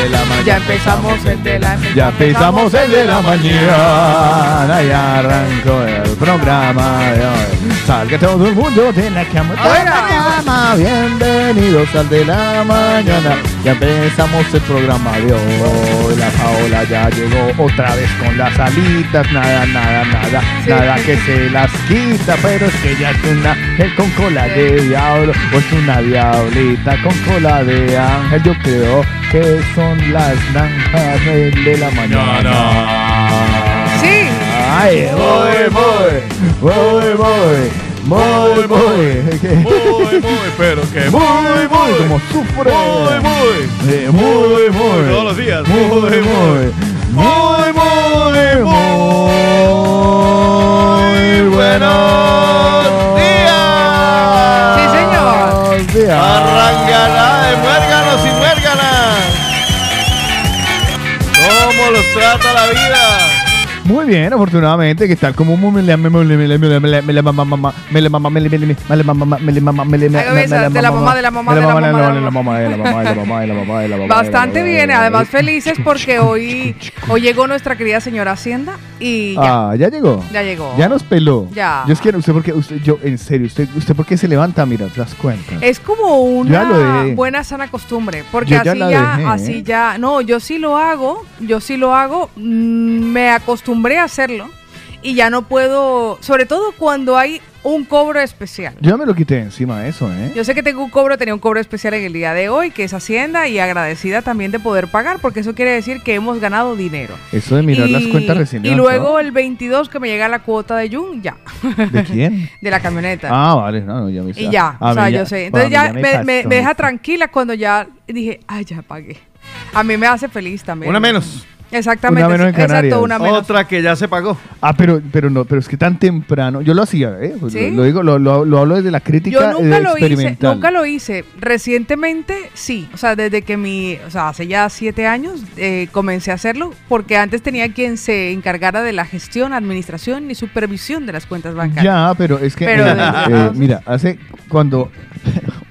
De la mañana. Ya empezamos el de la Ya empezamos el de la mañana. Ya arrancó el programa de hoy. Salga todo el mundo de la cama. Bienvenidos al de la mañana. Ya empezamos el programa de hoy. La Paola ya llegó otra vez con las alitas. Nada, nada, nada. Sí. Nada que se las quita. Pero es que ya es una ángel con cola de diablo. O es una diablita con cola de ángel. Yo creo que son las naranjas de la mañana. Sí. Ay, voy, voy, voy, voy, voy, voy. Muy, muy, pero que muy, Muy, muy, como sufre. muy, muy. Muy, muy. Todos los días. Muy, Muy, muy, muy. Muy, muy, muy. Buenos días. Sí, señor. Buenos días. Arrancará de muérganos y muérganas. ¿Cómo los trata la vida? Muy bien, afortunadamente, que tal como me la mamá, de la mamá, de la mamá de la mamá de la Bastante bien, además felices porque hoy, hoy llegó nuestra querida señora Hacienda y ya, Ah, ya llegó. ya llegó. Ya nos peló. Ya. Yo es que usted porque usted yo en serio, usted usted por qué se levanta a mirar las cuentas. Es como una buena sana costumbre, porque así ya, así ¿eh? ya, no, yo sí lo hago, yo sí lo hago, mm, me acostumbré a hacerlo y ya no puedo, sobre todo cuando hay un cobro especial. Yo ya me lo quité encima eso, ¿eh? Yo sé que tengo un cobro, tenía un cobro especial en el día de hoy, que es Hacienda, y agradecida también de poder pagar, porque eso quiere decir que hemos ganado dinero. Eso de mirar las cuentas recién Y luego el 22 que me llega la cuota de Jun, ya. ¿De quién? de la camioneta. Ah, vale, no, no, ya me y ya, a o sea, yo sé. Entonces ya me, me deja tranquila cuando ya dije, ay, ya pagué. A mí me hace feliz también. Una menos. Exactamente. Una menos en Canarias. Exacto, una menos. Otra que ya se pagó. Ah, pero, pero no, pero es que tan temprano. Yo lo hacía, ¿eh? ¿Sí? Lo, lo digo, lo, lo- lo hablo desde la crítica Yo nunca eh, lo hice, nunca lo hice. Recientemente sí, o sea, desde que mi, o sea, hace ya siete años eh, comencé a hacerlo, porque antes tenía quien se encargara de la gestión, administración y supervisión de las cuentas bancarias. Ya, pero es que, Pero eh, mira, hace cuando...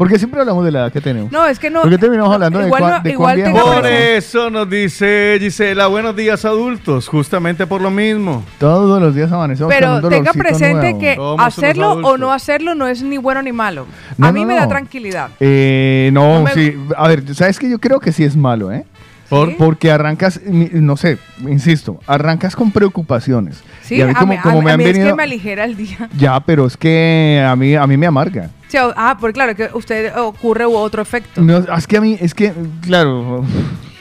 Porque siempre hablamos de la edad que tenemos. No, es que no. ¿Por qué terminamos hablando de igual cuán- no- de igual cuán Por eso nos dice Gisela, buenos días adultos, justamente por lo mismo. Todos los días amanecemos con Pero un tenga presente nuevo. que Somos hacerlo o no hacerlo no es ni bueno ni malo. No, a mí no, me no. da tranquilidad. Eh, no, No me- sí. A ver, ¿sabes que Yo creo que sí es malo, ¿eh? ¿Sí? Porque arrancas, no sé, insisto, arrancas con preocupaciones. Sí, y a mí como, a como a me han mí es venido... que me aligera el día. Ya, pero es que a mí, a mí me amarga. Sí, ah, porque claro, que usted ocurre otro efecto. No, es que a mí, es que, claro,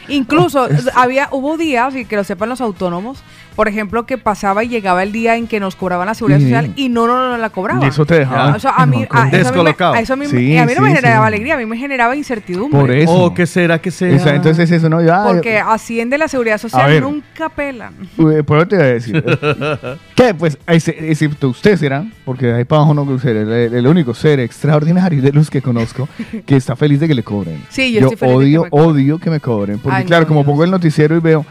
Incluso había, hubo días, y que lo sepan los autónomos, por ejemplo, que pasaba y llegaba el día en que nos cobraban la seguridad social y no, no, no la cobraban. y eso te dejaba. O sea, a mí, a, eso a mí me- Descolocado. a eso a mí, Sí, a mí no me generaba sí. alegría, a mí me generaba incertidumbre. por eso. Oh, ¿qué será que sea? Entonces eso, ¿no? Ya, Porque Hacienda y la seguridad social ver. nunca pelan. Por eso te voy a decir. que pues, ese- excepto usted será, porque ahí para abajo no ser el, el único ser extraordinario de los que conozco que está feliz de que le cobren. Sí, yo estoy feliz de que odio, odio que me cobren. Porque Ay, claro, no, como Dios. pongo el noticiero y veo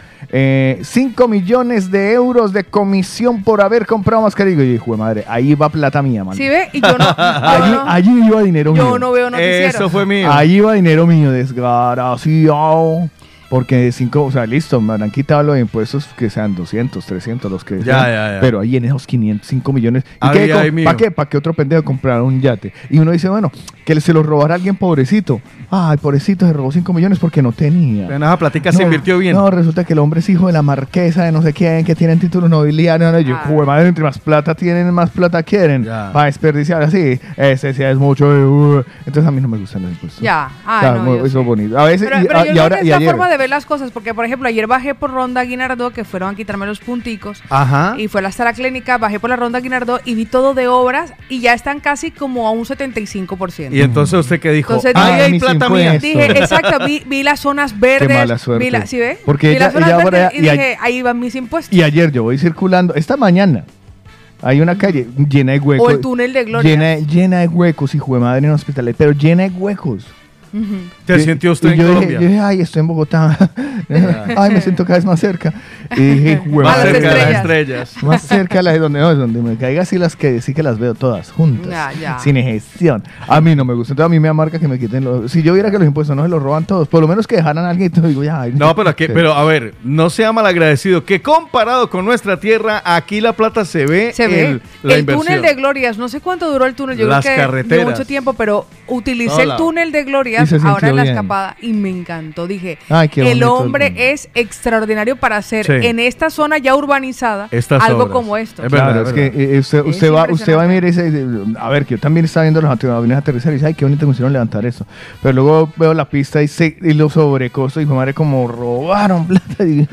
5 millones de euros de comisión por haber comprado mascarilla. Y yo, hijo de madre, ahí va plata mía, man. ¿Sí ve? Y yo no, yo allí, no, allí iba dinero mío. yo no veo noticieros. Eso fue mío. Ahí va dinero mío, desgraciado. Porque cinco, o sea, listo, me han quitado los impuestos que sean 200, 300, los que Ya, sean, ya, ya. Pero ahí en esos 500, 5 millones. ¿Y Ahí, qué? ¿Para qué? ¿Para que otro pendejo comprara un yate? Y uno dice, bueno, que se lo robara alguien pobrecito. Ay, pobrecito, se robó 5 millones porque no tenía. Apenas esa platica se No, invirtió bien. No, resulta que el hombre es hijo de la marquesa de no sé quién, que tienen títulos nobiliarios. No, yo, Ah. "Jue madre, entre más plata tienen, más plata quieren. Para desperdiciar así. Ese sí es mucho. eh, uh. Entonces a mí no me gustan los impuestos. Ya, ah, O sea, no, muy- yo eso es bonito. A veces, Pero, y, pero ahora, que y es la ayer. forma de ver las cosas, porque por ejemplo, ayer bajé por Ronda Guinardó, que fueron a quitarme los punticos, Ajá. y fue hasta la clínica, bajé por la Ronda Guinardó y vi todo de obras y ya están casi como a un 75%. Y entonces usted que dijo, Entonces, dije, hay plata mía. Dije, exacto, vi, vi las zonas Qué verdes. mala suerte. Vi la, ¿Sí ve? Porque vi ella- las zonas ella ahora- verdes y a- dije, ahí van mis impuestos. Y ayer yo voy circulando, esta mañana, hay una calle llena de huecos. O el túnel de Gloria. Llena, llena de huecos, hijo de madre en hospitales, pero llena de huecos. ¿Te sintió usted en yo Colombia? Dije, yo dije, ay, estoy en Bogotá. ay, me siento cada vez más cerca. Y dije, "Jue Más cerca de las estrellas. Más cerca de las de donde, no, donde me caiga, sí las que sí que las veo todas juntas. Ya, ya. Sin gestión. A mí no me gusta. Entonces a mí me amarga que me quiten los. Si yo viera que los impuestos no se los roban todos, por lo menos que dejaran a alguien digo, ya. ay, No, pero aquí, sí. pero a ver, no sea malagradecido que comparado con nuestra tierra, aquí la plata se ve, Se ve. el- la el inversión. túnel de Glorias, no sé cuánto duró el túnel, yo Las creo que carreteras. mucho tiempo, pero utilicé el túnel de Glorias ahora en la bien. escapada y me encantó. Dije, Ay, qué el hombre es extraordinario para hacer Sí. en esta zona ya urbanizada Estas algo obras. como esto. Es verdad, Claro, es que eh, usted, Es usted va, usted va y impresionante. mira y dice, a ver, que yo también estaba viendo los aviones aterrizar y dice, ay, qué bonito que hicieron levantar eso. Pero luego veo la pista y, se, y lo sobrecosto y mi madre como robaron plata y.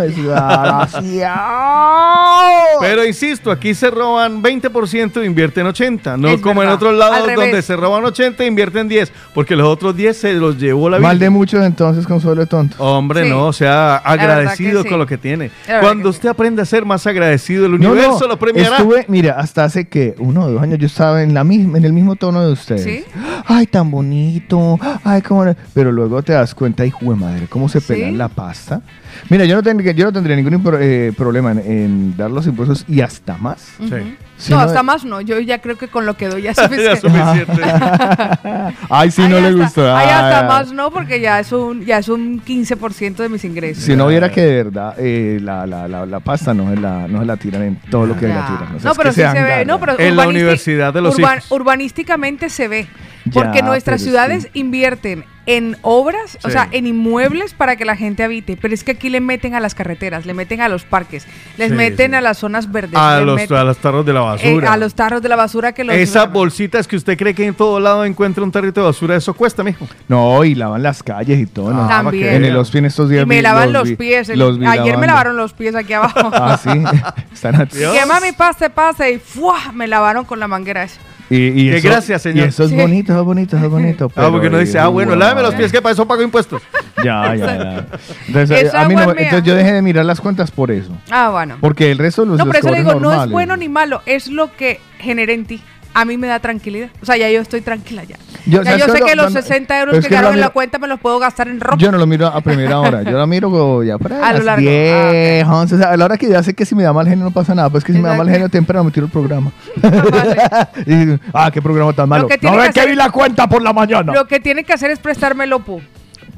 Pero insisto, aquí se roban 20% e invierten 80%. No Es como en otros lados donde se roban 80 e invierten 10. Porque los otros 10 se los llevó la vida. Mal de muchos entonces consuelo de tontos. Hombre, Sí. no, o sea, agradecido sí. con lo que tiene. Cuando usted aprende a ser más agradecido, el universo no, lo premiará. Estuve, mira, hasta hace que uno o dos años yo estaba en la misma, en el mismo tono de ustedes. ¿Sí? Ay, tan bonito. Ay, cómo. Pero luego te das cuenta, hijo de madre, cómo se ¿Sí? pelan la pasta. Mira, yo no tendría, yo no tendría ningún impro- eh, problema en, en dar los impuestos y hasta más. Sí. Si no, no- hasta más no. Yo ya creo que con lo que doy ya es Ya suficiente. suficiente. Ay, sí, Ahí no le hasta- gustó. Ahí hasta Ay, más no, porque ya es un, ya es un 15% de mis ingresos. Si no viera que de verdad eh, la, la, la, la pasta no se la, no se la tiran en todo lo que Ya. la tiran. O sea, no, pero sí se ve. No, pero En la universidad de los hijos. Urbanísticamente se ve. Ya, Porque nuestras ciudades sí. invierten en obras, o sea, en inmuebles para que la gente habite. Pero es que aquí le meten a las carreteras, le meten a los parques, les Sí, meten sí. a las zonas verdes. A los, meten- a los tarros de la eh, basura. a los tarros de la basura que los. Esas bolsitas que usted cree que en todo lado encuentra un tarrito de basura, eso cuesta, mijo. No, y lavan las calles y todo. ¿no? Ah, También. En el vea. Ospin estos días Y me vi- lavan los, vi- pies. el- los ayer me lavaron los pies aquí abajo. Ah, sí. Están que mami, pase, pase. Y ¡fua! me lavaron con la manguera esa. Y, y Qué eso- gracias, señor. Y eso es Sí. bonito, eso es bonito, eso es bonito. Ah, porque pero, no dice, ah, bueno, igual. láveme los pies, que para eso pago impuestos. Ya, ya, ya. Entonces, a mí no, entonces yo dejé de mirar las cuentas por eso. Ah, bueno. Porque el resto de los No, pero eso le digo, no es normales. bueno ni malo, es lo que genera en ti. A mí me da tranquilidad. O sea, ya yo estoy tranquila ya. Yo- ya ¿sabes yo sé que los Cuando- 60 euros que que yo quedaron en la cuenta me los puedo gastar en ropa. Yo no lo miro a primera hora, yo lo miro ya para A lo largo. 10, 11, o sea, a la hora que ya sé que si me da mal genio no pasa nada, pues que si me da mal genio temprano me tiro el programa. y, ah, qué programa tan malo. que No que que hacer- vi la cuenta por la mañana. Lo que tiene que hacer es prestarme lopo.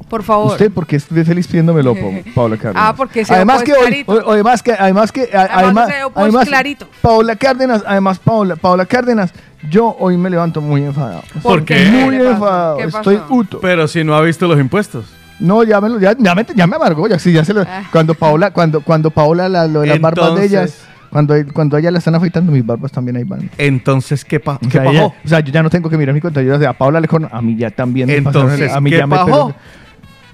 Por favor. Usted porque estoy feliz pidiéndomelo, Pa- Paula Cárdenas. Ah, porque ese además que es hoy, además que además que Además es clarito. Paula Cárdenas, además Paula, Paula Cárdenas, yo hoy me levanto muy enfadado. ¿Por qué? Muy ¿Qué enfadado, ¿Qué estoy pasó? uto. Pero si no ha visto los impuestos. No, ya me, lo- ya, ya me, ya me amargó, ya sí, ya se lo, Ah. cuando Paola, cuando, cuando Paola la, lo de las barbas de ellas, cuando, cuando a ella la están afeitando, mis barbas también ahí van. Entonces, ¿qué, pa O qué sea, pasó? ella- o sea, yo ya no tengo que mirar mi cuenta, yo ya sé, a Paola le con a mí ya también me pasaron- Entonces, a mí ¿qué ya me pasó?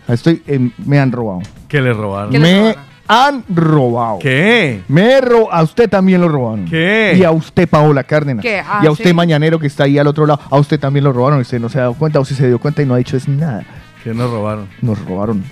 Estoy, eh, me han robado. ¿Qué le robaron? ¿Qué le me robaron? han robado. ¿Qué? Me ro a usted también lo robaron. ¿Qué? Y a usted, Paola Cárdenas. ¿Qué? Ah, y a usted, sí. Mañanero, que está ahí al otro lado. A usted también lo robaron. Y usted no se ha dado cuenta. O si se dio cuenta y no ha dicho es nada. ¿Qué nos robaron? Nos robaron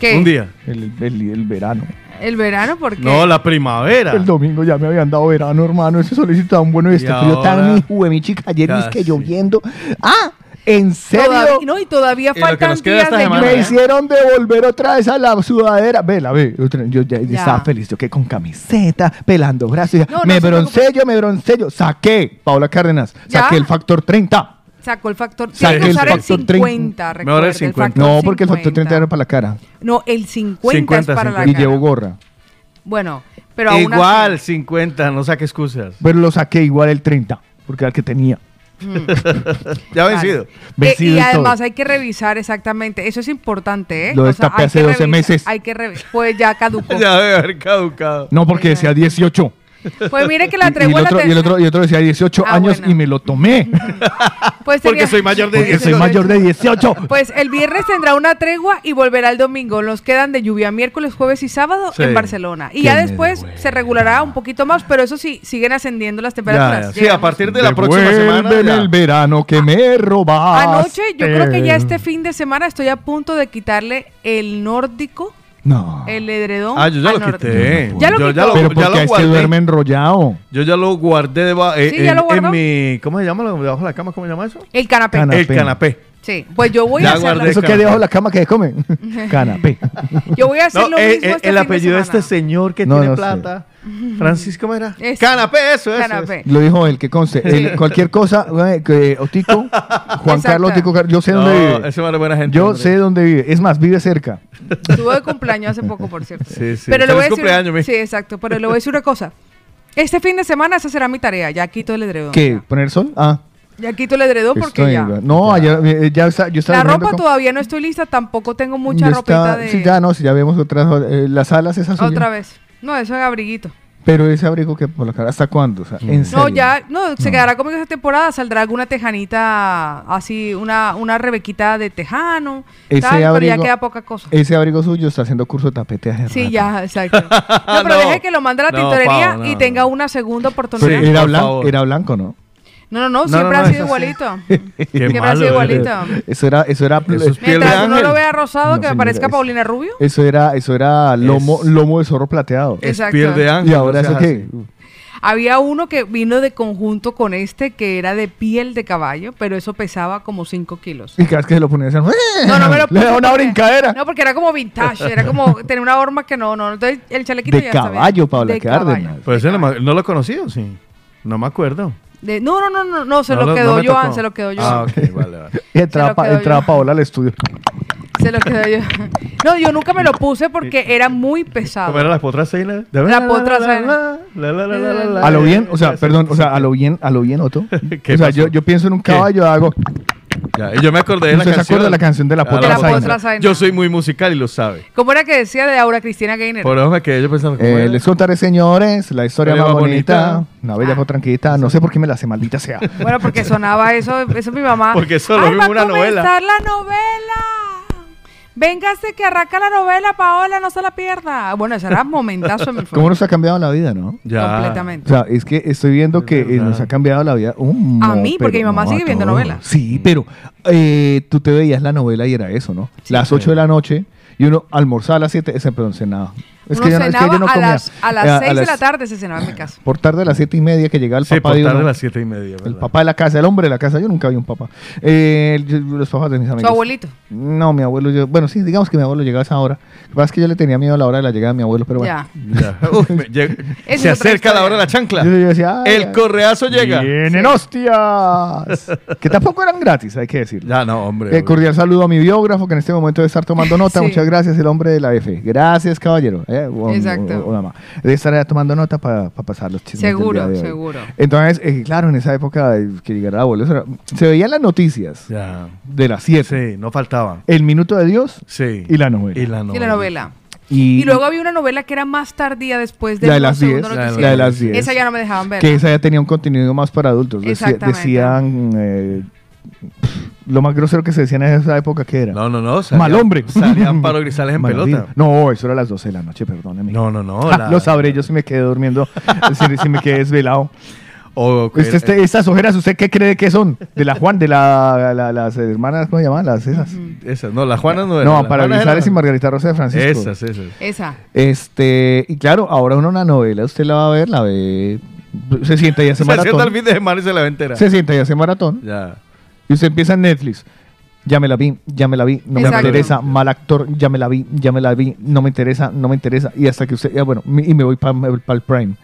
¿Qué? Un día. el, el- el verano. ¿El verano? ¿Por qué? No, la primavera. El domingo ya me habían dado verano, hermano. Ese solicito tan bueno y este frío tan hijo de mi chica. Ayer es que lloviendo. ¡Ah! ¿En serio? Todavía, no, y todavía Y faltan días esta de semana, Me. ¿eh? hicieron devolver otra vez a la sudadera. Ve, la ve. Yo ya, estaba feliz. Yo que con camiseta, pelando brazos. No, no me se broncello, me broncello. Saqué, Paula Cárdenas. ¿Ya? Saqué el factor 30. Sacó el factor. Saqué Tiene que el usar el factor 50, Mejor el recuerda, 50. factor No, porque el factor 30 era para la cara. No, el 50, 50, es para la Y cara. llevo gorra. Bueno, pero aún Igual, así- 50, no saque excusas. Pero lo saqué igual el 30. Porque era el que tenía. Ya vencido. Eh, Vencido y y además todo. hay que revisar exactamente, eso es importante, ¿eh? Lo destapé hay hace que 12 revisar, meses. Hay que revisar, pues ya caducó. Ya debe haber caducado. No, porque decía 18. Pues mire que la Y- y, tregua el la otro, y, el ten- otro, y el otro decía 18 Ah, años bueno. y me lo tomé. pues Porque tenía- soy mayor de Porque soy 18. mayor de 18. Pues el viernes tendrá una tregua y volverá el domingo. Nos quedan de lluvia miércoles, jueves y sábado Sí. en Barcelona. Y ya después se regulará un poquito más, pero eso sí, siguen ascendiendo las temperaturas. ya. Sí, a partir de la próxima semana. El verano que me robaste. Anoche, yo creo que ya este fin de semana estoy a punto de quitarle el nórdico, No. el edredón. Ah, yo ya lo quité. Ya lo Yo quitó. ya lo- Pero ya porque lo este duerme enrollado. Yo ya lo guardé deba- eh, Sí, ya en, lo guardó. en mi. ¿Cómo se llama? lo- Debajo de la cama, ¿cómo se llama eso? El canapé. Canapé. El canapé. Sí, pues yo voy Ya a guardé. Eso que hay debajo de la cama que come. Canapé. Yo voy a hacer No, lo eh, mismo eh, este el fin de apellido de este semana. señor que No, tiene no sé. plata. Francisco, ¿cómo era? Ese. Canapé, eso, eso. Canapé. Lo dijo él, que conste. Cualquier cosa, que Otico, Juan Exacto. Carlos Otico, Car- yo sé No, dónde vive. ese man es buena gente. Yo hombre. sé dónde vive. Es más, vive cerca. Estuvo de cumpleaños hace poco, por cierto. Sí, sí. Pero le voy a decir, cumpleaños, mi. sí, exacto, pero le voy a decir una cosa. Este fin de semana esa será mi tarea, ya quito el edredón. ¿Qué? ¿Poner sol? Ah. Ya quito el edredón porque estoy- ya. No, ayer, eh, ya está, yo estaba La ropa con- todavía no estoy lista, tampoco tengo mucha yo ropita estaba- de sí, ya no, si ya vemos otras, eh, las alas esas otra vez. No, eso es abriguito. Pero ese abrigo que por la cara, ¿hasta cuándo? O sea, en No, serio. ya, no, se quedará conmigo esa temporada, saldrá alguna tejanita así, una, una rebequita de tejano, Ese tal, pero ya abrigo- queda poca cosa. Ese abrigo suyo está haciendo curso de tapete hace Sí, rato. ya, exacto. No, pero No. deje que lo mande a la No, tintorería Pau, no, y no. tenga una segunda Pero oportunidad. Sí. era, por blan- favor. era blanco, ¿no? No, no, no, No, siempre no, ha sido igualito. Qué siempre ha sido igualito. Eso era, eso era, Eso es Mientras uno lo vea rosado, No, que parezca es- Paulina Rubio. eso era, eso era lomo, Es- lomo de zorro plateado. Es Exacto. piel de ángel. Y ahora eso qué? Había uno que vino de conjunto con este, que era de piel de caballo, pero eso pesaba como 5 kilos. Y cada vez que se lo ponía decían, No, no me lo Le puse da una porque- brincadera. No, porque era como vintage, era como tenía una forma que no, no. Entonces el chalequito De ya caballo, Paula, De qué caballo. Ardenas. Pues ese no, no lo he conocido, sí. No me acuerdo. De- no, no, no, no, no, se No lo no quedó me Joan, se lo quedó Ah, Joan. ok, vale, vale. Entraba, Se lo pa- quedó entraba yo. Paola al estudio. Se lo quedó yo. No, yo nunca me lo puse porque era muy pesado. ¿Cómo era la potra Seina? La potra A lo bien, o sea, perdón, o sea, a lo bien, a lo bien, Otto. ¿Qué O sea, yo, yo pienso en un ¿Qué? caballo, hago. Ya, y yo me acordé de la ¿Usted se canción. acuerda de la canción de la Ah, potra la Zaina? potra Zaina. Yo soy muy musical y lo sabe. ¿Cómo era que decía de Aura Cristina Gainer? Por eso me quedé yo pensando. ¿cómo Eh, era? les contaré, señores, la historia más más bonita. bonita. Una bella potranquita. No sé por qué me la hace, maldita sea. Bueno, porque sonaba eso, eso es mi mamá. Porque eso lo Ay, vi en va a una novela. comenzar la novela. Véngase que arranca la novela, Paola, no se la pierda. Bueno, ese era momentazo en el ¿Cómo nos ha cambiado la vida, no? Ya. Completamente. O sea, es que estoy viendo que eh, nos ha cambiado la vida. un A mí, porque mi mamá no, sigue viendo todos. novela. Sí, pero eh, tú te veías la novela y era eso, ¿no? Las 8 de la noche y uno almorzaba a las 7, ese perdón, cenaba. Es Uno que yo no, es que cenaba yo no a las, a las Eh, 6 de las- la tarde se cenaba en mi casa. Por tarde a las 7 y media que llegaba el Sí, papá por de tarde uno. a las siete y media. El ¿verdad? papá de la casa, el hombre de la casa. Yo nunca vi un papá. Eh, los papás de mis amigos. Su abuelito. No, mi abuelo, yo- bueno, sí, digamos que mi abuelo llegaba a esa hora. Lo que pasa es que yo le tenía miedo a la hora de la llegada de mi abuelo, pero bueno. Ya. Ya. Me Se acerca la hora de la chancla. Yo, yo decía, El correazo llega. Vienen hostias. que tampoco eran gratis, hay que decirlo. Ya, no, hombre. Eh, hombre. cordial saludo a mi biógrafo que en este momento debe estar tomando nota. Sí. Muchas gracias, el hombre de la F. Gracias, caballero. Eh, o- Exacto. o- o dama. Debe estar allá tomando nota para pasar los chismes. del Seguro, día de hoy. seguro. Entonces, eh, claro, en esa época que llegara el abuelo, se veían las noticias Ya. de las 7. Sí, no faltaban. El minuto de Dios Sí. y la novela. Y la Y novela. la novela. Y, Y luego había una novela que era más tardía después de La de las 10, la de la de las 10. Esa ya no me dejaban ver. que esa ya tenía un contenido más para adultos. Decían eh, lo más grosero que se decía en esa época que era. No, no, no. salían- Mal hombre. Salían paro grisales en pelota. No, eso era a las 12 de la noche, perdóneme. No, no, no. La- Lo sabré yo si me quedé durmiendo, si, si me quedé desvelado. O, Este, este- estas ojeras, ¿usted qué cree que son? De la Juan, de la, la- las hermanas, ¿cómo se llaman? Las esas. Esas, no, las Juanas no eran. No, para Grisales y eran- Margarita Rosa de Francisco. Esas, esas. Esa. Este, y claro, ahora uno una novela, usted la va a ver, la ve, se sienta y hace Se sienta el maratón. fin de semana y se la ve entera. Se sienta y hace maratón. Ya. Y usted empieza Netflix. Ya me la vi, ya me la vi, no Exacto. me interesa, mal actor, ya me la vi, ya me la vi, no me interesa, no me interesa. Y hasta que usted, ya bueno, mi- y me voy para el Prime.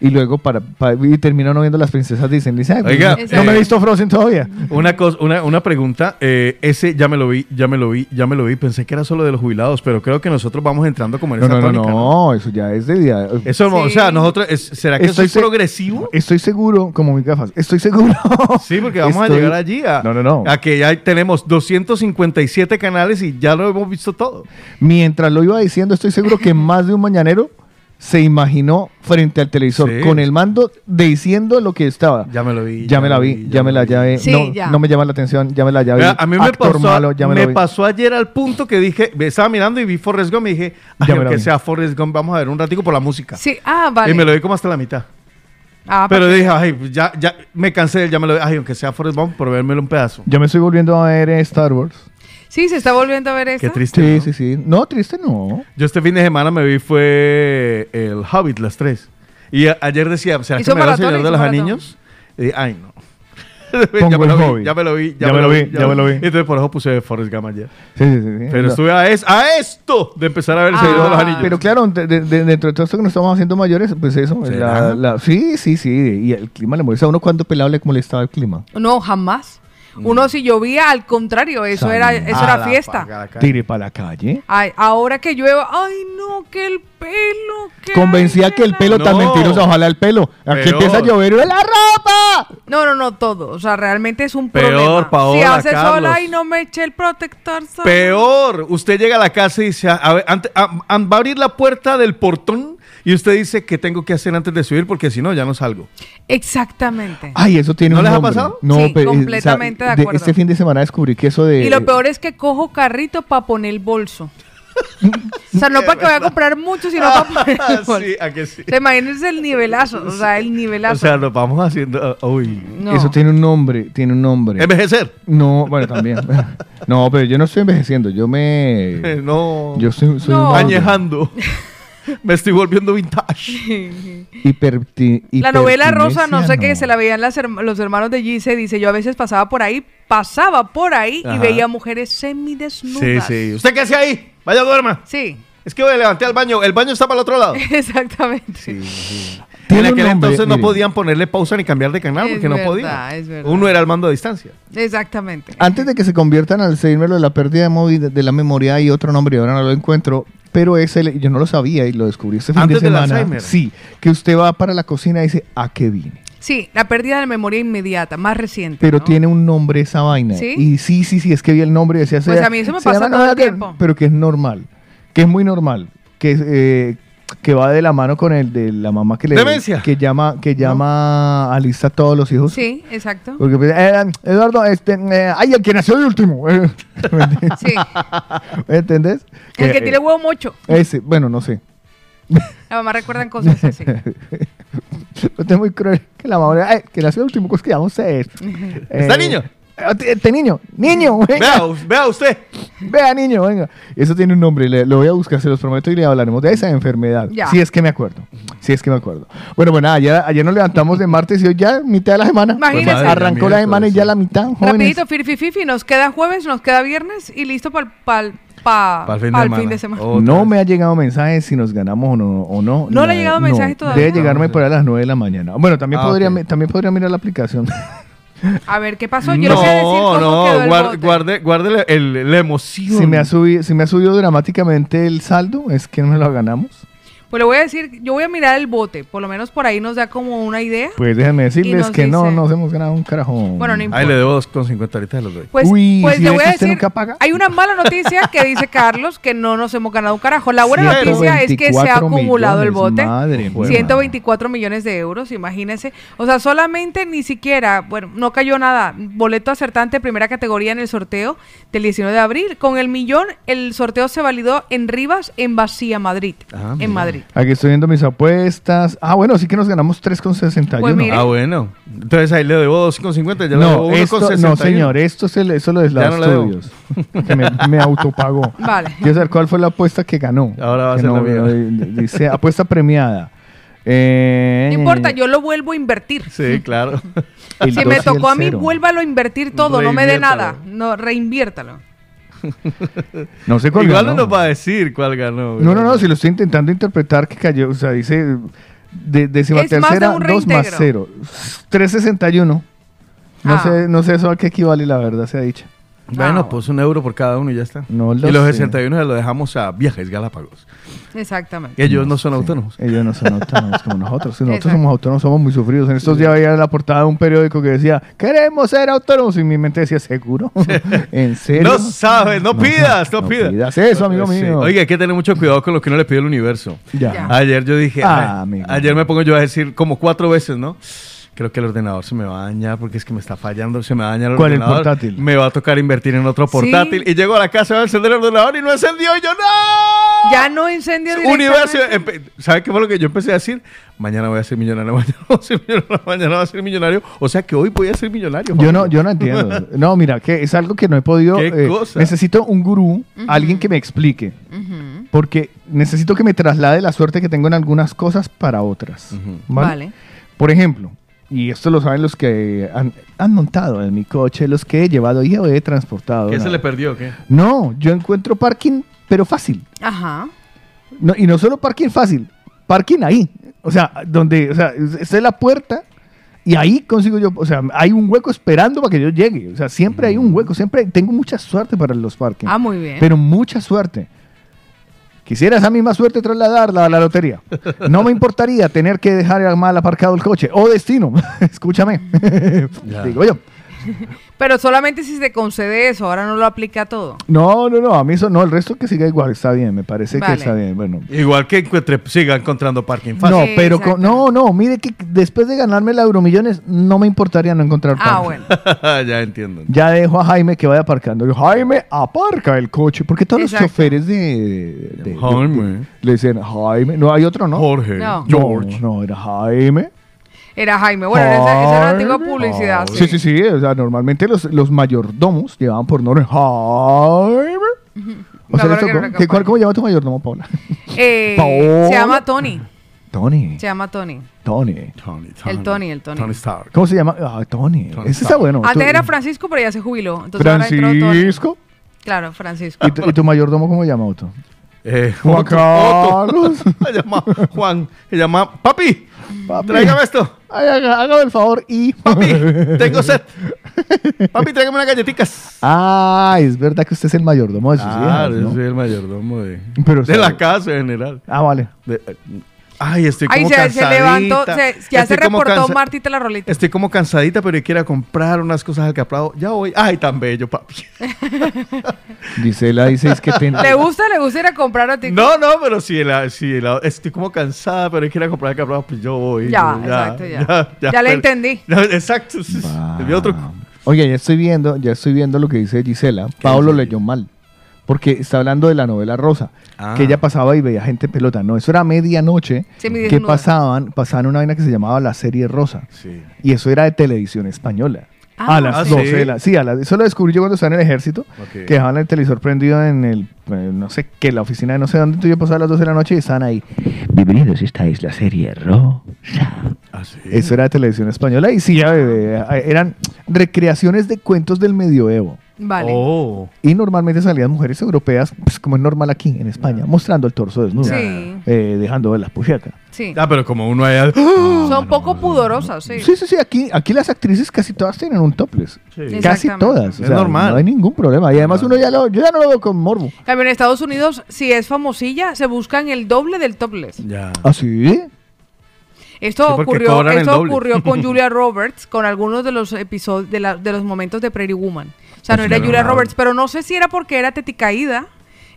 Y luego para, pa- y termino no viendo las princesas Disney. Dice, "Ay, pues, Oiga, no, no me he eh, visto Frozen todavía. Una, cosa, una, una pregunta, eh, ese ya me lo vi, ya me lo vi, ya me lo vi, pensé que era solo de los jubilados, pero creo que nosotros vamos entrando como en No, esa no, no, tónica, no, eso ya es de día. Eso, o Sí. sea, nosotros, es- ¿será que eso Estoy es se- progresivo? Estoy seguro, como mis gafas, estoy seguro. Sí, porque vamos a llegar allí a, No, no, no. a que ya tenemos 257 canales y ya lo hemos visto todo. Mientras lo iba diciendo, estoy seguro que más de un mañanero se imaginó frente al televisor Sí. con el mando diciendo lo que estaba. Ya me lo vi. Ya me la vi, ya me la llave. Sí, no, ya. no me llama la atención, ya me la llave. A mí me Actor pasó, malo, ya me, me lo vi. pasó ayer al punto que dije, me estaba mirando y vi Forrest Gump y dije, aunque sea Forrest Gump, vamos a ver un ratico por la música. Sí, ah, vale. Y me lo vi como hasta la mitad. Ah, Pero dije, ay, pues ya, ya me cansé, ya me lo vi, ay, aunque sea Forrest Gump, por vérmelo un pedazo. Yo me estoy volviendo a ver eh, Star Wars. Sí, se está volviendo a ver esa. Qué triste. Sí, ¿no? sí, sí. No, triste no. Yo este fin de semana me vi fue El Hobbit, las tres. Y a- ayer decía, ¿será que me maratón, Señor de los. Anillos? Y dije, ay, no. Pongo ya, me el lo vi, ya me lo vi, Ya me lo vi, ya me lo vi. Entonces por eso puse Forrest Gump ayer. Sí, sí, sí. Pero No. estuve a, es, a esto de empezar a ver El Señor de los Ah. Anillos. Pero claro, de- de- de- dentro de todo esto que nos estamos haciendo mayores, pues eso. La, la- sí, sí, sí. Y el clima le molesta a uno cuando pelado le molestaba el clima. No, jamás. Uno si llovía, al contrario, eso Salí. era, eso A era la fiesta. Tire para la calle. Ay, ahora que llueva, ay no, que el pelo. Que Convencía ay, que el pelo tan No. mentiroso, ojalá el pelo. Aquí Peor. empieza a llover. ¡La ropa! No, no, no, todo. O sea, realmente es un Peor, problema. Paola, si hace Carlos. sola y no me eché el protector. Peor, usted llega a la casa y dice, a ver, ante- a- a- va a abrir la puerta del portón y usted dice que tengo que hacer antes de subir porque si no ya no salgo. Exactamente. Ay, eso tiene ¿No un les ha pasado? No, Sí, pero, completamente de de- acuerdo. Este fin de semana descubrí que eso de... Y lo peor es que cojo carrito para poner el bolso. o sea, no para que vaya a comprar mucho, sino para poner el bolso. sí, a que sí. O sea, imagínense el nivelazo, o sea, el nivelazo. O sea, lo vamos haciendo, uh, uy. no. Eso tiene un nombre, tiene un nombre. Envejecer. No, bueno, también. no, pero yo no estoy envejeciendo, yo me... no. Yo soy, soy No. un añejando. Me estoy volviendo vintage. La novela rosa, no sé qué, se la veían las herma- los hermanos de Gise, dice, yo a veces pasaba por ahí, pasaba por ahí y veía mujeres semidesnudas. Sí, sí. ¿Usted qué hace ahí? Vaya, duerma. Sí, Es que me levanté al baño. El baño está para el otro lado. exactamente. En aquel nombre, entonces no mire. podían ponerle pausa ni cambiar de canal Es porque no podían. es verdad. Uno era el mando a distancia. Exactamente. Antes de que se conviertan al Alzheimer de la pérdida de, movi- de la memoria hay otro nombre y ahora no lo encuentro. Pero ese le- yo no lo sabía y lo descubrí este fin Antes de del semana. Alzheimer. Sí, que usted va para la cocina y dice, ¿a qué vine? Sí, la pérdida de memoria inmediata, más reciente. Pero ¿no? tiene un nombre esa vaina. ¿Sí? Y sí, sí, sí, es que vi el nombre y decía... Pues a mí eso me pasa todo el tiempo. Pero que es normal. Que es muy normal. Que, eh, que va de la mano con el de la mamá que le... Demencia. Que llama, que llama a lista a todos los hijos. Sí, exacto. Porque, pues, eh, Eduardo, este, eh, ay, el que nació de último. eh. Sí. ¿Me entendés? El que eh, tiene huevo mocho. Ese, bueno, no sé. La mamá recuerdan cosas así. Usted es muy cruel. Que la mamá, ay, que nació de último, ¿cómo es que llama usted? ¿Está niño? Este, este niño, niño, venga. Vea, vea usted. Vea, niño, venga. Eso tiene un nombre, le- lo voy a buscar, se los prometo, y le hablaremos de esa enfermedad. Ya. Si es que me acuerdo. Si es que me acuerdo. Bueno, bueno, ayer, ayer nos levantamos de martes y hoy ya mitad de la semana. Imagínese. Pues, madre, Arrancó la semana y ya la mitad, jóvenes. Rapidito, Fifi Fifi, nos queda jueves, nos queda viernes y listo para el pa, Pa'l fin de semana. fin de semana. Oh. No me ha llegado mensaje si nos ganamos o no. O no, ¿No le ha llegado mensaje todavía? Debe llegarme por ahí a las 9 de la mañana. Bueno, también, Ah, podría, también podría mirar la aplicación. A ver, ¿qué pasó? Yo no, no, sé decir cómo no, quedó el guarde, guarde la- el- la emoción. si, me ha subido, si me ha subido dramáticamente el saldo, es que no me lo ganamos. Pues le voy a decir, yo voy a mirar el bote, por lo menos por ahí nos da como una idea. Pues déjenme decirles que no dice- nos hemos ganado un carajo. Bueno, no importa. Ahí le debo 2,50 ahorita los doy. Pues, Uy, pues ¿sí le voy a decir, nunca paga? hay una mala noticia que dice Carlos que no nos hemos ganado un carajo. La buena noticia es que se ha 124 acumulado el bote. madre mía. 124 millones de euros, imagínense. O sea, solamente ni siquiera, bueno, no cayó nada. Boleto acertante, primera categoría en el sorteo del 19 de abril. Con el millón, el sorteo se validó en Rivas, en Vacía, Madrid. Ah, en mira. Madrid. Aquí estoy viendo mis apuestas. Ah, bueno, sí que nos ganamos 3,61. Pues. Ah, bueno. Entonces ahí le debo 2,50. Ya le no, debo esto, 1,61. no, señor, esto es el, eso lo de Ya los no que me, me autopagó. Vale. Quiero saber cuál fue la apuesta que ganó. Ahora va a ser la mía. eh, Dice apuesta premiada. Eh, No importa, yo lo vuelvo a invertir. Sí, claro. el Si me tocó a mí, vuélvalo a invertir todo, no me dé nada. No, reinviértalo. No sé cuál Igual no ganó. nos va a decir cuál ganó. No, no, no, si lo estoy intentando interpretar que cayó, o sea, dice de, décima Es más de tercera, un 2 más reintegro. 0. 361. No Ah. sé, no sé eso a qué equivale, la verdad, se ha dicho. Bueno, Ah, pues un euro por cada uno y ya está. No lo y los sé. 61 se lo dejamos a Viajes Galápagos. Exactamente. Ellos no son Sí. autónomos. Ellos no son autónomos como nosotros. Si nosotros Exacto. somos autónomos, somos muy sufridos. En estos días veía la portada de un periódico que decía, queremos ser autónomos. Y mi mente decía, ¿seguro? ¿En serio? No sabes, no, pidas, no, no pidas. pidas eso, amigo Sí. mío. Oiga, hay que tener mucho cuidado con lo que uno le pide al universo. Ya. Ayer yo dije, Ah, ay, ayer me pongo yo a decir como cuatro veces, ¿no? Creo que el ordenador se me va a dañar porque es que me está fallando, se me daña el ¿Cuál, el ordenador. portátil? Me va a tocar invertir en otro portátil. Y llego a la casa, voy a encender el ordenador y no encendió. Y yo, ¡no! Ya no incendio Universo, ¿sabe qué fue lo que yo empecé a decir? Mañana voy a ser millonario, mañana voy a ser millonario, mañana voy a ser millonario. O sea que hoy voy a ser millonario. Yo no, yo no entiendo. No, mira, que es algo que no he podido. ¿Qué eh, cosa? necesito un gurú, alguien que me explique. Porque necesito que me traslade la suerte que tengo en algunas cosas para otras. Vale. Por ejemplo, y esto lo saben los que han, han montado en mi coche, los que he llevado y he transportado. ¿Qué ¿no? se le perdió? ¿Qué? No, yo encuentro parking, pero fácil. Ajá. No, y no solo parking fácil, parking ahí. O sea, donde, o sea, esta es la puerta y ahí consigo yo, o sea, hay un hueco esperando para que yo llegue. O sea, siempre hay un hueco, siempre tengo mucha suerte para los parkings. Ah, muy bien. Pero mucha suerte. Quisiera esa misma suerte trasladarla a la lotería. No me importaría tener que dejar mal aparcado el coche. O destino. Escúchame. Digo yo. Pero solamente si se concede eso, ahora no lo aplica a todo. No, no, no. A mí eso no. El resto que siga igual está bien. Me parece Vale. que está bien. Bueno. Igual que encuentre, siga encontrando parking fácil. No, Sí, pero con- no, no. Mire que después de ganarme el Euromillones, no me importaría no encontrar Ah, parking. bueno. ya entiendo. Ya dejo a Jaime que vaya aparcando. Yo, Jaime, aparca el coche. Porque todos los choferes de, de- de- Jaime. le dicen Jaime. No hay otro, ¿no? Jorge. No. George. No, no, era Jaime. Era Jaime. Bueno, esa, esa era la antigua publicidad. Sí, sí, sí. O sea, normalmente los, los mayordomos llevaban por nombre Jaime. O sea, ¿qué- cuál-. ¿Cómo llama tu mayordomo, Paula? Eh, Paola. se llama Tony. Tony. Se llama Tony. Tony. Tony, El Tony, el Tony. Tony Stark. ¿Cómo se llama? Ah, Tony. Tony Ese está bueno. Antes Tú- era Francisco, pero ya se jubiló. Entonces ahora entró Tony. Francisco. Claro, Francisco. ¿Y tu, y tu mayordomo cómo se llama, Otto? Eh, Juan Otto, Carlos. Otto. Se llama Juan. Se llama Papi. Papi. Tráigame esto. Ay, haga- hágame el favor y... Papi. Tengo sed. Papi, tráigame unas galletitas. Ah, es verdad que usted es el mayordomo de sus Ah, hijas, yo soy el mayordomo de, Pero de la casa en general. Ah, vale. De- ay, estoy como se, se levantó, se- ya se Estoy reportó cansa- Martita la rolita. Estoy como cansadita, pero quiero comprar unas cosas al caprado. Ya voy. Ay, tan bello, papi. Gisela dice es que... ten- ¿Le gusta, le gusta ir a comprar a ti? No, no, pero si, el- estoy como cansada, pero quiero comprar al caprado, pues yo voy. Ya, yo exacto, ya. Ya le pero- entendí. No, exacto. Vi otro. Oye, ya estoy viendo, ya estoy viendo lo que dice Gisela. Pablo leyó mal. Porque está hablando de la novela Rosa, Ah. que ella pasaba y veía gente en pelota. No, eso era medianoche Sí, que pasaban, pasaban una vaina que se llamaba la serie Rosa. Sí. Y eso era de televisión española. Ah, a las Ah, 12 ¿sí? de la, sí, a las- eso lo descubrí yo cuando estaba en el ejército, que dejaban el televisor prendido en el, eh, no sé qué, la oficina de no sé dónde, entonces yo pasaba a las 12 de la noche y estaban ahí. Bienvenidos, esta es la serie Rosa. Ah, sí. Eso era de televisión española y sí, ya, bebé, eh, eran recreaciones de cuentos del medioevo. Vale. Oh. Y normalmente salían mujeres europeas, pues como es normal aquí en España, mostrando el torso desnudo, Sí, eh, dejando ver la sí. Ah, pero como uno allá. Son poco pudorosas, sí. Sí, sí, sí, aquí, aquí las actrices casi todas tienen un topless. Sí. Casi todas. o Es normal. No hay ningún problema. Y además uno ya lo, yo ya no lo veo con morbo. En cambio, en Estados Unidos, si es famosilla, se buscan el doble del topless. Ya. ¿Ah, sí? Esto Sí, ocurrió, esto ocurrió con Julia Roberts, con algunos de los episodios, de, la- de los momentos de Prairie Woman. O sea, no era Julia. Roberts, pero no sé si era porque era teticaída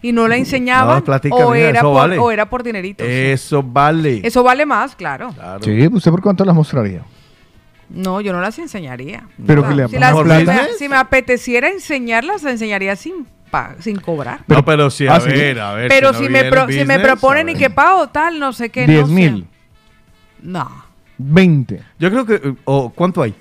y no la enseñaban No, o, mira, era eso por, vale. o era por dineritos. Eso vale. Eso vale más, claro. Claro. Sí, ¿usted por cuánto las mostraría? No, yo no las enseñaría. Pero que le si, las- si me, si me apeteciera enseñarlas, las enseñaría sin, pa- sin cobrar. no, pero a Ah, sí. ver, a ver. Pero no si, me, pro- el si me business, proponen a y que pago tal, no sé qué. 10 no sé. mil. No, 20. Yo creo que. eh, o ¿Cuánto hay?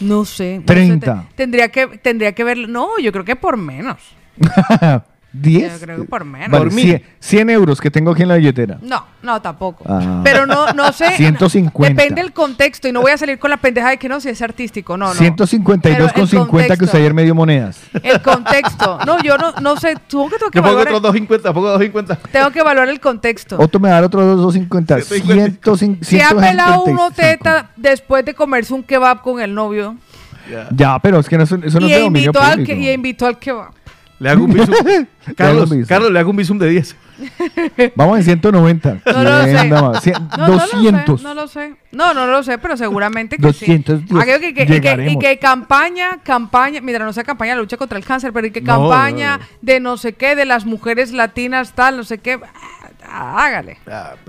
No sé. no sé, 30. te- tendría, que, tendría que ver. No, yo creo que por menos. 10. Yo creo que por menos. Vale, Por mil. 100, 100 euros que tengo aquí en la billetera. No, no, tampoco. Ah. Pero no, no sé. 150. Depende del contexto y no voy a salir con la pendeja de que no, si es artístico. No, no. 152,50 Pero el que usted ayer me dio monedas. El contexto. No, yo no, no sé. Supongo que tengo que Yo pongo otros 250, pongo 250. Tengo que evaluar el contexto. Otro me va a dar otros 250. 150. 150. Si ha pelado uno teta después de comerse un kebab con el novio. Ya, pero es que no, eso, eso no y, es de dominio público. que, y invitó al va. Le hago un visum. Carlos. Carlos, le hago un visum de 10. Vamos en 190. No lo sé. Cien- No, 200. No lo sé, no lo sé. No, no lo sé, pero seguramente que 200 sí. Aquello que, que- y que- y Llegaremos. que campaña, campaña, mira, no sea campaña de lucha contra el cáncer, pero y que campaña no, no. de no sé qué, de las mujeres latinas, tal, no sé qué. Ah, Hágale.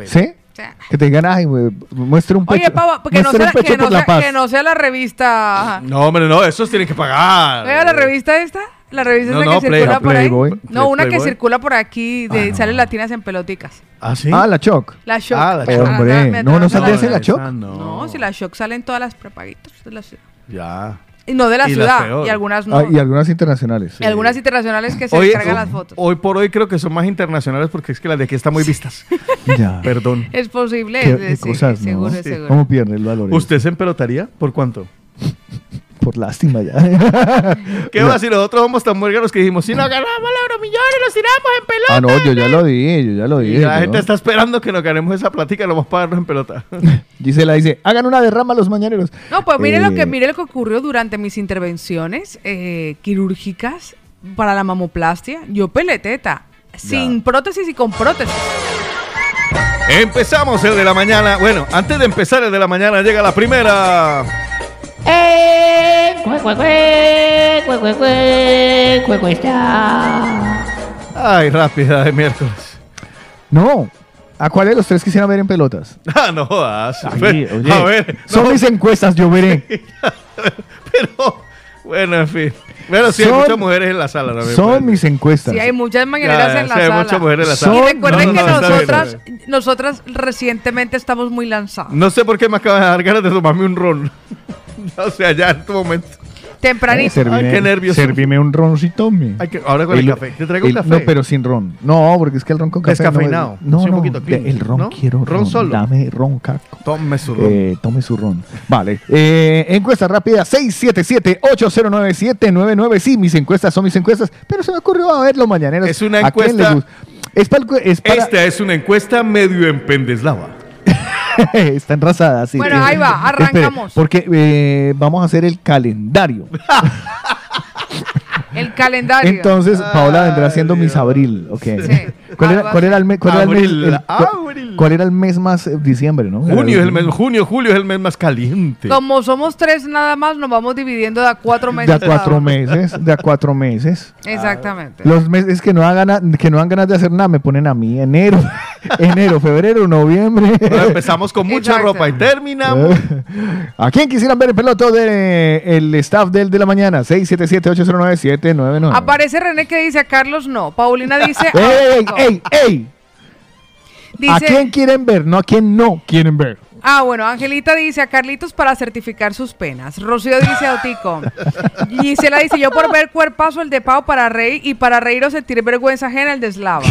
¿Sí? O sea, Que te digan, ay, güey, muestre un pecho. Oye, Pava, que no, sea, un pecho que, no la sea, que no sea la revista. No, hombre, no, esos tienen que pagar. Vea la revista esta. La revista No, esta no, que Play- circula por ahí. No, una que circula por aquí de sale latinas en peloticas. ¿Ah, sí? Ah, la Choc. La Shock. Ah, la Shock. Hombre, me no, no sale la- ese la esa Choc. No, si la Shock salen todas las prepaguitas de la ciudad. Ya. Y no de la Y ciudad. Y algunas no. Ah, y algunas internacionales. Y algunas internacionales que se Hoy, descargan las fotos. hoy por hoy creo que son más internacionales porque es que las de aquí están muy vistas. Ya. Perdón. Es posible. Qué, es- qué sí, cosas, ¿no? seguro, seguro. ¿Cómo pierde el valor? ¿Usted se empelotaría? ¿Por cuánto? Por lástima ya. ¿Qué va si nosotros somos tan muérganos que dijimos, si no ganamos la euromillón y nos tiramos en pelota? ah, no, yo ya lo dije, yo ya lo Y dije. la gente está esperando que nos ganemos esa platica, no vamos a pagarnos en pelota. Gisela dice, hagan una derrama los mañaneros. No, pues mire lo que Eh, mire lo que ocurrió durante mis intervenciones eh, quirúrgicas para la mamoplastia. Yo pelé teta, sin prótesis y con prótesis. Empezamos el de la mañana. Bueno, antes de empezar el de la mañana llega la primera. ¡Eh! ¡Cue, cue, cue! ¡Cue, cue, cue! ¡Cue, cuesta! Ay, rápida de miércoles. No. ¿A cuál de los tres quisieran ver en pelotas? Ah, no jodas. Oye, oye, A ver, Son no, mis encuestas, yo veré. pero bueno, en fin. Bueno, sí, hay Son- muchas mujeres en la sala también. Son pues. mis encuestas. Sí, hay muchas mañaneras Ya, en la sí, hay sala. muchas mujeres en la Son- sala. Y recuerden No, que no, no, está bien, nosotras, está nosotras recientemente estamos muy lanzadas. No sé por qué me acaba de dar ganas de tomarme un ron. o sea, ya en este momento. Tempranito. servime, Ay, qué nervios. Servime un roncito, me. Hay que- ahora con el, café. ¿Te traigo un el- café? No, pero sin ron. No, porque es que el ron con café. Descafeinado. No, Sí, no, un poquito clean, el ron ¿no? quiero. Ron solo. Dame ron, caco. Tome su ron. Eh, tome su ron. Vale. Eh, encuesta rápida: 677-809-799. Sí, mis encuestas son mis encuestas. Pero se me ocurrió a ver los mañaneros. Es una ¿A quién encuesta- le gusta? Es, para, es para- Esta es una encuesta medio en pendeslava. está enrasada, sí. Bueno, ahí va, Espere, arrancamos. porque eh, vamos a hacer el calendario. El calendario. Entonces, Paola vendrá siendo Ay, mis abril, ok. Sí. ¿Cuál, era, cuál así. era el mes? Cuál era el mes? El- cuál- abril. cuál era el mes más eh, diciembre, no? Junio es el mes, junio, julio es el mes más caliente. Como somos tres nada más, nos vamos dividiendo de a cuatro meses. De a cuatro meses, de a cuatro meses. Exactamente. Los meses que no dan ganas, que no dan ganas de hacer nada me ponen a mí. Enero, enero, febrero, noviembre. Empezamos con mucha Exacto. ropa y terminamos. ¿A quién quisieran ver el peloto del el staff del de la mañana? 677-809-799. Aparece René que dice a Carlos no. Paulina dice. ¡Ey, ey, no. Ey, ey! ¿A Dice- quién quieren ver? No a quién no quieren ver. Ah, bueno, Angelita dice a Carlitos para certificar sus penas. Rocío dice a Otico. Gisela dice yo por ver cuerpazo el de Pau para reír y para reír o sentir vergüenza ajena el de Eslava.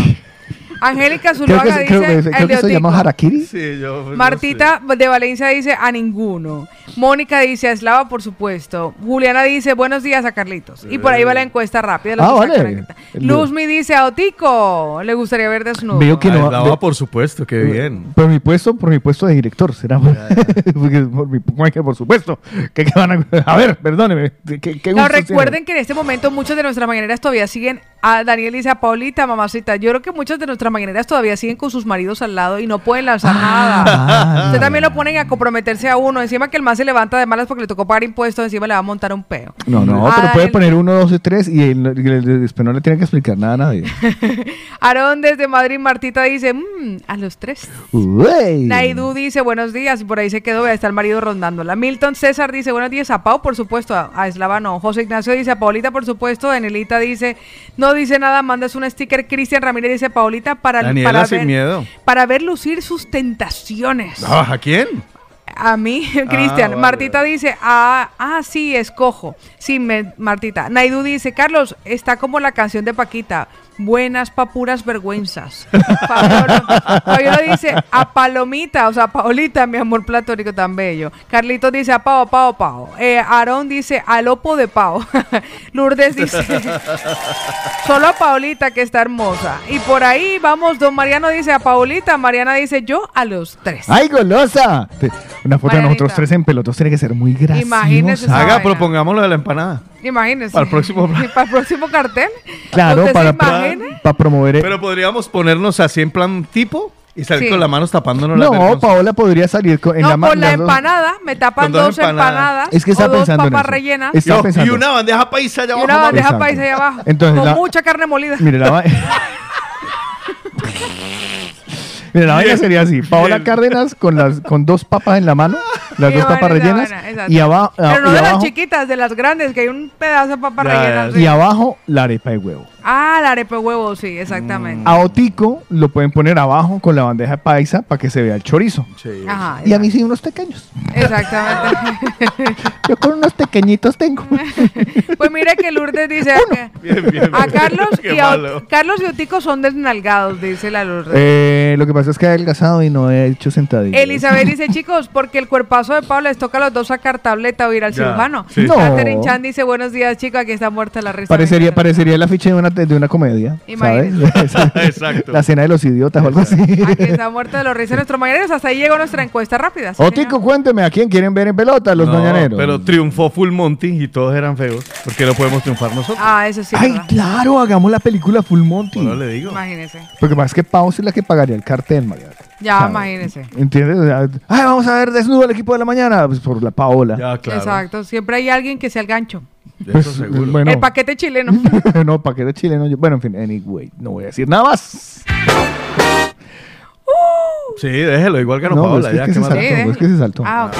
Angélica Creo Zuluaga que, dice creo creo que se llama. Harakiri. Sí, yo. no Martita de Valencia dice a ninguno. Mónica dice a Eslava, por supuesto. Juliana dice buenos días a Carlitos. Y por ahí va la encuesta rápida. Ah, vale. Luzmi dice a Otico. Le gustaría ver desnudo. Veo que no. Por supuesto, qué bien. Por mi puesto, por mi puesto de director, será. Por, mi, ¿cómo es que por supuesto. Que, que van a, a ver, perdóneme. ¿Qué, qué Claro, gustos recuerden que en este momento muchas de nuestras mañaneras todavía siguen a Daniel dice a Paulita, mamacita. Yo creo que muchas de nuestras mañaneras todavía siguen con sus maridos al lado y no pueden lanzar Ah. nada. Usted también lo ponen a comprometerse a uno. Encima que el más se levanta de malas porque le tocó pagar impuestos, encima le va a montar un peo. No, no, Ah, pero puede el- poner uno, dos y tres y, el- no le tiene que explicar nada a nadie. Aarón desde Madrid, Martita dice, "Mm, a los tres. Uey. Naidu dice buenos días y por ahí se quedó, está el marido rondándola. Milton César dice buenos días a Pau, por supuesto, a, a Eslava no. José Ignacio dice a Paulita, por supuesto. Danielita dice, no dice nada, mandas un sticker. Cristian Ramírez dice Paulita para, Daniela para, sin ver, miedo. para ver lucir sus tentaciones. Ah, ¿A quién? A mí, Cristian. vale. Martita dice, ah, ah, sí, escojo. Sí, me- Martita. Naidu dice, Carlos, está como la canción de Paquita. Buenas pa' puras vergüenzas. Fabiola, Fabiola dice, a Palomita, o sea, a Paulita, mi amor platónico tan bello. Carlitos dice, a Pau, a Pau, a Pau. Eh, Aarón dice, al opo de Pau. Lourdes dice, solo a Paulita, que está hermosa. Y por ahí vamos, don Mariano dice, a Paulita. Mariana dice, yo a los tres. ¡Ay, golosa! Una foto de nosotros tres en pelotos tiene que ser muy graciosa. Imagínese Haga, propongámoslo de la empanada. Imagínese. Para el próximo- para el próximo cartel. Claro, ¿Usted para, para, para promover. Pero podríamos ponernos así en plan tipo y salir Sí. con las manos tapándonos no, vergonzas. Paola podría salir con, en no, la ma- con la dos- empanada me tapan dos dos empanadas. empanadas. Es que o está dos pensando en papas eso. rellenas. Es- Estaba Yo- pensando. y una bandeja paisa allá y abajo. una bandeja paisa ahí abajo. Entonces, con la- mucha carne molida. Mire, la, Mire, la vaina sería así. Paola. Cárdenas con las con dos papas en la mano, las Qué dos papas rellenas vaina, exacto. y, aba- Pero no y de las abajo chiquitas, de las grandes, que hay un pedazo de papa Ya, rellena. ya. sí. y abajo la arepa de huevo. Ah, la arepa de huevo, sí, exactamente. A Otico lo pueden poner abajo con la bandeja paisa para que se vea el chorizo. Sí. Ajá. Y a mí sí unos pequeños. Exactamente. Yo con unos pequeñitos tengo. pues mire que Lourdes dice que Bien, bien. a Carlos y a. Carlos y Otico son desnalgados, dice la Lourdes. Eh, lo que pasa es que he adelgazado y no he hecho sentadillas. Elizabeth dice, chicos, porque el cuerpazo de Pablo les toca a los dos sacar tableta o ir al Ya, cirujano. sí. No. Catherine Chan dice, buenos días, chicos, aquí está muerta la risa. Parecería, parecería el afiche de una, de una comedia. ¿sabes? Exacto. La cena de los idiotas o algo así. Aquí está muerta de los risas nuestros mañaneros. Hasta ahí llegó nuestra encuesta rápida. ¿sí, Otico, señor? cuénteme, ¿a quién quieren ver en pelota? Los No, doñaneros. Pero triunfó Full Monty y todos eran feos. ¿Por qué no podemos triunfar nosotros? Ah, eso sí, Ay, ¿verdad? claro, hagamos la película Full Monty. Bueno, le digo. Imagínese. Porque más que Pau es la que pagaría el cartel, María. Ya, ¿Sabes? imagínese. ¿Entiendes? O sea, Ay, vamos a ver desnudo el equipo de la mañana. Pues por la Paola. Ya, claro. Exacto. Siempre hay alguien que sea el gancho. Eso Pues, seguro. bueno. El paquete chileno. no, para que de chileno. yo- Bueno, en fin, anyway, no voy a decir nada más. Sí, déjelo, igual que no, No, Paola. es que- ya, es que ¿qué se saltó, Sí, es que déjelo. se saltó. Ah, ok.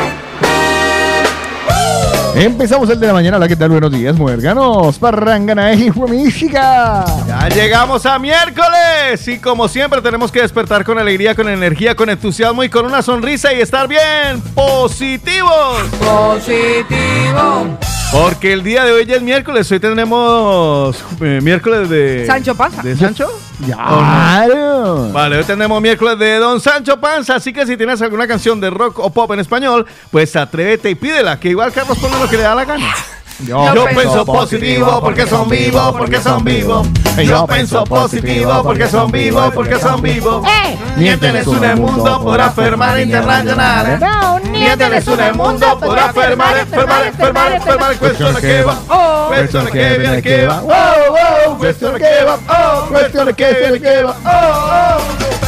Empezamos el de la mañana. Hola, ¿qué tal? Buenos días, muérganos. Parrangana, hijo de chica. Ya llegamos a miércoles y como siempre tenemos que despertar con alegría, con energía, con entusiasmo y con una sonrisa y estar bien positivos. Positivo. Porque el día de hoy ya es miércoles, hoy tenemos eh, miércoles de... Sancho Panza. ¿De Sancho? Claro. Vale, hoy tenemos miércoles de Don Sancho Panza, así que si tienes alguna canción de rock o pop en español, pues atrévete y pídela, que igual Carlos pone lo que le da la gana. Yo, Yo pienso positivo porque son vivos, porque son vivos. Yo pienso positivo porque son vivos, porque son vivos. Miénteles en el mundo por afirmar internacional. Miénteles en el mundo por afirmar, enfermar, enfermar, enfermar. Cuestión de que va, Oh. cuestión de que viene que va. Oh, oh, cuestión de que va, oh, cuestión de que viene que va.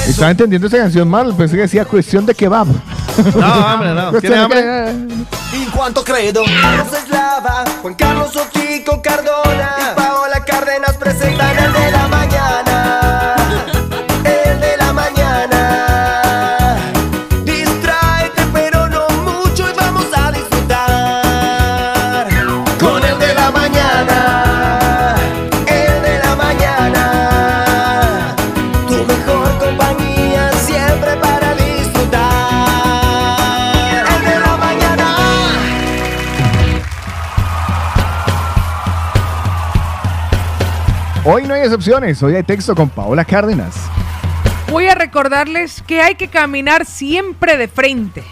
Oh, Estaba entendiendo esa canción mal. Pensé que decía cuestión de kebab. No, hombre, no. ¿Tiene Cuestión de hambre? que- In cuanto credo Carlos Eslava, Juan Carlos Ochico Cardona y Paola Cárdenas presentan el de la mañana Hoy no hay excepciones. Hoy hay texto con Paola Cárdenas. Voy a recordarles que hay que caminar siempre de frente.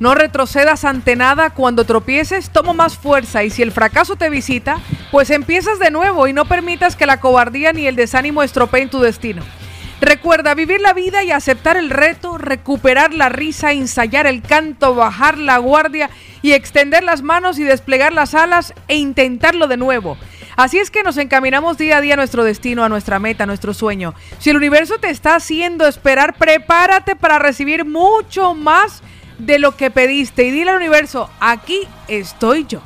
No retrocedas ante nada, cuando tropieces toma más fuerza y si el fracaso te visita, pues empiezas de nuevo y no permitas que la cobardía ni el desánimo estropeen tu destino. Recuerda vivir la vida y aceptar el reto, recuperar la risa, ensayar el canto, bajar la guardia y extender las manos y desplegar las alas e intentarlo de nuevo. Así es que nos encaminamos día a día a nuestro destino, a nuestra meta, a nuestro sueño. Si el universo te está haciendo esperar, prepárate para recibir mucho más de lo que pediste y dile al universo, aquí estoy yo.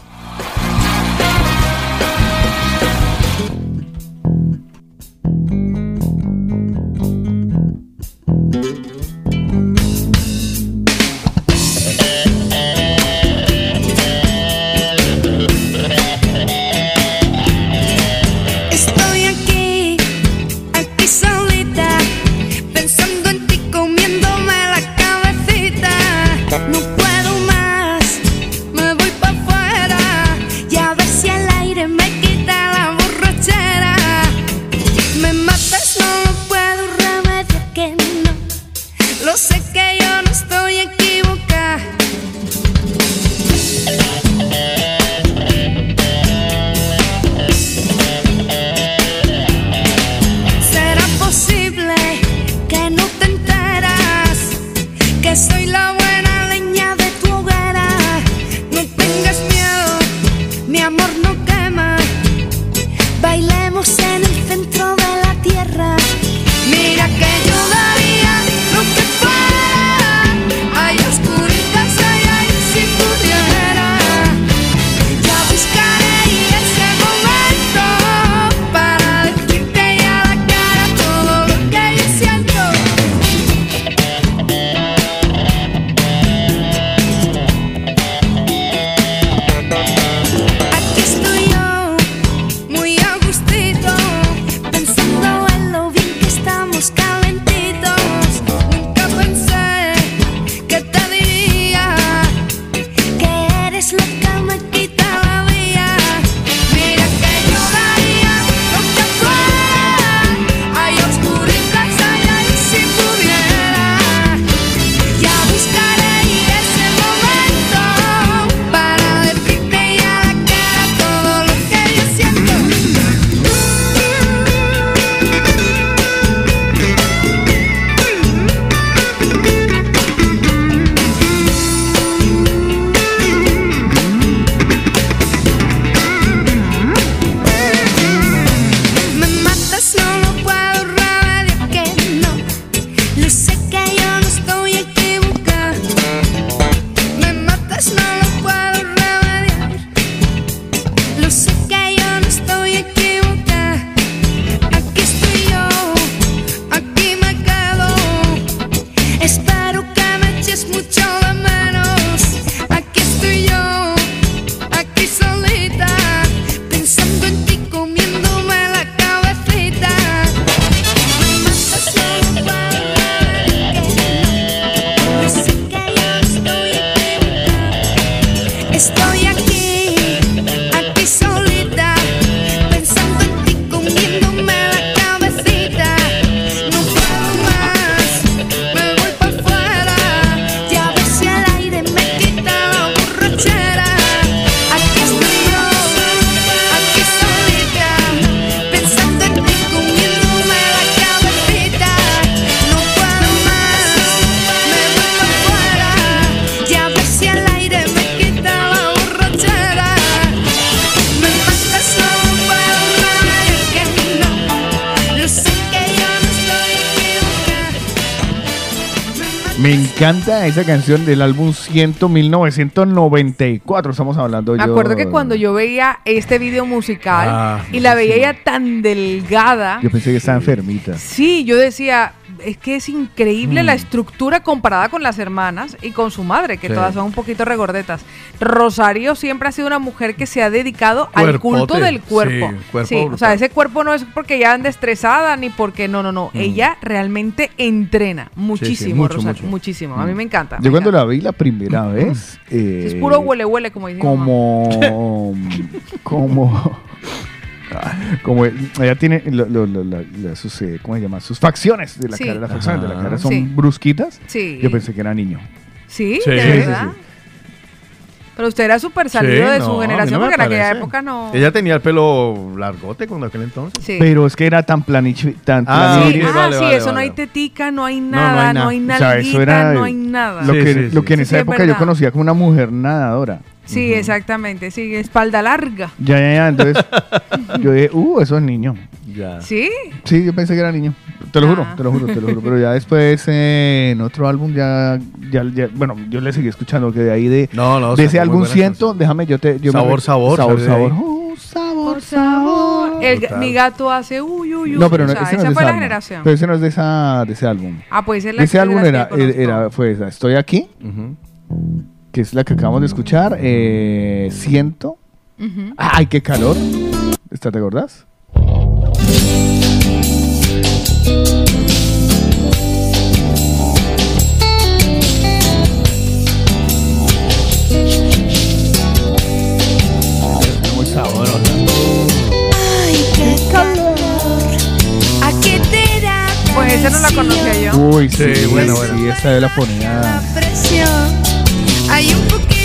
Esa canción del álbum 100 1994. Estamos hablando Me yo. acuerdo que cuando yo veía este video musical Ah, y la veía ella tan delgada, Yo pensé que estaba enfermita. sí, yo decía, es que es increíble Mm. la estructura comparada con las hermanas y con su madre, que Sí. todas son un poquito regordetas. Rosario siempre ha sido una mujer que se ha dedicado al culto del cuerpo. Sí, cuerpo Sí, o sea, ese cuerpo no es porque ya anda estresada ni porque no, no, no. Mm. Ella realmente entrena muchísimo, mucho, Rosario, mucho. muchísimo. A mí me encanta. Yo me cuando encanta. la vi la primera vez. eh, Es puro huele huele como dice mi mamá. como como como ella tiene lo- lo- lo- sus eh, cómo se llama sus facciones de la Sí. cara las facciones de la cara son Sí. brusquitas Sí. yo pensé que era niño Sí, Sí. de Sí, sí, verdad. Pero usted era súper salido Sí, de no, su generación no porque en aquella época no. Ella tenía el pelo largote cuando aquel entonces. Sí. pero es que era tan planichi tan Ah, Sí, ah, vale, sí, vale, eso no hay tetica, no hay no nada, hay no nada. hay O sea, nalguita, eso era no hay nada. lo que sí, lo sí. que en Sí, esa sí, es época yo conocía como una mujer nadadora Sí, exactamente, sí, espalda larga. ya ya ya entonces yo dije uh eso es niño Ya. ¿Sí? Sí, yo pensé que era niño. Te lo juro, Ah. te lo juro, te lo juro. Pero ya después eh, en otro álbum ya, ya, ya- bueno, yo le seguí escuchando que de ahí de, No, no. de ese álbum siento, déjame yo te yo me Sabor, re- sabor, sabor, sabor. ahí. Oh, sabor. El, mi gato hace uy, uy, uy. No, pero no, o sea, ese no esa es fue la álbum. generación. Pero ese no es de esa de ese álbum. ah, pues es la ese álbum era, era fue esa. Estoy aquí, que es la que acabamos de escuchar. Eh, siento. Ay, qué calor. ¿Esta te acordás? Esa no la conocía yo. Uy, sí, Sí, bueno, sí, esa de la ponía. la presión? Hay un poquito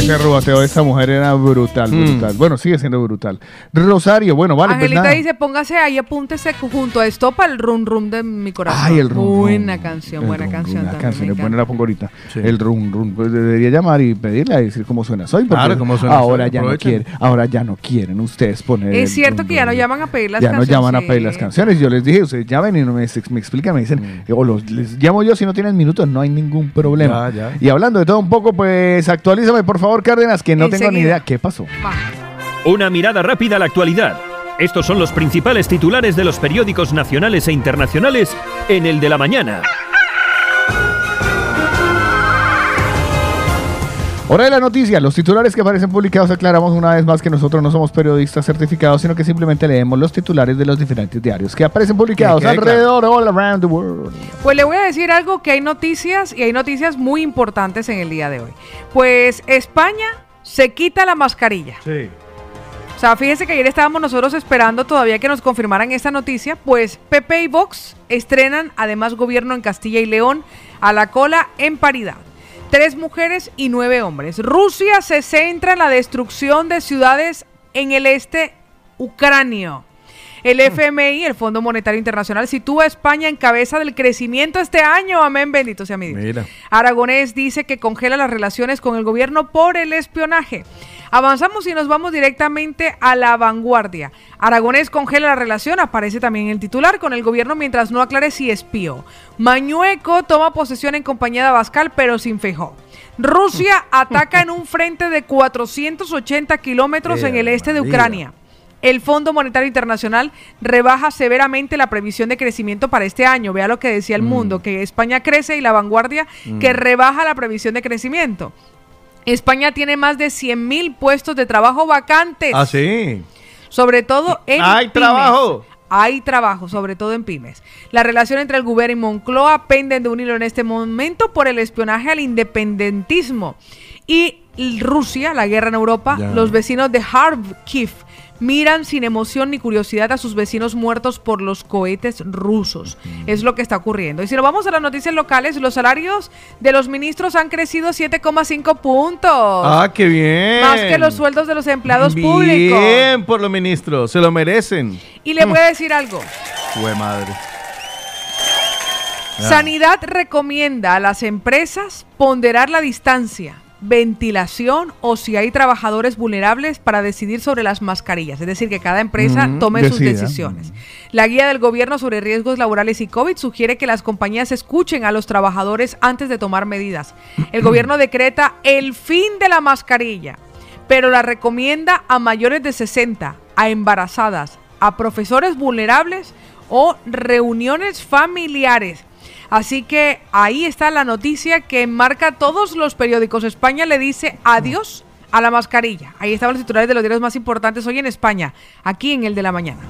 ese rubateo de esta mujer era brutal, Mm. brutal. Bueno, sigue siendo brutal. Rosario, bueno, vale, pues Angelita dice, póngase ahí, apúntese junto a Estopa el rum rum de mi corazón. Ay, el rum, rum. Buena canción, El buena rum, canción La también. canción encanta. la pongo ahorita. Sí. El rum, rum. Pues debería llamar y pedirle a decir cómo suena soy. porque Claro, cómo suena ahora Soy, ya no quieren, ahora ya no quieren ustedes poner. Es cierto rum, que ya rum, no llaman a pedir las ya canciones. no llaman a pedir las canciones. Yo les dije, ustedes llamen y no me, me explican, me dicen, o los, les llamo yo si no tienen minutos, no hay ningún problema. Ya, ya. Y hablando de todo un poco, pues actualízame por favor, Cárdenas, que no tengo ni idea qué pasó. Va. Una mirada rápida a la actualidad. Estos son los principales titulares de los periódicos nacionales e internacionales en el de la mañana. Hora de la noticia. Los titulares que aparecen publicados aclaramos una vez más que nosotros no somos periodistas certificados, sino que simplemente leemos los titulares de los diferentes diarios que aparecen publicados Que alrededor, all around the world. Pues le voy a decir algo que hay noticias y hay noticias muy importantes en el día de hoy. Pues España se quita la mascarilla. Sí. O sea, fíjese que ayer estábamos nosotros esperando todavía que nos confirmaran esta noticia, pues PP y Vox estrenan además gobierno en Castilla y León a la cola en paridad. Tres mujeres y nueve hombres. Rusia se centra en la destrucción de ciudades en el este ucranio. El FMI, el Fondo Monetario Internacional, sitúa a España en cabeza del crecimiento este año. Amén, bendito sea mi Dios. Mira. Aragonés dice que congela las relaciones con el gobierno por el espionaje. Avanzamos y nos vamos directamente a la vanguardia. Aragonés congela la relación, aparece también el titular, con el gobierno mientras no aclare si espió. Mañueco toma posesión en compañía de Abascal, pero sin fejó. Rusia ataca en un frente de 480 kilómetros en el este de. Ucrania. El Fondo Monetario Internacional rebaja severamente la previsión de crecimiento para este año. Vea lo que decía el mundo, que España crece y la vanguardia que rebaja la previsión de crecimiento. España tiene más de 100 mil puestos de trabajo vacantes, Ah, sí. sobre todo en ¡Hay pymes. trabajo! Hay trabajo, sobre todo en pymes. La relación entre el gobierno y Moncloa penden de un hilo en este momento por el espionaje al independentismo. Y Rusia, la guerra en Europa, Ya. los vecinos de Kharkiv miran sin emoción ni curiosidad a sus vecinos muertos por los cohetes rusos. Es lo que está ocurriendo. Y si nos vamos a las noticias locales, los salarios de los ministros han crecido 7,5 puntos. Ah, qué bien. más que los sueldos de los empleados Bien públicos. por los ministros, se lo merecen. Y le voy a decir algo. Fue madre. Sanidad recomienda a las empresas ponderar la distancia, ventilación o si hay trabajadores vulnerables para decidir sobre las mascarillas. Es decir, que cada empresa tome sus decisiones. La guía del gobierno sobre riesgos laborales y COVID sugiere que las compañías escuchen a los trabajadores antes de tomar medidas. El gobierno decreta el fin de la mascarilla, pero la recomienda a mayores de 60, a embarazadas, a profesores vulnerables o reuniones familiares. Así que ahí está la noticia que marca todos los periódicos. España le dice adiós a la mascarilla. Ahí estaban los titulares de los diarios más importantes hoy en España, aquí en el de la mañana.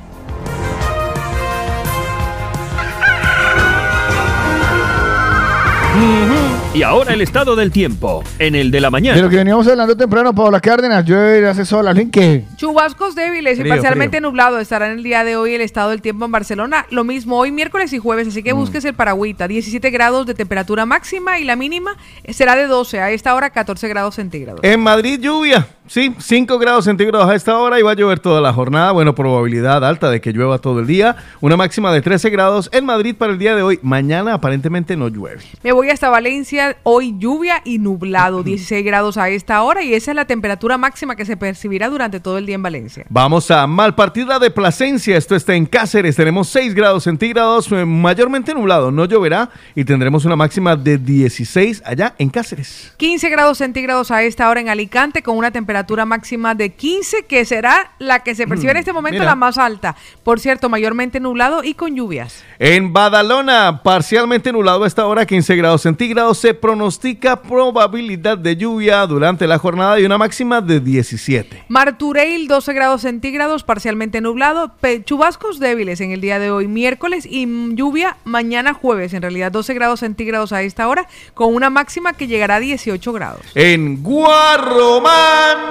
Y ahora el estado del tiempo en el de la De lo mañana. que veníamos hablando temprano, Paola Cárdenas, yo hace sola, que Chubascos débiles y parcialmente frío. nublado estará en el día de hoy el estado del tiempo en Barcelona. Lo mismo hoy miércoles y jueves, así que busques el paragüita. 17 grados de temperatura máxima y la mínima será de 12. A esta hora 14 grados centígrados. En Madrid, lluvia. Sí, 5 grados centígrados a esta hora y va a llover toda la jornada. Bueno, probabilidad alta de que llueva todo el día. Una máxima de 13 grados en Madrid para el día de hoy. Mañana aparentemente no llueve. Me voy hasta Valencia, hoy lluvia y nublado, 16 grados a esta hora y esa es la temperatura máxima que se percibirá durante todo el día en Valencia. Vamos a Malpartida de Plasencia. Esto está en Cáceres. Tenemos 6 grados centígrados, eh, mayormente nublado. No lloverá y tendremos una máxima de 16 allá en Cáceres. 15 grados centígrados a esta hora en Alicante con una temperatura máxima de 15 que será la que se percibe en este momento mira. la más alta. Por cierto, mayormente nublado y con lluvias. En Badalona, parcialmente nublado a esta hora, 15 grados centígrados. Se pronostica probabilidad de lluvia durante la jornada y una máxima de 17. Martureil, 12 grados centígrados, parcialmente nublado. Chubascos débiles en el día de hoy, miércoles, y mm, lluvia mañana jueves. En realidad, 12 grados centígrados a esta hora, con una máxima que llegará a 18 grados. En Guarromán,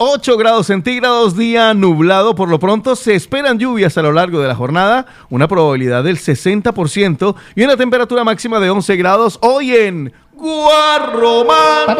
8 grados centígrados, día nublado. Por lo pronto se esperan lluvias a lo largo de la jornada, una probabilidad del 60% y una temperatura máxima de 11 grados hoy en Guarromán.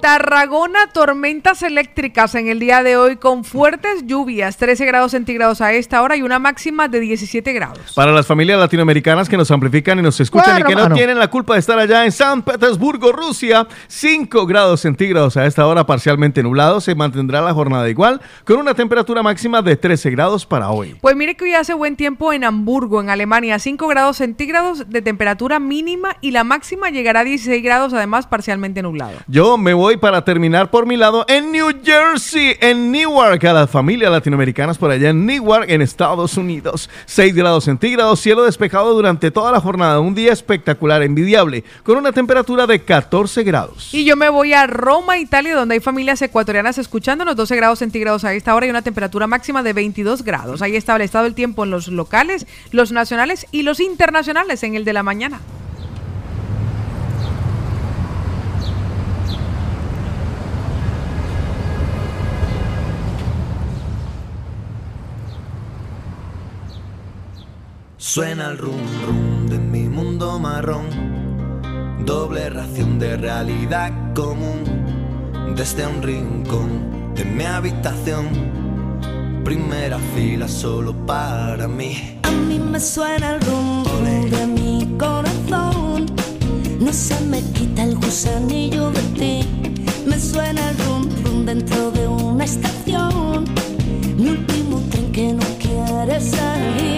Tarragona, tormentas eléctricas en el día de hoy con fuertes lluvias, 13 grados centígrados a esta hora y una máxima de 17 grados. Para las familias latinoamericanas que nos amplifican y nos escuchan y que no tienen la culpa de estar allá en San Petersburgo, Rusia, 5 grados centígrados a esta hora parcialmente nublado. Se mantendrá la jornada igual con una temperatura máxima de 13 grados para hoy. Pues mire que hoy hace buen tiempo en Hamburgo, en Alemania, 5 grados centígrados de temperatura mínima y la máxima llegará a 16 grados, además parcialmente nublado. Yo me voy para terminar por mi lado en New Jersey, en Newark, a las familias latinoamericanas por allá en Newark, en Estados Unidos. 6 grados centígrados, cielo despejado durante toda la jornada. Un día espectacular, envidiable, con una temperatura de 14 grados. Y yo me voy a Roma, Italia, donde hay familias ecuatorianas escuchándonos, 12 grados centígrados a esta hora y una temperatura máxima de 22 grados. Ahí está el estado del tiempo en los locales, los nacionales y los internacionales en el de la mañana. Suena el rum rum de mi mundo marrón, doble ración de realidad común, desde un rincón de mi habitación, primera fila solo para mí. A mí me suena el rum rum de mi corazón. No se me quita el gusanillo de ti. Me suena el rum rum dentro de una estación. Mi último tren que no quiere salir.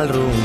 Me suena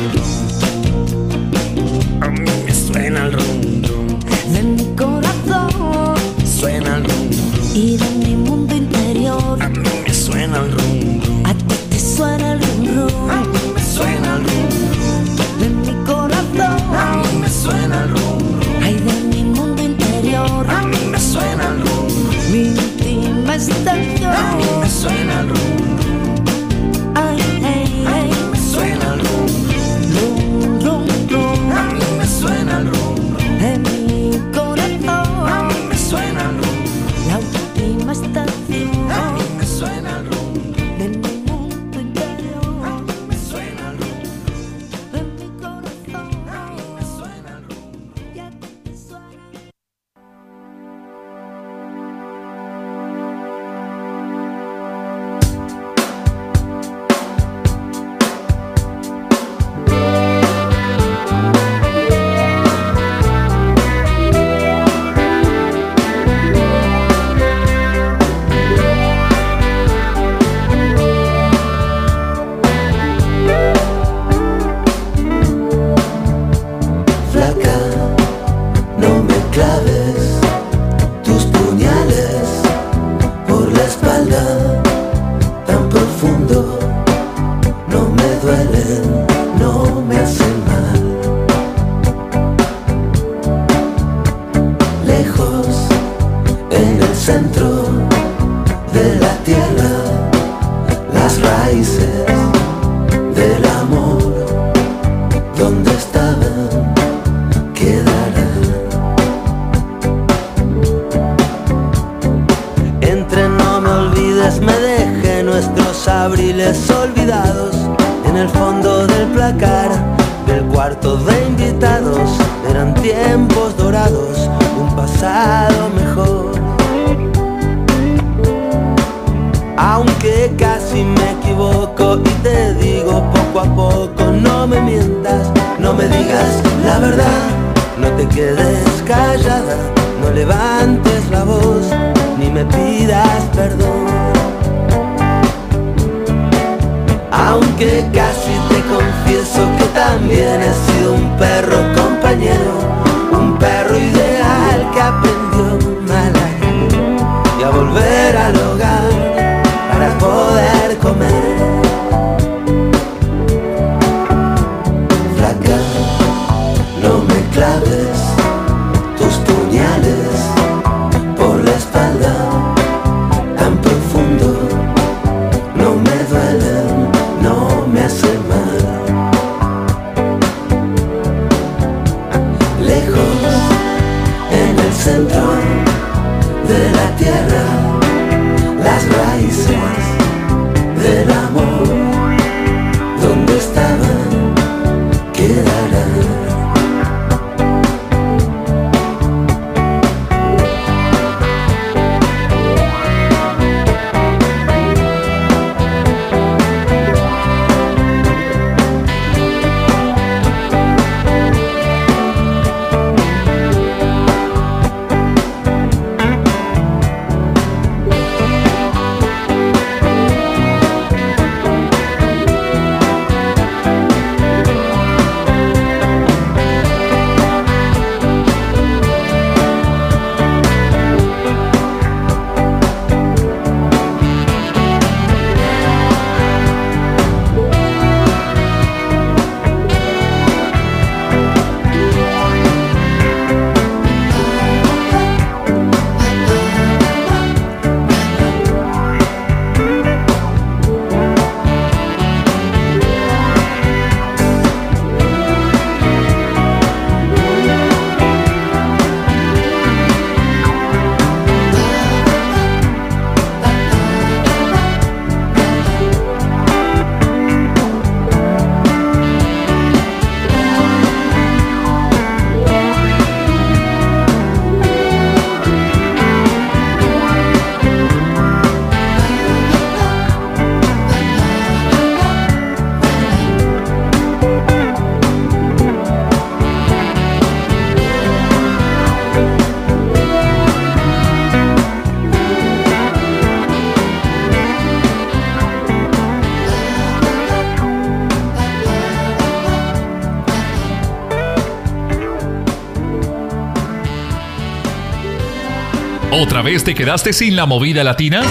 ¿Otra vez te quedaste sin la movida latina?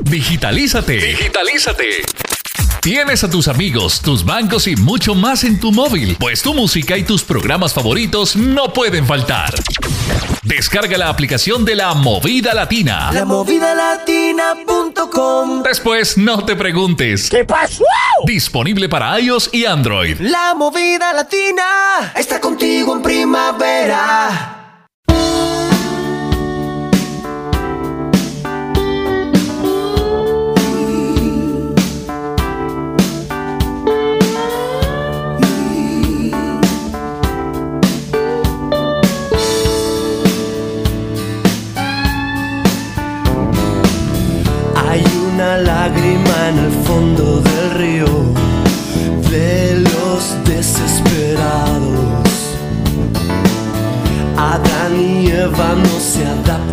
Digitalízate. Digitalízate. Tienes a tus amigos, tus bancos y mucho más en tu móvil, pues tu música y tus programas favoritos no pueden faltar. Descarga la aplicación de la Movida Latina. Lamovidalatina.com Después no te preguntes. ¿Qué pasó? Disponible para iOS y Android. La movida latina está contigo en primavera.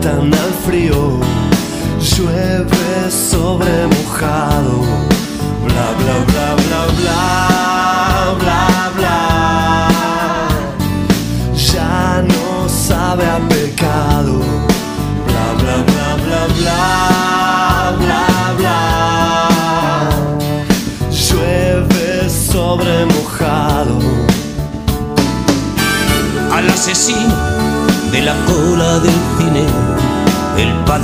Adaptan al frío. Llueve sobre mojado. Bla bla bla bla bla bla bla. Ya no sabe a pecado. Bla bla bla bla bla bla bla. Llueve sobre al asesino de la cola del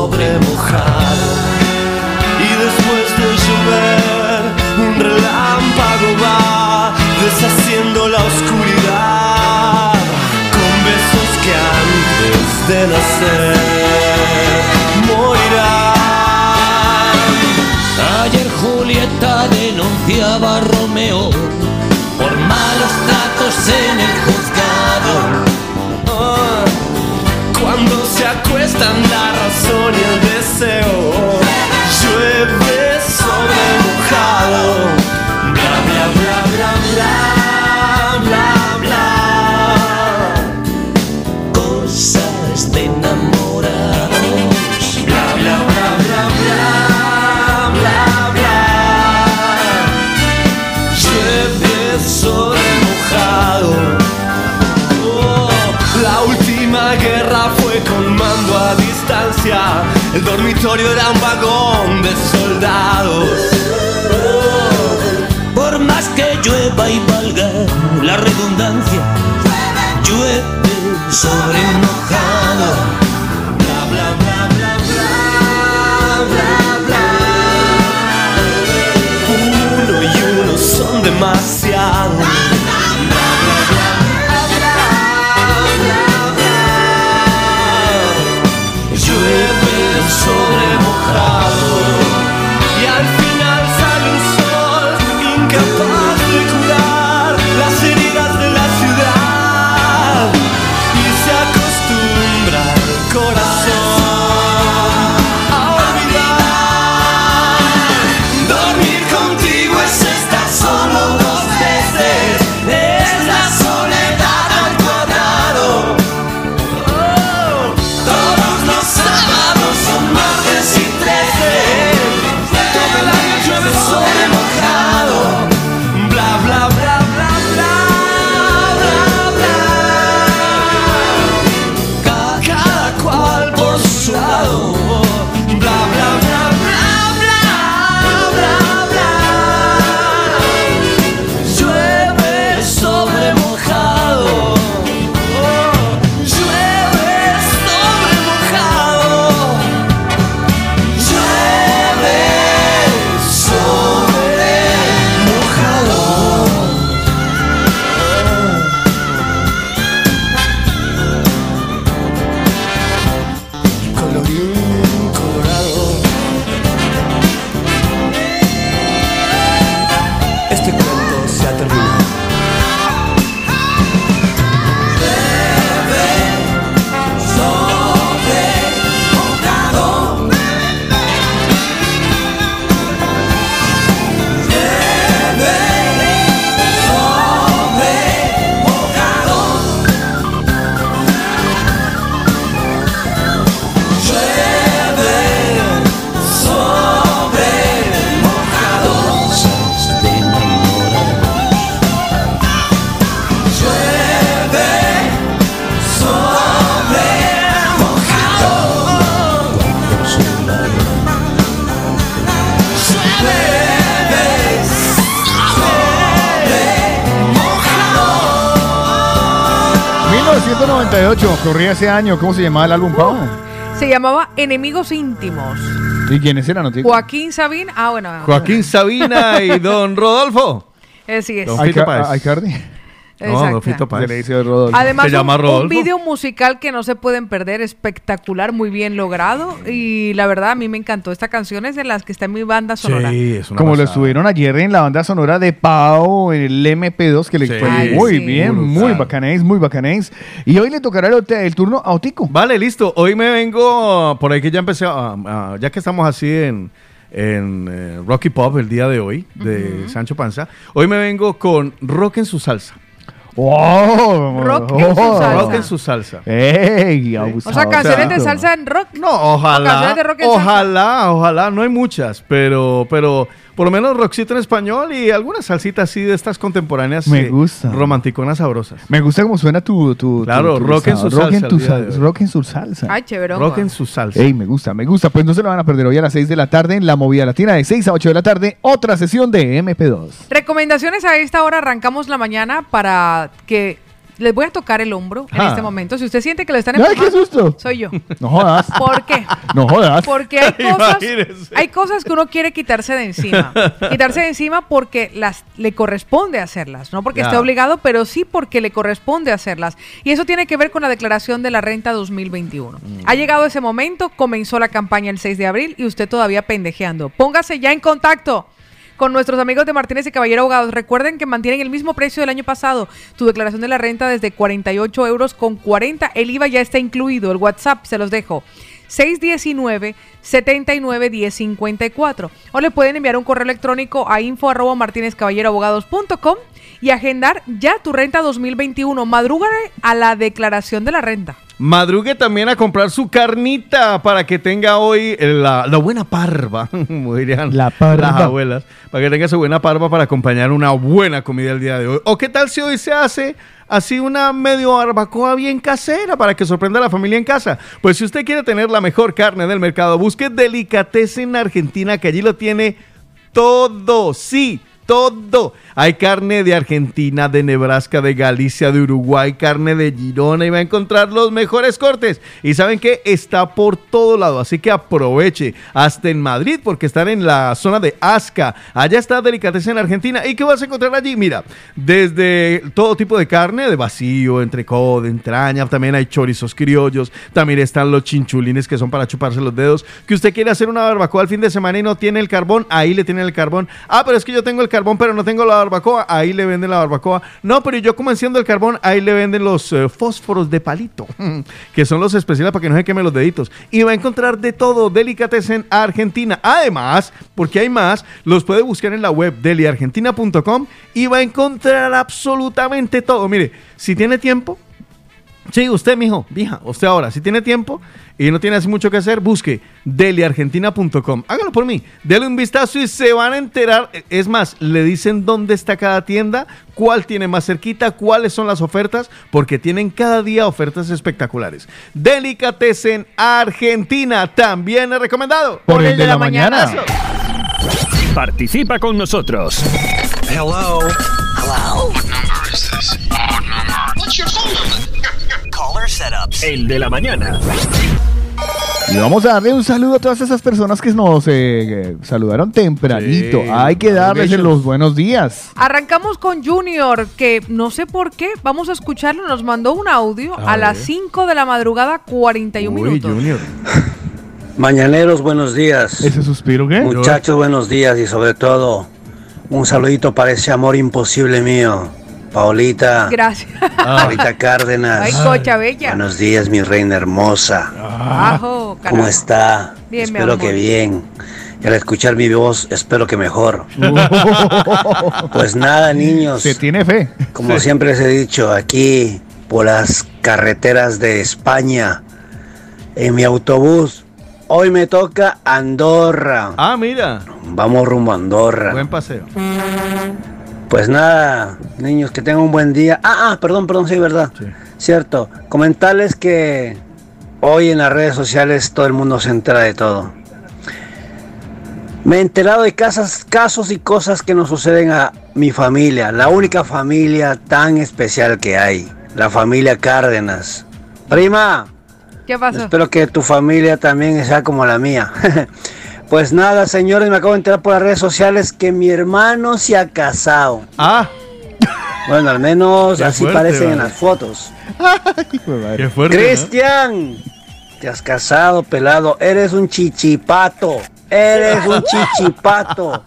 Y después de llover un relámpago va deshaciendo la oscuridad con besos que antes de nacer morirán. Ayer Julieta denunciaba a Romeo se acuestan la El dormitorio era un vagón de soldados. Por más que llueva y valga la redundancia, llueve sobre mojado. Bla bla bla bla bla bla bla. Uno y uno son demasiados. Corría ese año. ¿Cómo se llamaba el álbum, Pau? Se llamaba Enemigos Íntimos. ¿Y quiénes eran, Notico? Joaquín Sabín. Ah, bueno. Joaquín Sabina y Don Rodolfo. Eh, sí es. Don Páez. Icardi. No, Exacto. Don Fito Se Páez. le dice Rodolfo. Además, Se llama un, video musical que no se pueden perder, espectacular, muy bien logrado. Y la verdad, a mí me encantó. Esta canción es de las que está en mi banda sonora. Sí, es una Como lo estuvieron ayer en la banda sonora de Pau, en el MP2, que le Sí. fue Ay, muy sí. bien, Brutal. muy bacanéis, muy bacanéis. Y hoy le tocará el, el turno a Otico. Vale, listo. Hoy me vengo, por ahí que ya empecé, a- a- ya que estamos así en, en eh, Rocky Pop el día de hoy, de Sancho Panza, hoy me vengo con Rock en su salsa. ¡Wow! Rock en su salsa. Rock en su salsa. ¡Ey! O sea, canciones de salsa en rock. No, ojalá, canciones de rock en salsa. ojalá, ojalá, no hay muchas, pero, pero, por lo menos rockcito en español y algunas salsitas así de estas contemporáneas. Me eh, gusta. Romanticonas sabrosas. Me gusta cómo suena tu... tu Claro, tu- tu rock en su rock en salsa tu el día sal- de hoy. rock en su salsa. Ay, chévere. Rock en su salsa. Ey, me gusta, me gusta. Pues no se lo van a perder hoy a las 6 de la tarde en la movida latina de 6 a 8 de la tarde. Otra sesión de MP2. Recomendaciones a esta hora, arrancamos la mañana para que les voy a tocar el hombro en Ah. este momento. Si usted siente que lo están Ay, qué empujando, susto. soy yo. No jodas. ¿Por qué? No jodas. Porque hay cosas, Imagínese. hay cosas que uno quiere quitarse de encima. quitarse de encima porque las le corresponde hacerlas, no porque Ya. esté obligado, pero sí porque le corresponde hacerlas. Y eso tiene que ver con la declaración de la renta 2021. Ha llegado ese momento, comenzó la campaña el 6 de abril y usted todavía pendejeando. Póngase ya en contacto con nuestros amigos de Martínez y Caballero Abogados. Recuerden que mantienen el mismo precio del año pasado. Tu declaración de la renta desde 48 euros con 40. El IVA ya está incluido. El WhatsApp se los dejo. 619-79-1054. O le pueden enviar un correo electrónico a info arroba martinezcaballeroabogados.com y agendar ya tu renta 2021. Madrúgale a la declaración de la renta. Madrugue también a comprar su carnita para que tenga hoy eh, la, la buena parva, como dirían La parva. las abuelas, para que tenga su buena parva para acompañar una buena comida el día de hoy. ¿O qué tal si hoy se hace así una medio barbacoa bien casera para que sorprenda a la familia en casa? Pues si usted quiere tener la mejor carne del mercado, busque Delicatessen Argentina, que allí lo tiene todo, sí, todo. Hay carne de Argentina, de Nebraska, de Galicia, de Uruguay, carne de Girona y va a encontrar los mejores cortes. Y saben que está por todo lado, así que aproveche hasta en Madrid porque están en la zona de Asca. Allá está Delicatessen Argentina. ¿Y qué vas a encontrar allí? Mira, desde todo tipo de carne, de vacío, entrecot, de entraña, también hay chorizos criollos, también están los chinchulines que son para chuparse los dedos. Que usted quiere hacer una barbacoa al fin de semana y no tiene el carbón, ahí le tienen el carbón. Ah, pero es que yo tengo el carbón, pero no tengo la barbacoa, ahí le venden la barbacoa. No, pero yo como enciendo el carbón, ahí le venden los eh, fósforos de palito, que son los especiales para que no se quemen los deditos. Y va a encontrar de todo, Delicatessen Argentina. Además, porque hay más, los puede buscar en la web deliargentina.com y va a encontrar absolutamente todo. Mire, si tiene tiempo, Sí, usted, mijo, vieja, usted ahora, si tiene tiempo y no tiene así mucho que hacer, busque deliargentina.com. Hágalo por mí, dele un vistazo y se van a enterar. Es más, le dicen dónde está cada tienda, cuál tiene más cerquita, cuáles son las ofertas, porque tienen cada día ofertas espectaculares. Delicatessen Argentina, también es recomendado. Por el de la mañana. Participa con nosotros. Hello. Hello. El de la mañana. Y vamos a darle un saludo a todas esas personas que nos eh, saludaron tempranito. Sí, Hay que darles los buenos días. Arrancamos con Junior, que no sé por qué, vamos a escucharlo, nos mandó un audio a, A las ver. 5 de la madrugada, 41 Uy, minutos. Junior. Mañaneros, buenos días. ¿Ese suspiro qué? Muchachos, buenos días y sobre todo un saludito para ese amor imposible mío. Paolita, Gracias. Paolita Cárdenas. Ay, cocha bella. Buenos días, mi reina hermosa. Ajo, ¿Cómo está? Bien, mi espero amor. que bien. Y al escuchar mi voz, espero que mejor. Pues nada, niños. Se tiene fe. Como siempre les he dicho, aquí por las carreteras de España, en mi autobús, hoy me toca Andorra. Ah, mira, Vamos rumbo a Andorra. buen paseo. Pues nada, niños, que tengan un buen día. Ah, ah, perdón, perdón, sí, verdad. Sí. Cierto, comentarles que hoy en las redes sociales todo el mundo se entera de todo. Me he enterado de casas, casos y cosas que nos suceden a mi familia, la única familia tan especial que hay, la familia Cárdenas. Prima, ¿Qué pasó? Espero que tu familia también sea como la mía. pues nada, señores, me acabo de enterar por las redes sociales que mi hermano se ha casado. Ah, Bueno, al menos Qué así fuerte, parecen en las fotos. Qué fuerte. ¿no? Cristian, te has casado, pelado. Eres un chichipato. Eres un chichipato.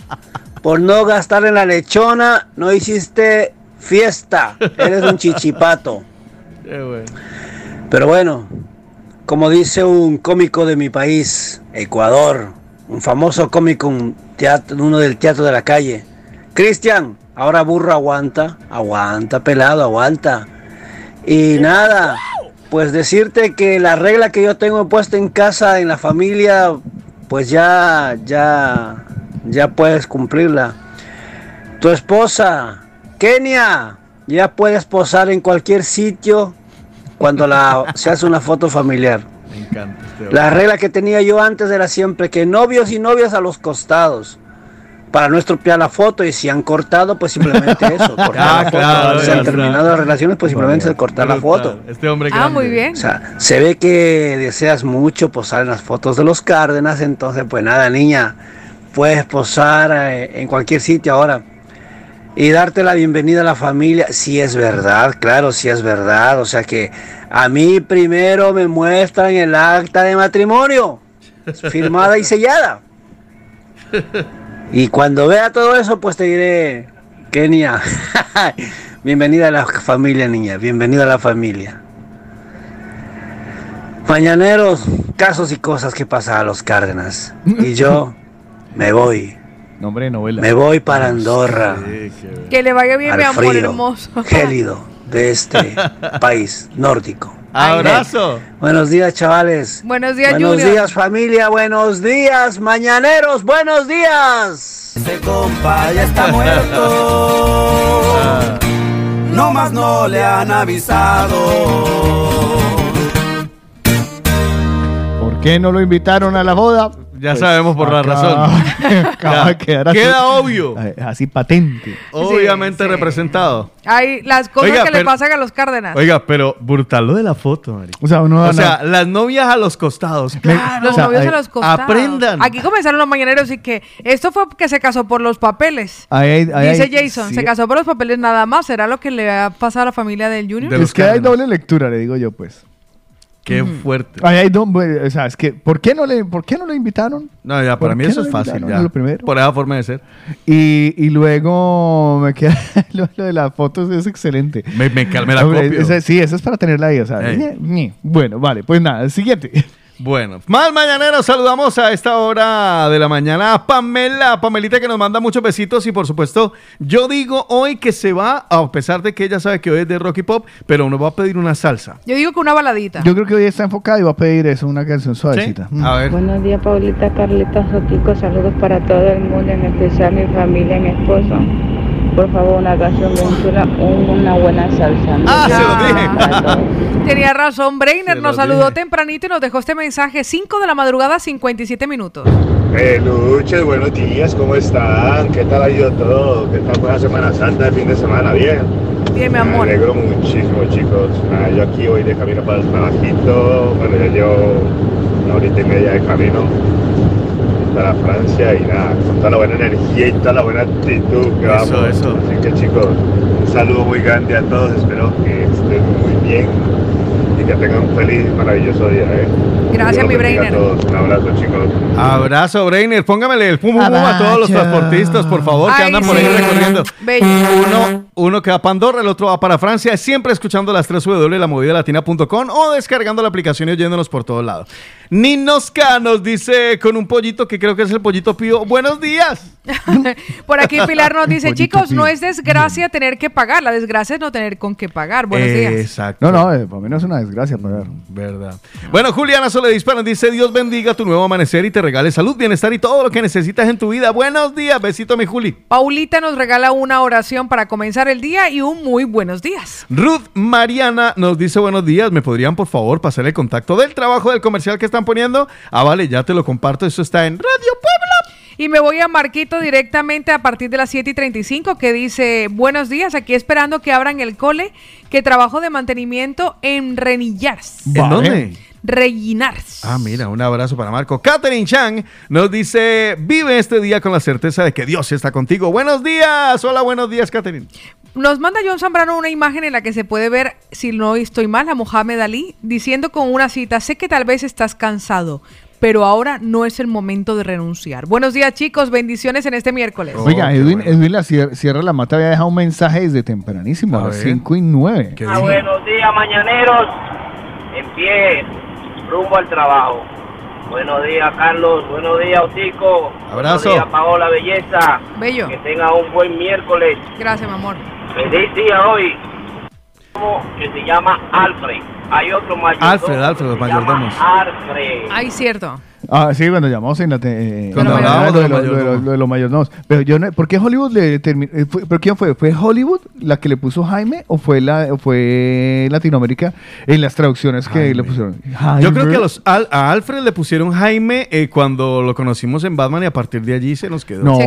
Por no gastar en la lechona, no hiciste fiesta. Eres un chichipato. Qué bueno. Pero bueno, como dice un cómico de mi país, Ecuador, un famoso cómico, un uno del teatro de la calle, Cristian, ahora burro aguanta, aguanta, pelado, aguanta. Y nada, pues decirte que la regla que yo tengo puesta en casa, en la familia, pues ya, ya, ya puedes cumplirla. Tu esposa, Kenia, ya puedes posar en cualquier sitio cuando la, se hace una foto familiar. Me encanta este La regla que tenía yo antes era siempre que novios y novias a los costados. Para no estropear la foto y si han cortado, pues simplemente eso. cortar Ah, la foto. claro, si han terminado las relaciones, pues simplemente es cortar la foto. Este hombre Ah, muy bien. O sea, se ve que deseas mucho posar en las fotos de los Cárdenas, entonces pues nada, niña, puedes posar eh, en cualquier sitio ahora y darte la bienvenida a la familia, si es verdad, claro, si es verdad, o sea que a mí primero me muestran el acta de matrimonio, firmada y sellada. Y cuando vea todo eso, pues te diré, Kenia, bienvenida a la familia, niña, bienvenida a la familia. Mañaneros, casos y cosas que pasan a los Cárdenas. Y yo me voy, Nombre de novela. me voy para Andorra, Que le vaya bien, al mi amor hermoso. gélido de este país nórdico. Abrazo. Buenos días, chavales. Buenos días, Buenos Junior. días, familia. Buenos días, mañaneros. Buenos días. Ese compa ya está muerto. No más no le han avisado. ¿Por qué no lo invitaron a la boda? Ya sabemos por la razón. Acaba de quedar así. Queda obvio. Así patente. Obviamente representado. Hay las cosas Oiga, que le pasan a los Cárdenas. Oiga, pero brutal lo de la foto, Mari. O sea, uno O sea, las novias a los costados. Claro. los novios a los costados. Aprendan. Aquí comenzaron los mañaneros y que esto fue que se casó por los papeles. Ahí hay- ahí Dice hay- Jason, sí. se casó por los papeles nada más. ¿Será lo que le ha pasado a la familia del Junior? es que hay doble lectura, le digo yo, pues. Qué fuerte. Ahí hay do- o sea, es que, ¿por qué no le, por qué no lo invitaron? No, ya, para ¿Por mí qué eso no es lo fácil. invitaron? Ya. Es lo primero. Por esa forma de ser. Y, y luego me queda lo, lo de las fotos es excelente. Me, me, cal- me la Hombre, copio. esa- sí, esa es para tenerla ahí, o sea. Ey. ñe, ñe. Bueno, vale, pues nada, siguiente. Bueno, más mañaneros, saludamos a esta hora de la mañana a Pamela, Pamelita que nos manda muchos besitos y por supuesto yo digo hoy que se va, a pesar de que ella sabe que hoy es de rock y pop, pero nos va a pedir una salsa. Yo digo que una baladita. Yo creo que hoy está enfocado y va a pedir eso, una canción suavecita. Mm. A ver. Buenos días, Paulita, Carlitos, Sotico. Saludos para todo el mundo, en especial mi familia, mi esposo. Por favor, una canción bien chula, un- una buena salsa. Ah, se lo dije. Tenía razón, Brainer nos saludó dije. tempranito y nos dejó este mensaje 5 de la madrugada, 57 minutos. Peluches, buenos días, ¿cómo están? ¿Qué tal ha ido todo? ¿Qué tal fue la Semana Santa, el fin de semana? ¿Bien? Bien, mi Me amor. alegro muchísimo, chicos. Ah, yo aquí voy de camino para el trabajito. Bueno, ya llevo una horita y media de camino para Francia y nada, con toda la buena energía y toda la buena actitud que vamos. Eso, eso. Así que, chicos, un saludo muy grande a todos. Espero que estén muy bien y que tengan un feliz y maravilloso día. ¿eh? Gracias, mi Brainer. todos. Un abrazo, chicos. Abrazo, Brainer, póngamele el pum pum pum a todos los transportistas, por favor, que Ay, andan por sí. ahí recorriendo. Bello. Uno, uno que va para Andorra, el otro va para Francia, siempre escuchando las 3 W, la latina.com o descargando la aplicación y oyéndonos por todos lados. Ninosca nos dice con un pollito que creo que es el pollito pío. Buenos días. Por aquí Pilar nos dice, chicos, no es desgracia tener que pagar, la desgracia es no tener con qué pagar. Buenos días. Exacto. No, no, eh, para mí no es una desgracia pagar. Verdad. Bueno, Juliana Sole dispara, dice Dios bendiga tu nuevo amanecer y te regale salud, bienestar y todo lo que necesitas en tu vida. Buenos días, besito mi Juli. Paulita nos regala una oración para comenzar el día y un muy buenos días. Ruth Mariana nos dice buenos días. ¿Me podrían por favor pasar el contacto del trabajo del comercial que están poniendo? Ah, vale, ya te lo comparto. Eso está en Radio. Y me voy a Marquito directamente a partir de las 7 y 35 que dice, buenos días, aquí esperando que abran el cole, que trabajo de mantenimiento en Renillars. ¿En dónde? Rellinars. Ah, mira, un abrazo para Marco. Catherine Chang nos dice, vive este día con la certeza de que Dios está contigo. Buenos días. Hola, buenos días, Catherine. Nos manda John Zambrano una imagen en la que se puede ver, si no estoy mal, a Mohamed Ali diciendo con una cita, sé que tal vez estás cansado, pero ahora no es el momento de renunciar. Buenos días chicos, bendiciones en este miércoles. Oiga, Edwin, Edwin la Sier- Sierra La Mata había dejado un mensaje desde tempranísimo, a, las 5 y 9. Ah, buenos días, mañaneros. En pie, rumbo al trabajo. Buenos días, Carlos. Buenos días, Otico. Abrazo. Buenos días, Paola Belleza. Bello. Que tenga un buen miércoles. Gracias, mi amor. Feliz día hoy. Que se llama Alfred. Hay otro mayordomo. Alfred, Alfred, los mayordomos. Alfred. Ay, cierto. Ah, sí, cuando llamamos en la... te- eh, Cuando la hablábamos de lo, de los mayordomos. Pero yo no... ¿Por qué Hollywood le terminó... ¿Pero quién fue? ¿Fue Hollywood la que le puso Jaime o fue la o fue Latinoamérica en las traducciones que le pusieron? Yo creo que a, los, Al- a Alfred le pusieron Jaime eh, cuando lo conocimos en Batman y a partir de allí se nos quedó. No,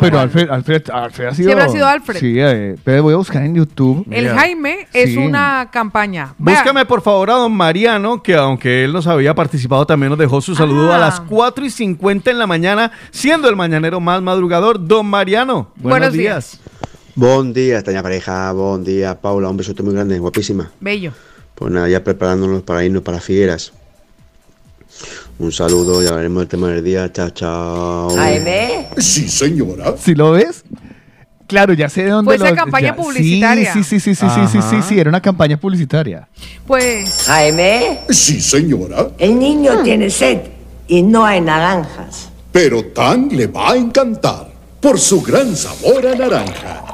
pero Alfred, Alfred, Alfred ha sido... Siempre ha sido Alfred. Sí, eh, pero voy a buscar en YouTube. El Jaime es Sí. una campaña. Búscame por favor a don Mariano, que aunque él nos había participado, también nos dejó su saludo Ah. a las 4 y 50 en la mañana, siendo el mañanero más madrugador. Don Mariano, buenos, Buenos días. Buen día, estaña pareja, buen día, Paula, un besote muy grande, guapísima. Bello. Pues nada, ya preparándonos para irnos para Figueras. Un saludo, ya veremos el tema del día, chao, chao. Sí, señora. ¿Sí lo ves? Claro, ya sé de dónde Fue esa lo- campaña ya- publicitaria. Sí, sí, sí, sí, sí, sí, sí, sí, era una campaña publicitaria. Pues. Jaime. Sí, señora. El niño tiene sed y no hay naranjas. Pero Tan le va a encantar por su gran sabor a naranja.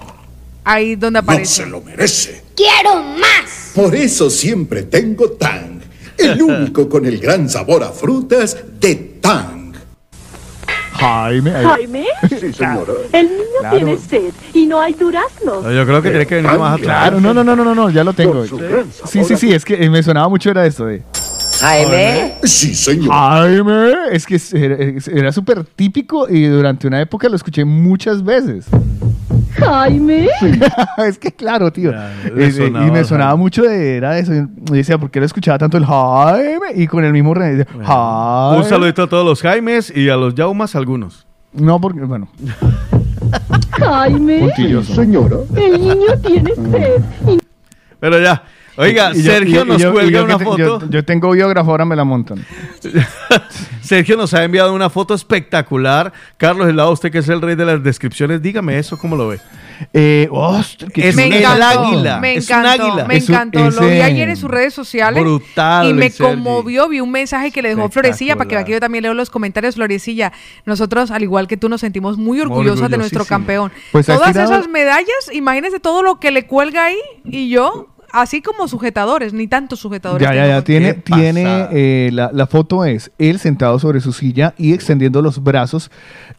Ahí donde No aparece. se lo merece. ¡Quiero más! Por eso siempre tengo Tang, el único con el gran sabor a frutas de Tang. Jaime. Jaime. Sí, señora. El niño Claro. tiene sed y no hay duraznos. Yo creo que tiene que venir más atrás. Claro, no, no, no, no, no, no, ya lo tengo. Sí, sí, sí, es que eh, me sonaba mucho era esto de... Jaime. Sí, señor. Jaime, es que era, súper típico y durante una época lo escuché muchas veces. Jaime. es que claro, tío. Eh, eh, sonaba y me sonaba mucho de era eso. Y decía, ¿por qué lo escuchaba tanto el Jaime? Y con el mismo re- decía, Jaime. Un saludito a todos los Jaimes y a los Yaumas algunos. No, porque, bueno. Jaime. Puntilloso. Señora. El niño tiene sed Pero ya. Oiga, Y Sergio yo- nos yo- cuelga yo una te- foto. Yo, yo tengo biógrafo, ahora me la montan. Sergio nos ha enviado una foto espectacular. Carlos Helado, usted que es el rey de las descripciones, dígame eso, ¿cómo lo ve? Eh, ostras, qué Es Me el encantó, águila. me es un encantó, águila. me Es encantó. Lo vi ayer en sus redes sociales Brutal, y me el Sergi. conmovió. Vi un mensaje que le dejó Florecilla para que vea que yo también leo los comentarios. Florecilla, nosotros, al igual que tú, nos sentimos muy orgullosas de nuestro campeón. Pues Todas tirado- esas medallas, imagínense todo lo que le cuelga ahí y yo, así como sujetadores, ni tantos sujetadores. Ya, ya, ya. Tiene, tiene eh, la, la foto es él sentado sobre su silla y extendiendo los brazos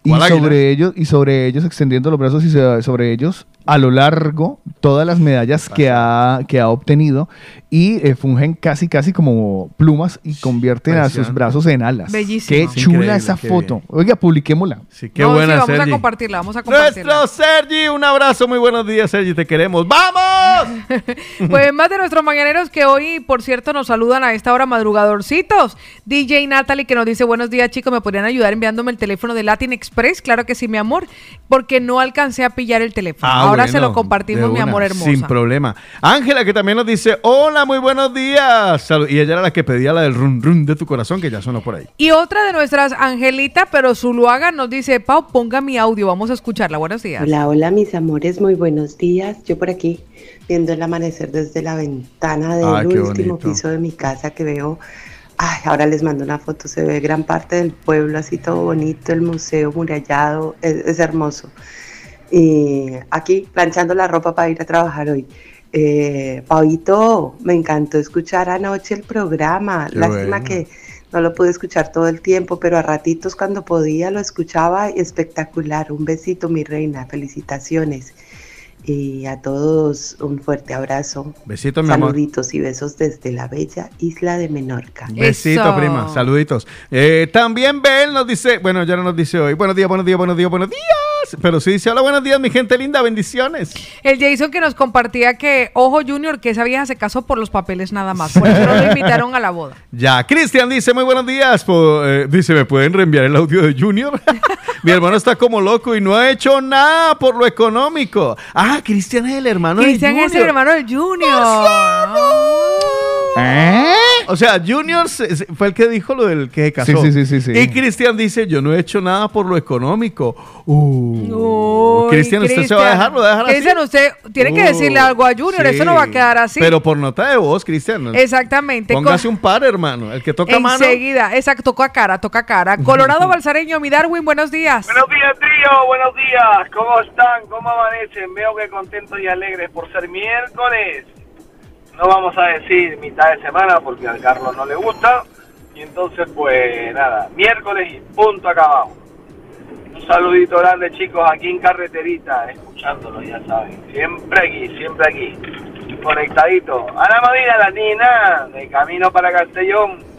y sobre ellos y sobre ellos extendiendo los brazos y sobre ellos a lo largo todas las medallas que ha, que ha obtenido y eh, fungen casi casi como plumas y convierten a sus brazos en alas. Bellísimo. Qué chula esa qué foto. bien. Oiga, publiquémosla. Sí, qué No, sí, buena, vamos a compartirla, vamos a compartirla. Nuestro Sergi, un abrazo, muy buenos días, Sergi, te queremos. ¡Vamos! Pues más de nuestros mañaneros que hoy, por cierto, nos saludan a esta hora madrugadorcitos. DJ Natalie que nos dice, buenos días chicos, ¿me podrían ayudar enviándome el teléfono de Latin Express? Claro que sí, mi amor, porque no alcancé a pillar el teléfono. Ah, Ahora se lo compartimos, mi amor hermosa. Sin problema. Ángela, que también nos dice, hola, muy buenos días. Y ella era la que pedía la del run run de tu corazón, que ya sonó por ahí. Y otra de nuestras Angelita, pero Zuluaga nos dice, Pau, ponga mi audio, vamos a escucharla. Buenos días. Hola, hola mis amores, muy buenos días. Yo por aquí viendo el amanecer desde la ventana del Ah, último bonito. piso de mi casa que veo. Ay, ahora les mando una foto, se ve gran parte del pueblo así todo bonito, el museo murallado, es, es hermoso. Y aquí planchando la ropa para ir a trabajar hoy. Eh, Pablito, me encantó escuchar anoche el programa. Qué Lástima bueno. que no lo pude escuchar todo el tiempo, pero a ratitos cuando podía lo escuchaba y espectacular. Un besito, mi reina. Felicitaciones. Y a todos un fuerte abrazo. Besito, mi amor. Saluditos y besos desde la bella isla de Menorca. Besito, Eso. prima. Saluditos. Eh, también Bel nos dice, bueno, ya no nos dice hoy, buenos días, buenos días, buenos días, buenos días. Pero sí dice, hola, buenos días, mi gente linda, bendiciones. El Jason que nos compartía que, ojo Junior, que esa vieja se casó por los papeles nada más. Por eso no lo invitaron a la boda. Ya, Cristian dice, muy buenos días. Eh, dice, ¿me pueden reenviar el audio de Junior? mi hermano está como loco y no ha hecho nada por lo económico. Ah, Cristian es el hermano Cristian de es el Junior. hermano del Junior. ¿Eh? O sea, Junior se- se- fue el que dijo lo del que se casó. Sí, sí, sí, sí, sí. Y Cristian dice, yo no he hecho nada por lo económico. Uh, Uy, Cristian, ¿usted se va a dejar? ¿Lo va a dejar así? Cristian, usted tiene que decirle algo a Junior, sí. eso no va a quedar así. Pero por nota de voz, Cristian. Exactamente. Póngase con- un par, hermano. El que toca mano. Enseguida, exacto, toca cara, toca cara. Colorado Balsareño, mi Darwin, buenos días. Buenos días, tío. Buenos días. ¿Cómo están? ¿Cómo amanecen? Veo que contentos y alegres por ser miércoles. No vamos a decir mitad de semana porque al Carlos no le gusta. Y Entonces, pues nada, miércoles y punto acabado. Un saludito grande, chicos, aquí en Carreterita, escuchándolo, ya saben. Siempre aquí, siempre aquí. Conectadito. Ana Madina, la Nina, de camino para Castellón.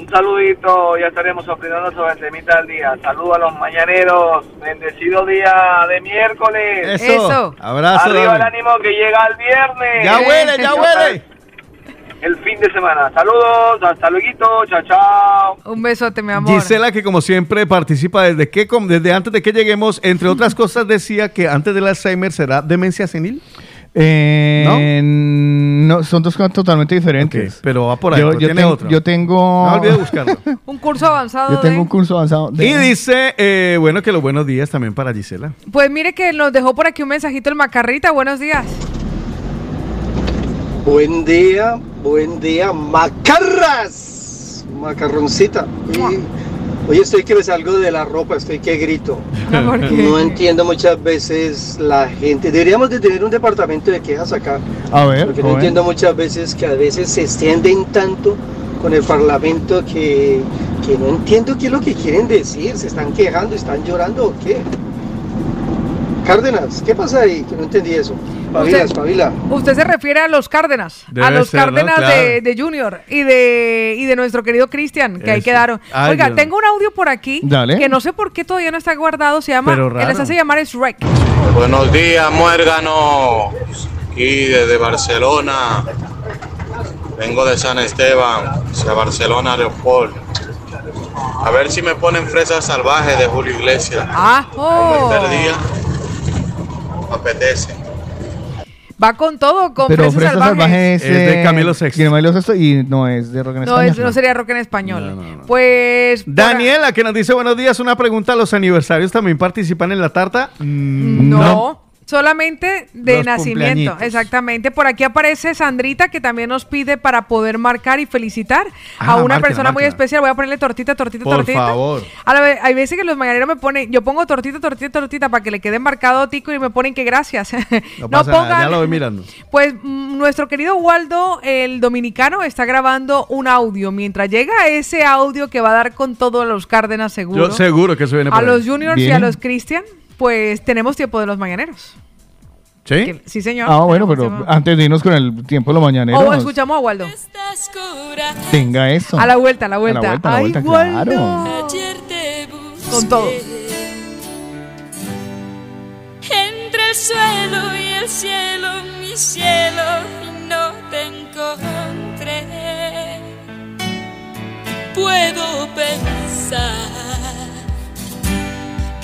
Un saludito, ya estaremos opinando sobre el temita del día. Saludos a los mañaneros. Bendecido día de miércoles. Eso. Eso. Abrazo, Arriba el ánimo que llega el viernes. Ya huele, ya huele. El fin de semana. Saludos, hasta luego, chao, chao. Un besote, mi amor. Gisela, que como siempre participa desde que com- desde antes de que lleguemos, entre otras cosas decía que antes del Alzheimer será demencia senil. Eh, ¿No? son dos cosas totalmente diferentes. pero va por ahí, Yo, ten- tengo. No olvide buscarlo. Un curso avanzado. Yo tengo de- un curso avanzado. de- Y dice, eh, bueno, que los buenos días también para Gisela. Pues mire que nos dejó por aquí un mensajito el Macarrita. Buenos días. Buen día, buen día, macarras, macarroncita. Y hoy estoy que me salgo de la ropa, estoy que grito. No entiendo muchas veces la gente. Deberíamos de tener un departamento de quejas acá. A ver, Porque no entiendo muchas veces que a veces se extienden tanto con el parlamento que, que no entiendo qué es lo que quieren decir. ¿Se están quejando, están llorando o qué? Cárdenas, ¿qué pasa ahí? Que no entendí eso. Pavila, Usted- espabila. Usted se refiere a los Cárdenas, a los. Cárdenas de, Claro. de Junior y de, y de nuestro querido Cristian, que ahí quedaron. Ay, Oiga, Dios. tengo un audio por aquí Dale. que no sé por qué todavía no está guardado, se llama, él les hace llamar Shrek. Buenos días, muérganos. Aquí desde Barcelona. Vengo de San Esteban, hacia Barcelona Aeroport. A ver si me ponen fresas salvajes de Julio Iglesias. Ah, oh. Como el tercer día. Me apetece. Va con todo, con Pero Fresa Fresa Salvaje. Salvaje es, Es de eh, Camilo Sexto. Camilo Sexto y no es de rock en No, español. es- no sería rock en español. Pues. Daniela, que nos dice buenos días, una pregunta, ¿los aniversarios también participan en la tarta? No. Solamente de Los nacimiento, exactamente. Por aquí aparece Sandrita que también nos pide para poder marcar y felicitar a Ah, una persona muy especial. Voy a ponerle tortita, tortita, Por tortita. favor. A la vez, hay veces que los mañaneros me ponen, yo pongo tortita, tortita, tortita para que le quede marcado tico y me ponen que gracias. No pasa nada, ya pongan- lo voy mirando. Pues mm, nuestro querido Waldo, el dominicano, está grabando un audio. Mientras llega ese audio que va a dar con todos los Cárdenas seguro. Yo seguro que eso viene por a ahí. los juniors y a los Christian, pues tenemos tiempo de los mañaneros. ¿Sí? Sí, señor. Ah, bueno, pero antes de irnos con el tiempo de los mañaneros, O escuchamos a Waldo. tenga eso. A la vuelta, a la vuelta. A la vuelta, a la Ay, vuelta, Waldo. claro. Con todo. Entre el suelo y el cielo, mi cielo, y no te encontré. Puedo pensar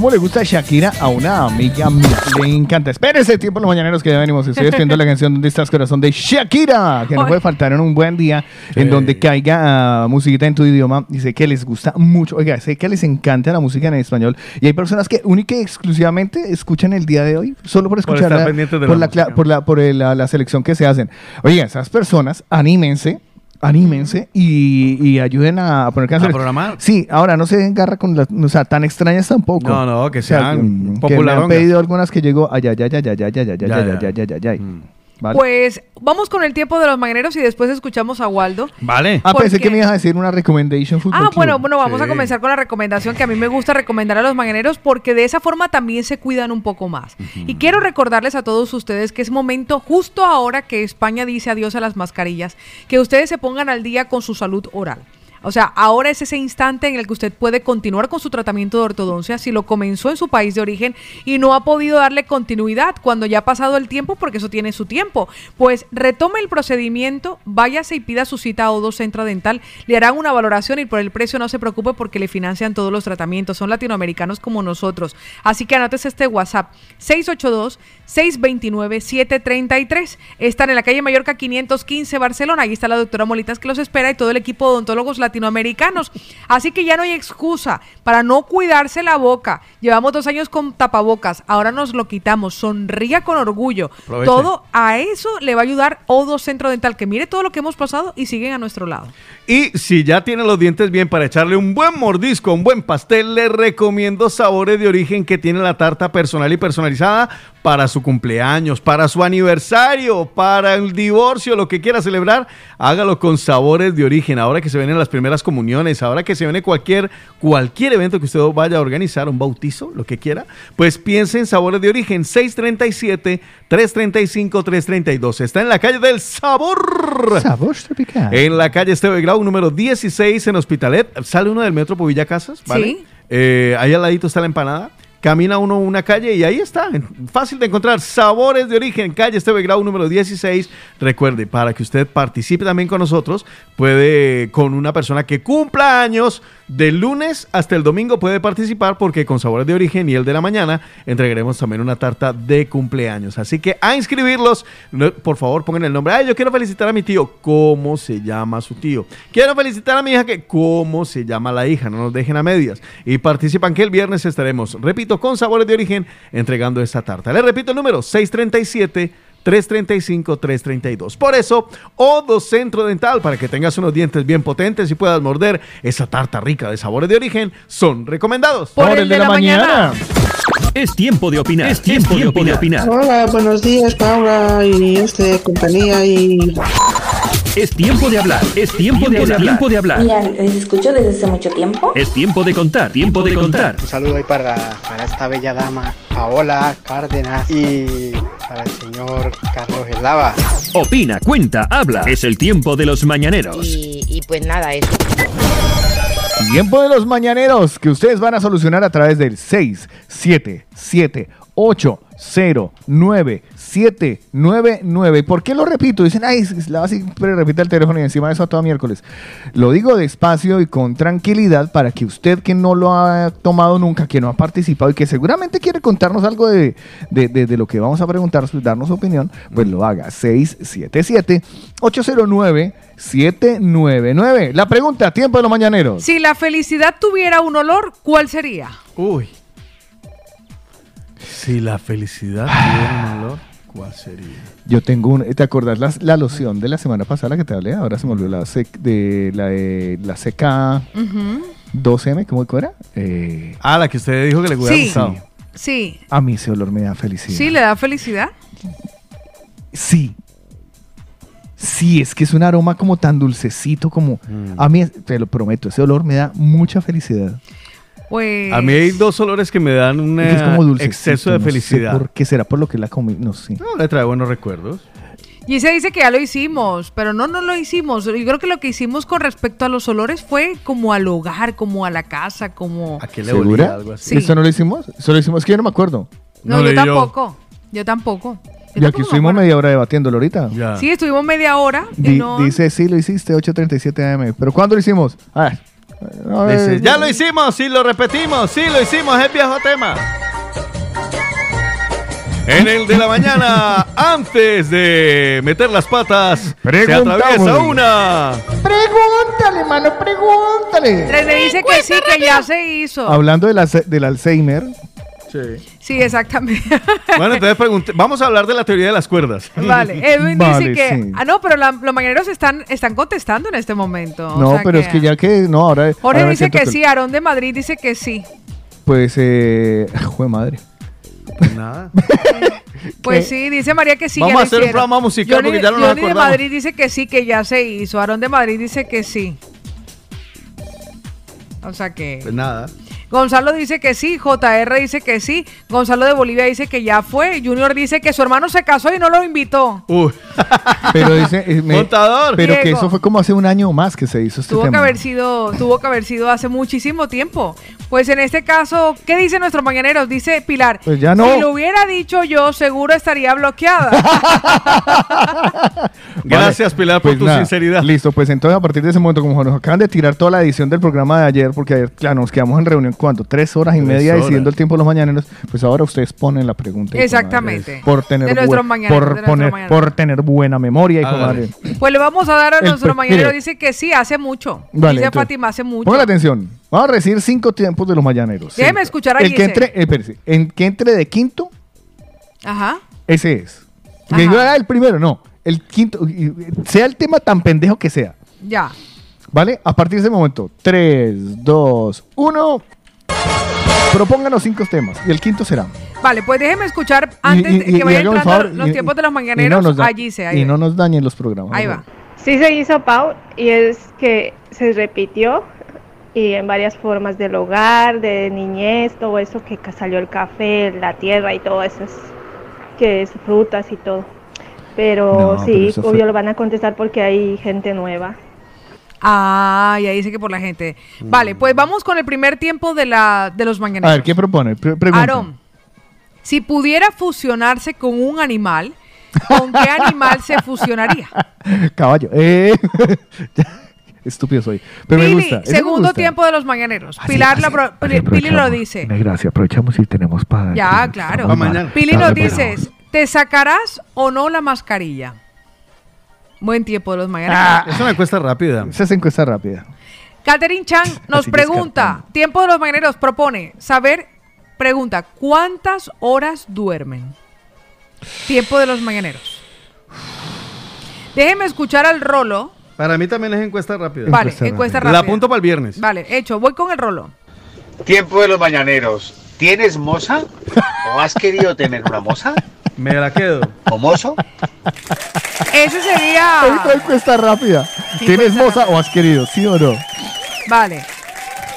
¿Cómo le gusta Shakira a una amiga mía? Le encanta. Espérese, tiempo los mañaneros que ya venimos. Estoy despidiendo la canción ¿Dónde estás, corazón? de Shakira, que no puede faltar en un buen día en donde caiga ah, musiquita en tu idioma. Dice que les gusta mucho. Oiga, sé que les encanta la música en español. Y hay personas que única y exclusivamente escuchan el día de hoy solo por Por escuchar estar la, por, la por, la, por el- la, la selección que se hacen. Oiga, esas personas, anímense. Anímense y, y ayuden a poner canciones. programar? Sí, ahora no se den garra con las, o sea, tan extrañas tampoco. No, no, que O sea, sean que me han pedido algunas que llegó ay, ay, ay, ay, ay, ay, ay, ay, ay, ay, ay, ay, ay, ay. Mm. ¿Vale? Pues vamos con el tiempo de los mañaneros y después escuchamos a Waldo. Vale. ah, pensé que me ibas a decir una recommendation fútbol Ah, club. bueno, bueno, vamos a comenzar con la recomendación que a mí me gusta recomendar a los mañaneros porque de esa forma también se cuidan un poco más. Y quiero recordarles a todos ustedes que es momento, justo ahora que España dice adiós a las mascarillas, que ustedes se pongan al día con su salud oral. O sea, ahora es ese instante en el que usted puede continuar con su tratamiento de ortodoncia si lo comenzó en su país de origen y no ha podido darle continuidad cuando ya ha pasado el tiempo, porque eso tiene su tiempo. Pues retome el procedimiento, váyase y pida su cita a Odo Centro Dental, le harán una valoración y por el precio no se preocupe porque le financian todos los tratamientos, son latinoamericanos como nosotros. Así que anótese este WhatsApp 682-629-733. Están en la calle Mallorca 515 Barcelona, ahí está la doctora Molitas que los espera y todo el equipo de odontólogos latinoamericanos. Así que ya no hay excusa para no cuidarse la boca. Llevamos dos años con tapabocas, ahora nos lo quitamos. Sonría con orgullo. Aproveche. Todo a eso le va a ayudar Odo Centro Dental, que mire todo lo que hemos pasado y siguen a nuestro lado. Y si ya tiene los dientes bien para echarle un buen mordisco, un buen pastel, le recomiendo sabores de origen que tiene la tarta personal y personalizada para su cumpleaños, para su aniversario, para el divorcio, lo que quiera celebrar, hágalo con sabores de origen. Ahora que se vienen las primeras comuniones, ahora que se viene cualquier, cualquier evento que usted vaya a organizar, un bautizo, lo que quiera, pues piense en sabores de origen 637 335 332. Está en la calle del sabor. Sabor tropical. En la calle Esteve Grau, número 16 en Hospitalet. Sale uno del metro por Villa Casas, ¿vale? Sí. Eh, ahí al ladito está la empanada. Camina uno una calle y ahí está. Fácil de encontrar. Sabores de origen, calle Esteve Grau, número 16. Recuerde, para que usted participe también con nosotros, puede, con una persona que cumpla años, del lunes hasta el domingo puede participar porque con Sabores de Origen y el de la mañana entregaremos también una tarta de cumpleaños. Así que a inscribirlos, por favor pongan el nombre. Ay, yo quiero felicitar a mi tío. ¿Cómo se llama su tío? Quiero felicitar a mi hija. que ¿Cómo se llama la hija? No nos dejen a medias. Y participan que el viernes estaremos, repito, con Sabores de Origen entregando esta tarta. Les repito el número, 637. 335-332. Por eso, Odo Centro Dental, para que tengas unos dientes bien potentes y puedas morder esa tarta rica de sabores de origen, son recomendados. Por el de la mañana. Es tiempo de opinar. Es tiempo, de opinar. Hola, buenos días, Paula y este compañía y Es tiempo de hablar. Es tiempo de hablar. Tiempo de hablar. Mira, les escucho desde hace mucho tiempo. Es tiempo de contar. Tiempo de contar. Un saludo ahí para, para esta bella dama, Paola Cárdenas, y para el señor Carlos Eslava. Opina, cuenta, habla. Es el tiempo de los mañaneros. Y, y pues nada, eso. Tiempo de los mañaneros que ustedes van a solucionar a través del 677-809-799. ¿Por qué lo repito? Dicen, ay, la siempre repite el teléfono y encima de eso a todo miércoles. Lo digo despacio y con tranquilidad para que usted que no lo ha tomado nunca, que no ha participado y que seguramente quiere contarnos algo de, de- de- de lo que vamos a preguntar, darnos su opinión, pues lo haga. 677 809 799. La pregunta, tiempo de los mañaneros. Si la felicidad tuviera un olor, ¿cuál sería? Uy. Si la felicidad tuviera un olor, ¿cuál sería? Yo tengo un. ¿Te acordás la, la loción de la semana pasada la que te hablé? Ahora se me olvidó la, sec- de, la, de- la CK Ujú. 2M, ¿cómo era? Eh, Ah, la que usted dijo que le hubiera Sí. gustado. Sí. a mí ese olor me da felicidad. Sí, le da felicidad. Sí. Sí, es que es un aroma como tan dulcecito, como... Mm. A mí, te lo prometo, ese olor me da mucha felicidad. Pues. A mí hay dos olores que me dan un dulcecito, exceso de no sé felicidad. ¿Por qué será por lo que la comí? No sé. No, le trae buenos recuerdos. Y se dice que ya lo hicimos, pero no, no lo hicimos. Yo creo que lo que hicimos con respecto a los olores fue como al hogar, como a la casa, como... ¿A qué le ¿Segura? olía algo así? Sí. ¿Eso no lo hicimos? ¿Eso lo hicimos? Es que yo no me acuerdo. No, No yo tampoco. Yo tampoco. Yo Y aquí me estuvimos media hora debatiéndolo ahorita. Ya. Sí, estuvimos media hora y Di- no... Dice, sí, lo hiciste, 8.37 am. ¿Pero cuándo lo hicimos? A ver, Dice, ya lo hicimos, sí lo repetimos, sí lo hicimos, es viejo tema. En el de la mañana, antes de meter las patas, se Preguntamos. atraviesa una. Pregúntale, mano, pregúntale. René dice que sí, que ya se hizo. Hablando del, alce- del Alzheimer. Sí, exactamente. Bueno, entonces pregunté, vamos a hablar de la teoría de las cuerdas. Vale, Edwin Vale, dice que... sí. Ah, no, pero la- los mañaneros están, están contestando en este momento. o No, sea pero es que ya que. No, ahora. Jorge ahora dice que sí, Aarón de Madrid dice que sí. Pues, eh. Jue madre. Nada. Pues sí, dice María que sí. Vamos ya a hacer un programa musical Johnny- porque ya no nos Johnny de acordamos. Madrid dice que sí, que ya se hizo. Aarón de Madrid dice que sí. O sea que... Pues nada. Gonzalo dice que sí, JR dice que sí, Gonzalo de Bolivia dice que ya fue, Junior dice que su hermano se casó y no lo invitó. Uy. Pero dice. eh, me- Contador. Pero que eso fue como hace un año o más que se hizo este Tuvo que haber sido, tuvo que haber sido hace muchísimo tiempo. Pues en este caso, ¿qué dice nuestro mañanero? Dice Pilar. Pues ya no. Si lo hubiera dicho yo, seguro estaría bloqueada. Gracias, Pilar, por Pues tu nada, sinceridad. Listo, pues entonces a partir de ese momento, como nos acaban de tirar toda la edición del programa de ayer, porque ayer, claro, nos quedamos en reunión, ¿cuánto? Tres horas y Tres media horas. decidiendo el tiempo de los mañaneros, pues ahora ustedes ponen la pregunta. Exactamente. Por tener, De mañaneros, de por, poner, por tener buena memoria, madre. Pues le vamos a dar a El nuestro mañanero. mire. Dice que sí, hace mucho. Vale, dice entonces, Fátima, hace mucho. Pongan atención. Vamos a recibir cinco tiempos de los mañaneros. Déjeme escuchar a El que entre, eh, espérese, el que entre de quinto, Ajá. ese es. Que yo haga el primero, no. El quinto, sea el tema tan pendejo que sea. Ya. ¿Vale? A partir de ese momento, 3, 2, 1. Propónganos cinco temas y el quinto será. Vaya pues déjeme escuchar antes Y- de y- que vaya entrando favor, los y- tiempos de los mañaneros. no da- allí se, ahí Y no nos dañen los programas. Ahí va. Sí se hizo Pau y es que se repitió y en varias formas del hogar, de niñez, todo eso que salió el café, la tierra y todo eso, es, que es frutas y todo. Pero No, sí, pero obvio lo van a contestar porque hay gente nueva. Ah, y ahí dice que por la gente. Vale, pues vamos con el primer tiempo de, la, de los A mañaneros. ver, ¿qué propone? Pre- pregunta. Si pudiera fusionarse con un animal, ¿con qué animal se fusionaría? Caballo. Eh, Estúpido soy. Pero me Pili, gusta. me segundo gusta. tiempo de los mañaneros. Pilar la pro- Pili, Pili lo dice. Gracias, aprovechamos y tenemos para. Ya, claro. Pa' mañana. Pili nos dices, ¿te sacarás o no la mascarilla? Buen tiempo de los mañaneros. Ah. Es una encuesta rápida. Esa es encuesta rápida. Catherine Chan nos Así pregunta, tiempo de los mañaneros propone saber, pregunta, ¿cuántas horas duermen? Tiempo de los mañaneros. Déjeme escuchar al rolo. Para mí también es encuesta rápida. Vale, encuesta rápida. La apunto para el viernes. Vale, hecho, voy con el rolo. Tiempo de los mañaneros. ¿Tienes moza? ¿O has querido tener una moza? Me la quedo. ¿O mozo? Ese sería... Encuesta rápida. ¿Tienes moza o has querido? ¿Sí o no? Vale.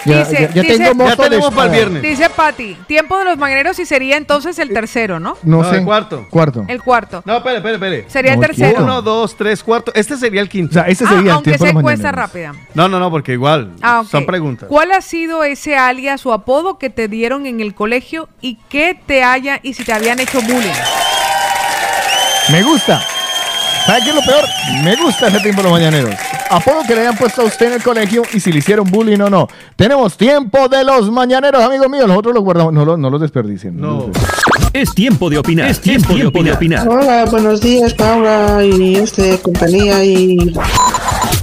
Ya, Dice- ya- ya dice- tengo moza de espada. Dice Patti, tiempo de los mañaneros y sería entonces el tercero, ¿no? No, No, sé. el cuarto. Cuarto. El cuarto. No, espere, espere, espere. Sería el tercero. Uno, dos, tres, cuarto. Este sería el quinto. O sea, Ah, sería el aunque tiempo sea de los encuesta mañaneros. rápida. No, no, no, porque igual Ah, ok. son preguntas. ¿Cuál ha sido ese alias o apodo que te dieron en el colegio y que te haya y si te habían hecho bullying? Me gusta. ¿Sabe qué es lo peor? Me gusta ese tiempo de los mañaneros. Apodo que le hayan puesto a usted en el colegio y si le hicieron bullying o no. Tenemos tiempo de los mañaneros, amigos míos. Nosotros los guardamos. No, lo- no los desperdicien. No. Es tiempo de opinar. Es tiempo, de opinar. Hola, buenos días, Paula y este compañía y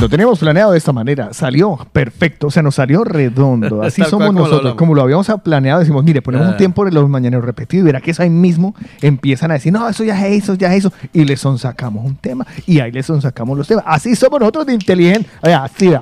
Lo teníamos planeado de esta manera. Salió perfecto. O sea, nos salió redondo. Así somos como nosotros. como lo habíamos planeado, decimos, mire, ponemos Ah. un tiempo de los mañaneros repetido y verá que eso ahí mismo empiezan a decir, no, eso ya es eso, ya es eso. Y les sacamos un tema. Y ahí les sacamos los temas. Así somos nosotros de inteligentes. Así,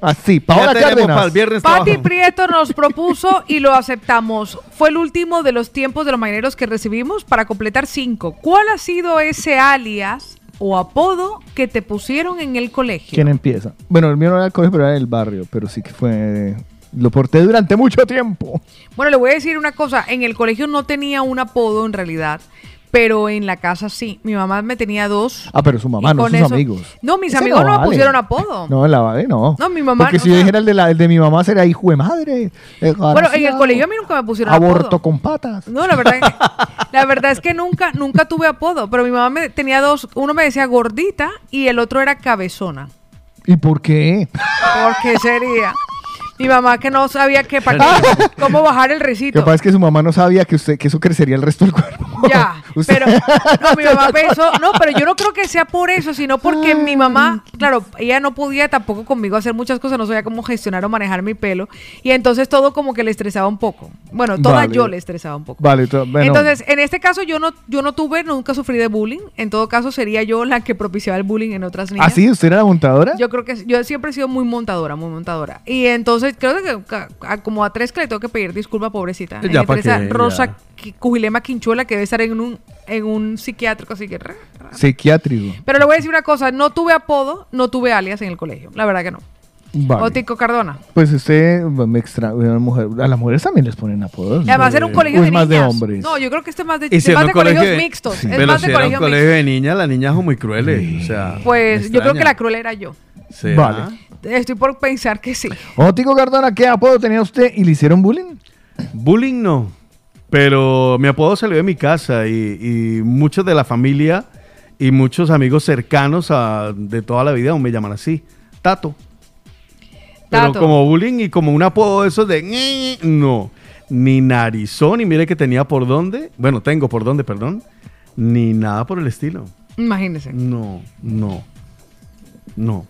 así. Paola tenemos Cárdenas. para el viernes Pati trabajo. Prieto nos propuso y lo aceptamos. Fue el último de los tiempos de los mañaneros que recibimos para completar cinco. ¿Cuál ha sido ese alias o apodo que te pusieron en el colegio? ¿Quién empieza? Bueno, el mío no era el colegio, pero era del barrio. Pero sí que fue. Lo porté durante mucho tiempo. Bueno, le voy a decir una cosa. En el colegio no tenía un apodo en realidad, pero en la casa sí. Mi mamá me tenía dos. Ah, pero su mamá, no sus eso- amigos. No, mis Ese amigos no, me vale. pusieron apodo. No, la vale, no. No, mi mamá, Porque si yo sea- dijera el de, la, el de mi mamá será hijo de madre. Bueno, en el colegio a mí nunca me pusieron Aborto apodo. con patas. No, la verdad, la verdad es que nunca, nunca tuve apodo, pero mi mamá me tenía dos, uno me decía gordita y el otro era cabezona. ¿Y por qué? ¿Por qué sería? Mi mamá que no sabía qué, para qué- cómo bajar el Lo que pasa es que su mamá no sabía que usted que eso crecería el resto del cuerpo. Ya, Usted- pero no, mi mamá pensó, no, pero yo no creo que sea por eso, sino porque mi mamá, claro, ella no podía tampoco conmigo hacer muchas cosas, no sabía cómo gestionar o manejar mi pelo, y entonces todo como que le estresaba un poco. Bueno, toda Vale. yo le estresaba un poco. Vale, bueno. Entonces, en este caso yo no, yo no tuve, nunca sufrí de bullying. En todo caso, sería yo la que propiciaba el bullying en otras niñas. ¿Ah, sí? ¿Usted era la montadora? Yo creo que yo siempre he sido muy montadora, muy montadora. Y entonces creo que a- como a tres que le tengo que pedir disculpa, pobrecita. Ya, Entre ¿pa' esa qué? Rosa Cujilema Quinchuela que debe estar en un, en un psiquiátrico, así que... Psiquiátrico. Pero le voy a decir una cosa, no tuve apodo, no tuve alias en el colegio. La verdad que no. Vale. Otico Cardona. Pues usted me extra... una mujer- a las mujeres también les ponen apodos. Y además era un colegio ¿O de más de niñas. hombres? No, yo creo que este es más de, si es más de colegios de- mixtos. Sí. Es Pero más si de era un colegios colegio mixtos. de niñas, las niñas son muy crueles. O sea, Pues yo creo que la cruel era yo. ¿Será? Vale. Estoy por pensar que sí. Otico Cardona, ¿qué apodo tenía usted y le hicieron bullying? Bullying no. Pero mi apodo salió de mi casa y, y muchos de la familia y muchos amigos cercanos a- de toda la vida aún me llaman así. Tato. Pero como bullying y como un apodo de esos de no. Ni narizón, y mire que tenía por dónde. Bueno, tengo por dónde, perdón. Ni nada por el estilo. Imagínese. No, no. No.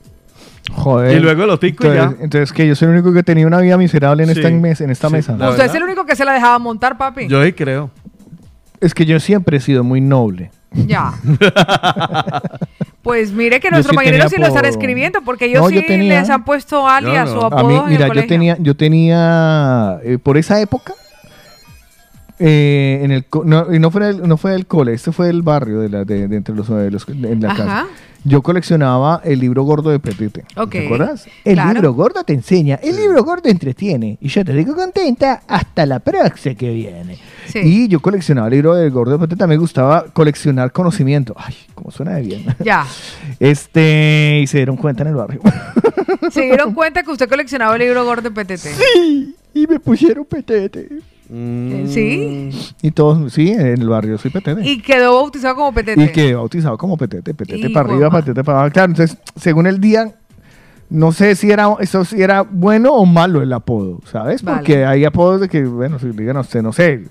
Joder. Y luego y entonces, ya. Entonces, que yo soy el único que tenía una vida miserable en Sí, esta, mes- en esta sí, mesa. Usted es el único que se la dejaba montar, papi. Yo ahí creo. Es que yo siempre he sido muy noble. Ya. Pues mire que nuestros sí mañaneros sí lo están escribiendo, porque ellos No, sí yo tenía- les han puesto alias o A apodos en el mira, yo colegio. tenía, yo tenía, eh, por esa época, eh, en el, no, no fue el, no fue el cole, este fue el barrio de, la, de, de entre los, de los- en la Ajá. casa. Yo coleccionaba el libro gordo de Petete. Ok, ¿Te acuerdas? El claro. libro gordo te enseña, el libro gordo entretiene. Y yo te digo contenta hasta la próxima que viene. Sí. Y yo coleccionaba el libro del gordo de Petete. Me gustaba coleccionar conocimiento. Ay, cómo suena de bien. Ya. Este, y se dieron cuenta en el barrio. Se dieron cuenta que usted coleccionaba el libro gordo de PTT. Sí, y me pusieron petete. Eh, ¿Sí? Y todos, sí, en el barrio soy petete. Y quedó bautizado como PTT. Y quedé bautizado como petete, petete Y para arriba, guapa. petete para abajo. Claro, entonces, según el día, no sé si era eso si era bueno o malo el apodo, ¿sabes? Vale. Porque hay apodos de que, bueno, si digan, no sé, no sé,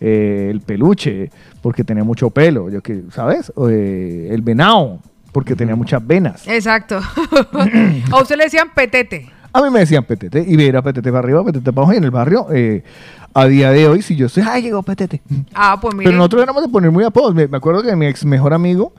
eh, el peluche, porque tenía mucho pelo, yo que, ¿sabes? O, eh, el venado, porque tenía muchas venas. Exacto. a usted le decían petete. A mí me decían petete, y era petete para arriba, petete para abajo, y en el barrio, eh, a día de hoy, si yo estoy, ¡ay, llegó petete! Ah, pues mire. Pero nosotros éramos de poner muy apodos. Me, me acuerdo que a mi ex mejor amigo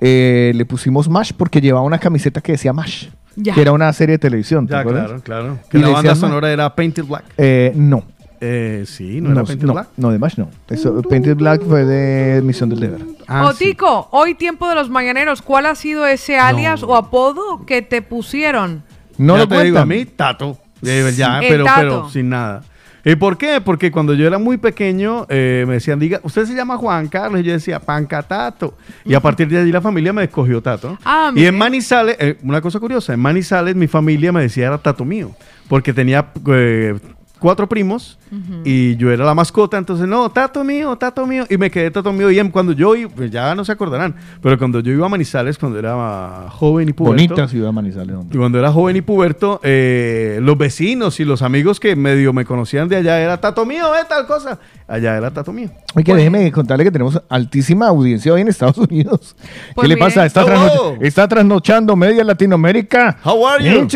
eh, le pusimos Mash porque llevaba una camiseta que decía Mash, Ya. que era una serie de televisión. ¿te Ya, acuerdas? claro, claro. Y Que la le banda decían sonora era Painted Black. Eh, no. Eh, sí, ¿no, era Painted no, Black? no, de Mash no. Eso, Painted Black fue de Misión del Deber. Ah, Otico, hoy tiempo de los mañaneros, ¿cuál ha sido ese alias o apodo que te pusieron? No ya lo te digo, cuentan. a mí, Tato. Eh, Ya, El pero, Tato. pero sin nada. ¿Y por qué? Porque cuando yo era muy pequeño eh, me decían, diga, usted se llama Juan Carlos. Y yo decía, Panca Tato. Y a partir de allí la familia me escogió Tato. Ah, y mire. en Manizales, eh, una cosa curiosa, en Manizales mi familia me decía era Tato mío. Porque tenía eh, cuatro primos y yo era la mascota. Entonces, no, Tato mío, Tato mío. Y me quedé Tato mío. Y en- cuando yo, i- pues ya no se acordarán, pero cuando yo iba a Manizales, cuando era joven y puberto. Bonita ciudad Manizales. hombre. Y cuando era joven y puberto, eh, los vecinos y los amigos que medio me conocían de allá era tato mío, eh, tal cosa. Allá era tato mío. Oye, que déjeme contarle que tenemos altísima audiencia hoy en Estados Unidos. Pues ¿Qué le mire. pasa? Está, está trasnochando media Latinoamérica. How are you?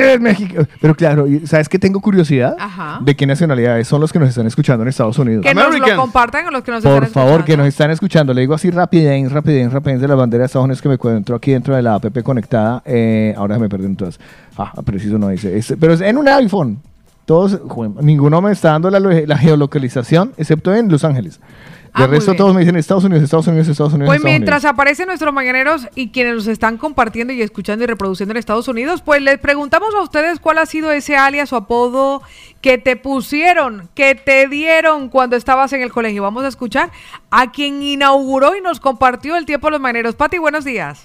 Pero claro, ¿sabes qué tengo curiosidad? Ajá. ¿De qué nacionalidades son los que nos están escuchando en Estados Unidos? Que nos lo compartan a los que nos Por están favor, que nos están escuchando. Le digo así rapidín, rapidín, rapidín de la bandera de Estados Unidos que me encuentro aquí dentro de la app conectada. Eh, ahora me perdí todas. Ah, preciso no dice. Es- pero es en un iPhone. Todos, ninguno me está dando la geolocalización, excepto en Los Ángeles. Ah, De muy resto todos me dicen Estados Unidos, Estados Unidos, Estados Unidos. Pues Estados mientras Unidos. aparecen nuestros mañaneros y quienes nos están compartiendo y escuchando y reproduciendo en Estados Unidos, pues les preguntamos a ustedes cuál ha sido ese alias o apodo que te pusieron, que te dieron cuando estabas en el colegio. Vamos a escuchar a quien inauguró y nos compartió el tiempo de los mañaneros. Pati, buenos días.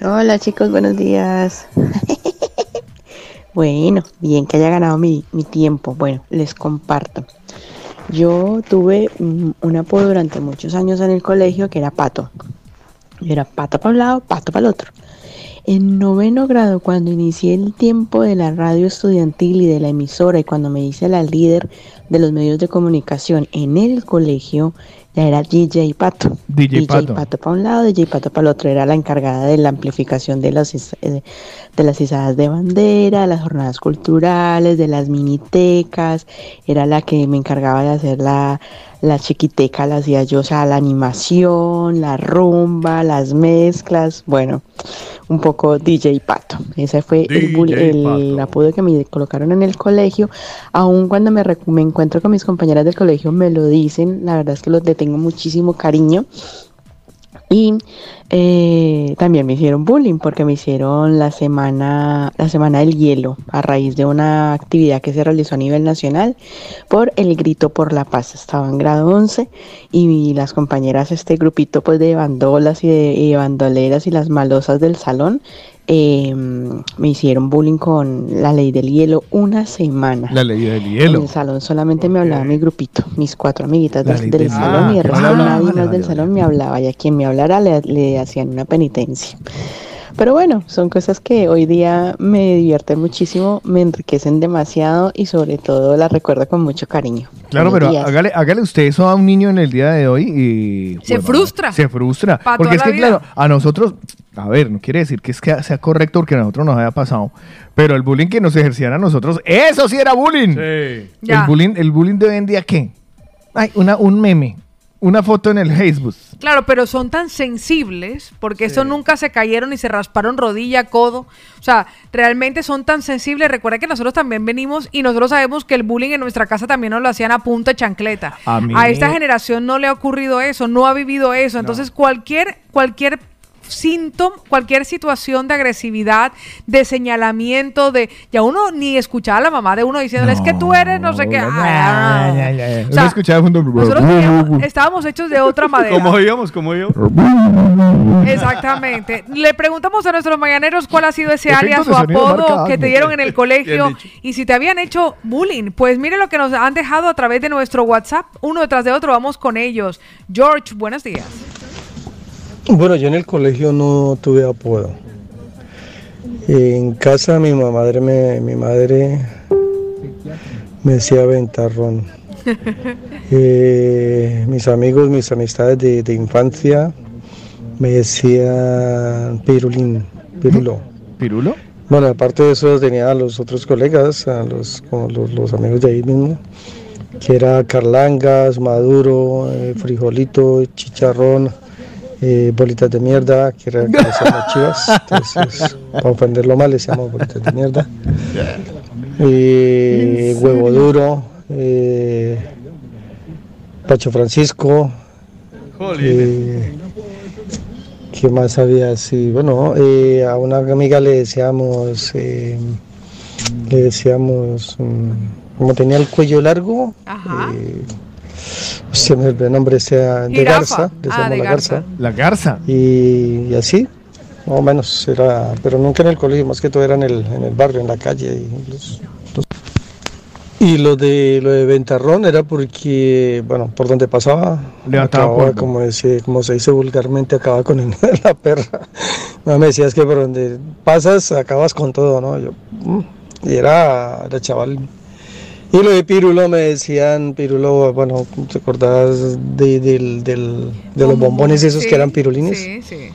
Hola chicos, buenos días. bueno, bien que haya ganado mi, mi tiempo. Bueno, les comparto. Yo tuve mm, un apodo durante muchos años en el colegio que era pato. Era pato para un lado, pato para el otro. En noveno grado, cuando inicié el tiempo de la radio estudiantil y de la emisora y cuando me hice la líder de los medios de comunicación en el colegio, ya era DJ Pato. DJ Pato. para un lado, DJ Pato para el otro. Era la encargada de la amplificación de las, eh, de las izadas de bandera, las jornadas culturales, de las minitecas. Era la que me encargaba de hacer la, la chiquiteca, la hacía yo, o sea, la animación, la rumba, las mezclas. Bueno, un poco DJ Pato. Ese fue el, apodo que me colocaron en el colegio. Aún cuando me, me encuentro con mis compañeras del colegio me lo dicen. La verdad es que los le tengo muchísimo cariño. Y eh, también me hicieron bullying porque me hicieron la semana, la semana del hielo a raíz de una actividad que se realizó a nivel nacional por el grito por la paz. Estaba en grado 11 y las compañeras, este grupito pues de bandolas y de y bandoleras y las malosas del salón, eh, me hicieron bullying con la ley del hielo una semana. La ley del En hielo. el salón solamente me hablaba mi grupito, mis cuatro amiguitas del, ley del del- salón y el Ah, resto nadie más del salón me hablaba y a quien me hablara le, le hacían una penitencia. Pero bueno, son cosas que hoy día me divierten muchísimo, me enriquecen demasiado y sobre todo las recuerdo con mucho cariño. Claro, Buenos pero hágale, hágale usted eso a un niño en el día de hoy y... Se frustra. Se frustra. Pa' porque es que, vida. claro, a nosotros, a ver, no quiere decir que es que sea correcto porque a nosotros nos haya pasado, pero el bullying que nos ejercían a nosotros, eso sí era bullying. El bullying, el bullying de hoy en día, ¿qué? Ay, una, un meme, una foto en el Facebook. Claro, pero son tan sensibles, porque eso nunca se cayeron y se rasparon rodilla, codo. O sea, realmente son tan sensibles. Recuerda que nosotros también venimos y nosotros sabemos que el bullying en nuestra casa también nos lo hacían a punta de chancleta. A mí- esta generación no le ha ocurrido eso, no ha vivido eso. Entonces, cualquier, cualquier síntoma, cualquier situación de agresividad, de señalamiento, de ya uno ni escuchaba a la mamá de uno diciéndole es que tú eres no sé qué. Estábamos hechos de otra madera. ¿Cómo íbamos? ¿Cómo íbamos? Exactamente. Le preguntamos a nuestros mañaneros cuál ha sido ese alias o apodo que te dieron en el colegio y si te habían hecho bullying. Pues mire lo que nos han dejado a través de nuestro WhatsApp, uno detrás de otro, vamos con ellos. George, buenos días. Bueno, yo en el colegio no tuve apodo. En casa mi madre me, mi madre me decía ventarrón. Eh, mis amigos, mis amistades de, de infancia me decían pirulín, pirulo. ¿Pirulo? Bueno, aparte de eso tenía a los otros colegas, a los, como los, los amigos de ahí mismo, que era Carlangas, Maduro, eh, Frijolito, Chicharrón, eh, Bolitas de Mierda, que decíamos chivas, entonces para ofenderlo mal le decíamos Bolitas de Mierda, eh, Huevo Duro, eh, Pacho Francisco, eh, ¿Qué más había así? Bueno, eh, a una amiga le decíamos, le decíamos, mm, como tenía el cuello largo, eh, se me olvidó el nombre, sea de garza, le Ah, decíamos de la garza. La garza. Y, y así, más o menos, era, pero nunca en el colegio, más que todo era en el, en el barrio, en la calle. Y los, los- y lo de lo de Ventarrón era porque, bueno, por donde pasaba, Levantaba acababa, como, dice, como se dice vulgarmente, acababa con el- la perra. No me decías que por donde pasas acabas con todo, ¿no? Yo, mm, y era, era chaval. Y lo de Pirulo me decían, Pirulo, bueno, ¿te acordás de, de los bombones esos Sí, que eran pirulines? Sí, sí.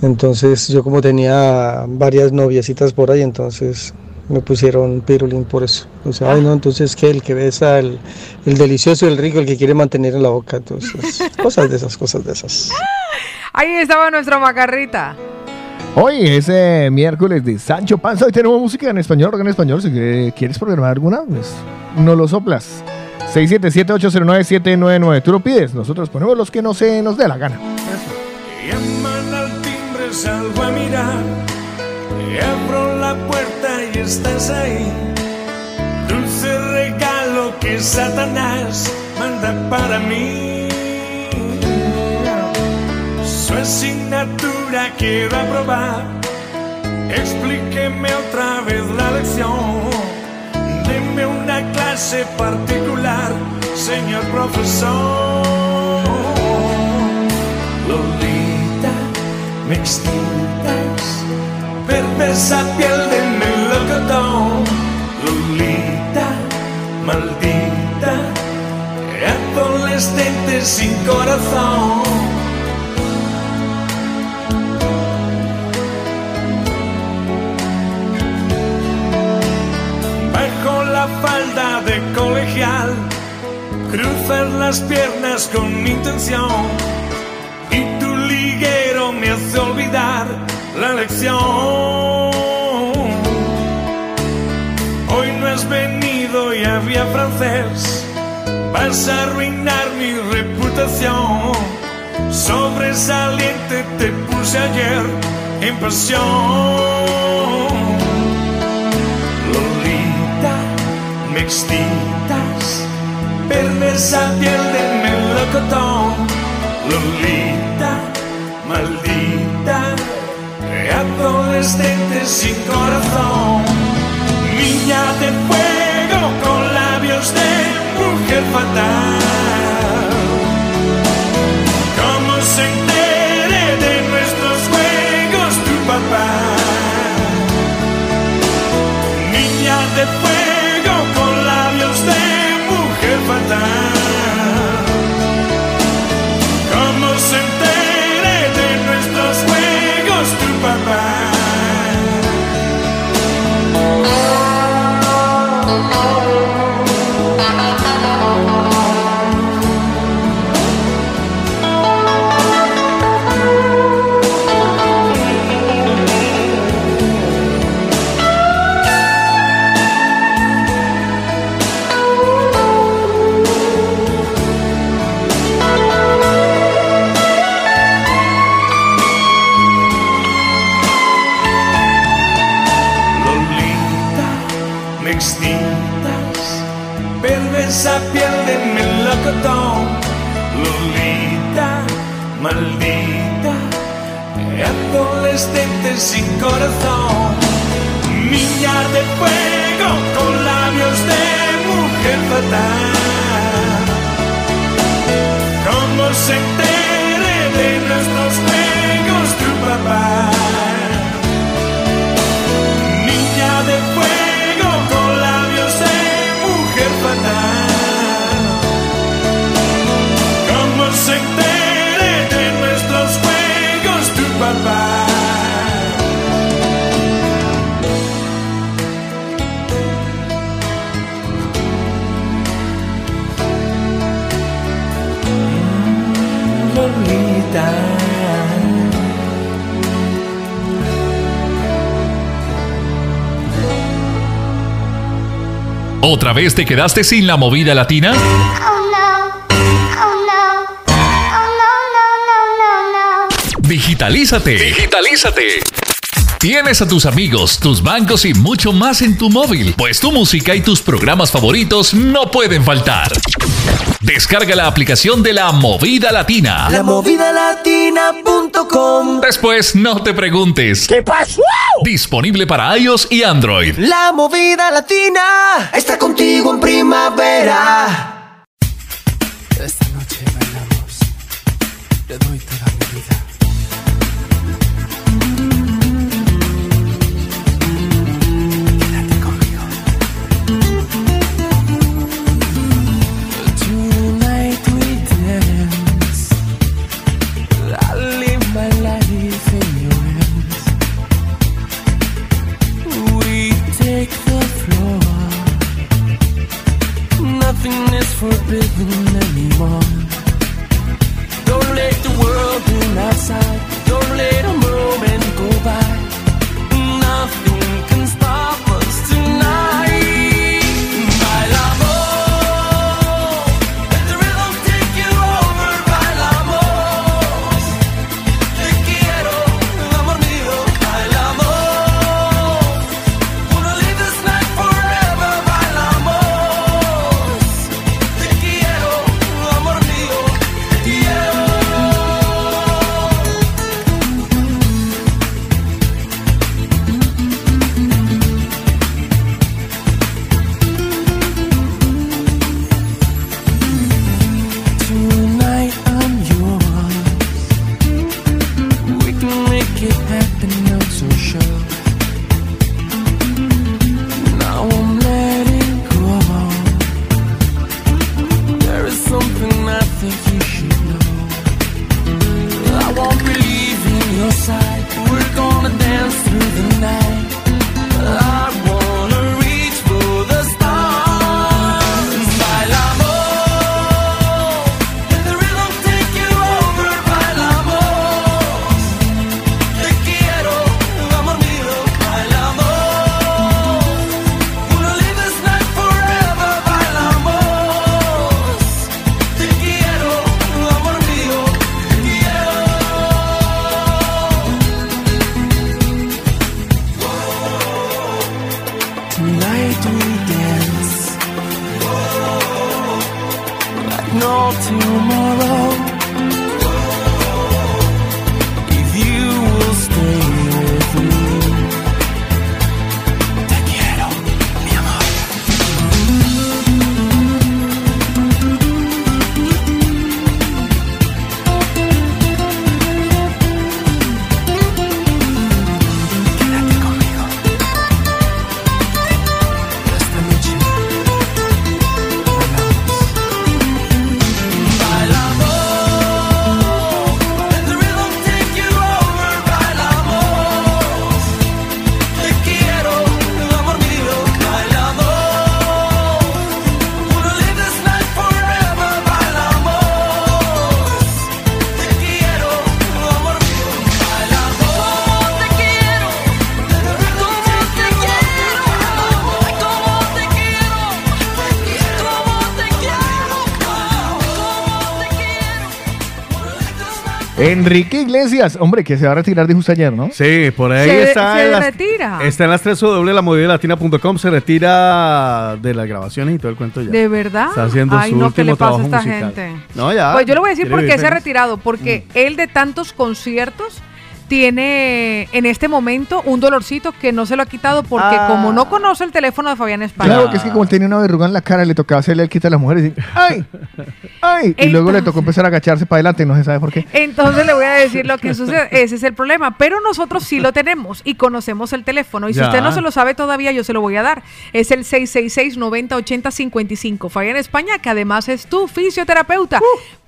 Entonces yo como tenía varias noviecitas por ahí, entonces me pusieron pirulín por eso. O sea, ay no, entonces que el que besa, el, el delicioso, el rico, el que quiere mantener en la boca, entonces cosas de esas, cosas de esas. Ahí estaba nuestra macarrita. Hoy es eh, miércoles de Sancho Panza. Hoy tenemos música en español, rock en español. Si que- quieres programar alguna, pues no lo soplas. 677-809-799. Tú lo pides, nosotros ponemos los que no se nos dé la gana. Llaman al timbre, salgo a mirar. Abro la puerta y estás ahí. Dulce regalo que Satanás manda para mí. Su asignatura quiero aprobar. Explíqueme otra vez la lección. Deme una clase particular, señor profesor. Lolita, me extintas, perversa piel de melocotón. Lolita, maldita, adolescente sin corazón. La falda de colegial, cruzar las piernas con intención y tu liguero me hace olvidar la lección. Hoy no has venido y había francés, vas a arruinar mi reputación. Sobresaliente te puse ayer en pasión. Me extintas, perversa piel de melocotón. Lolita, maldita, adolescente sin corazón. Niña de fuego con labios de mujer fatal. Corazón. Niña de fuego con labios de mujer fatal. ¿Cómo se entere de nuestros ¿Otra vez te quedaste sin la movida latina? Digitalízate. Digitalízate. Tienes a tus amigos, tus bancos y mucho más en tu móvil, pues tu música y tus programas favoritos no pueden faltar. Descarga la aplicación de la Movida Latina. Lamovidalatina.com Después no te preguntes. ¿Qué pasó? Disponible para iOS y Android. La movida latina está contigo en primavera. notes so show. Enrique Iglesias, hombre, que se va a retirar, dijo usted ayer, ¿no? Sí, por ahí Se- está. se en las- retira. Está en las 3 W, la movidelatina.com. Se retira de las grabaciones y todo el cuento ya. ¿De verdad? Está haciendo Ay, su no, ¿qué le último pasa a trabajo esta musical. gente? No, ya. Pues yo le voy a decir por qué se ha retirado. Porque él de tantos conciertos tiene en este momento un dolorcito que no se lo ha quitado porque Ah. como no conoce el teléfono de Fabián España. Claro, que es que como él tenía una verruga en la cara, le tocaba hacerle el quita a las mujeres y ¡ay! ¡Ay! Y luego le tocó empezar a agacharse para adelante y no se sabe por qué. Entonces le voy a decir lo que sucede. Ese es el problema. Pero nosotros sí lo tenemos y conocemos el teléfono. Y si usted no se lo sabe todavía, yo se lo voy a dar. Es el 666-9080-55. Fabián España, que además es tu fisioterapeuta.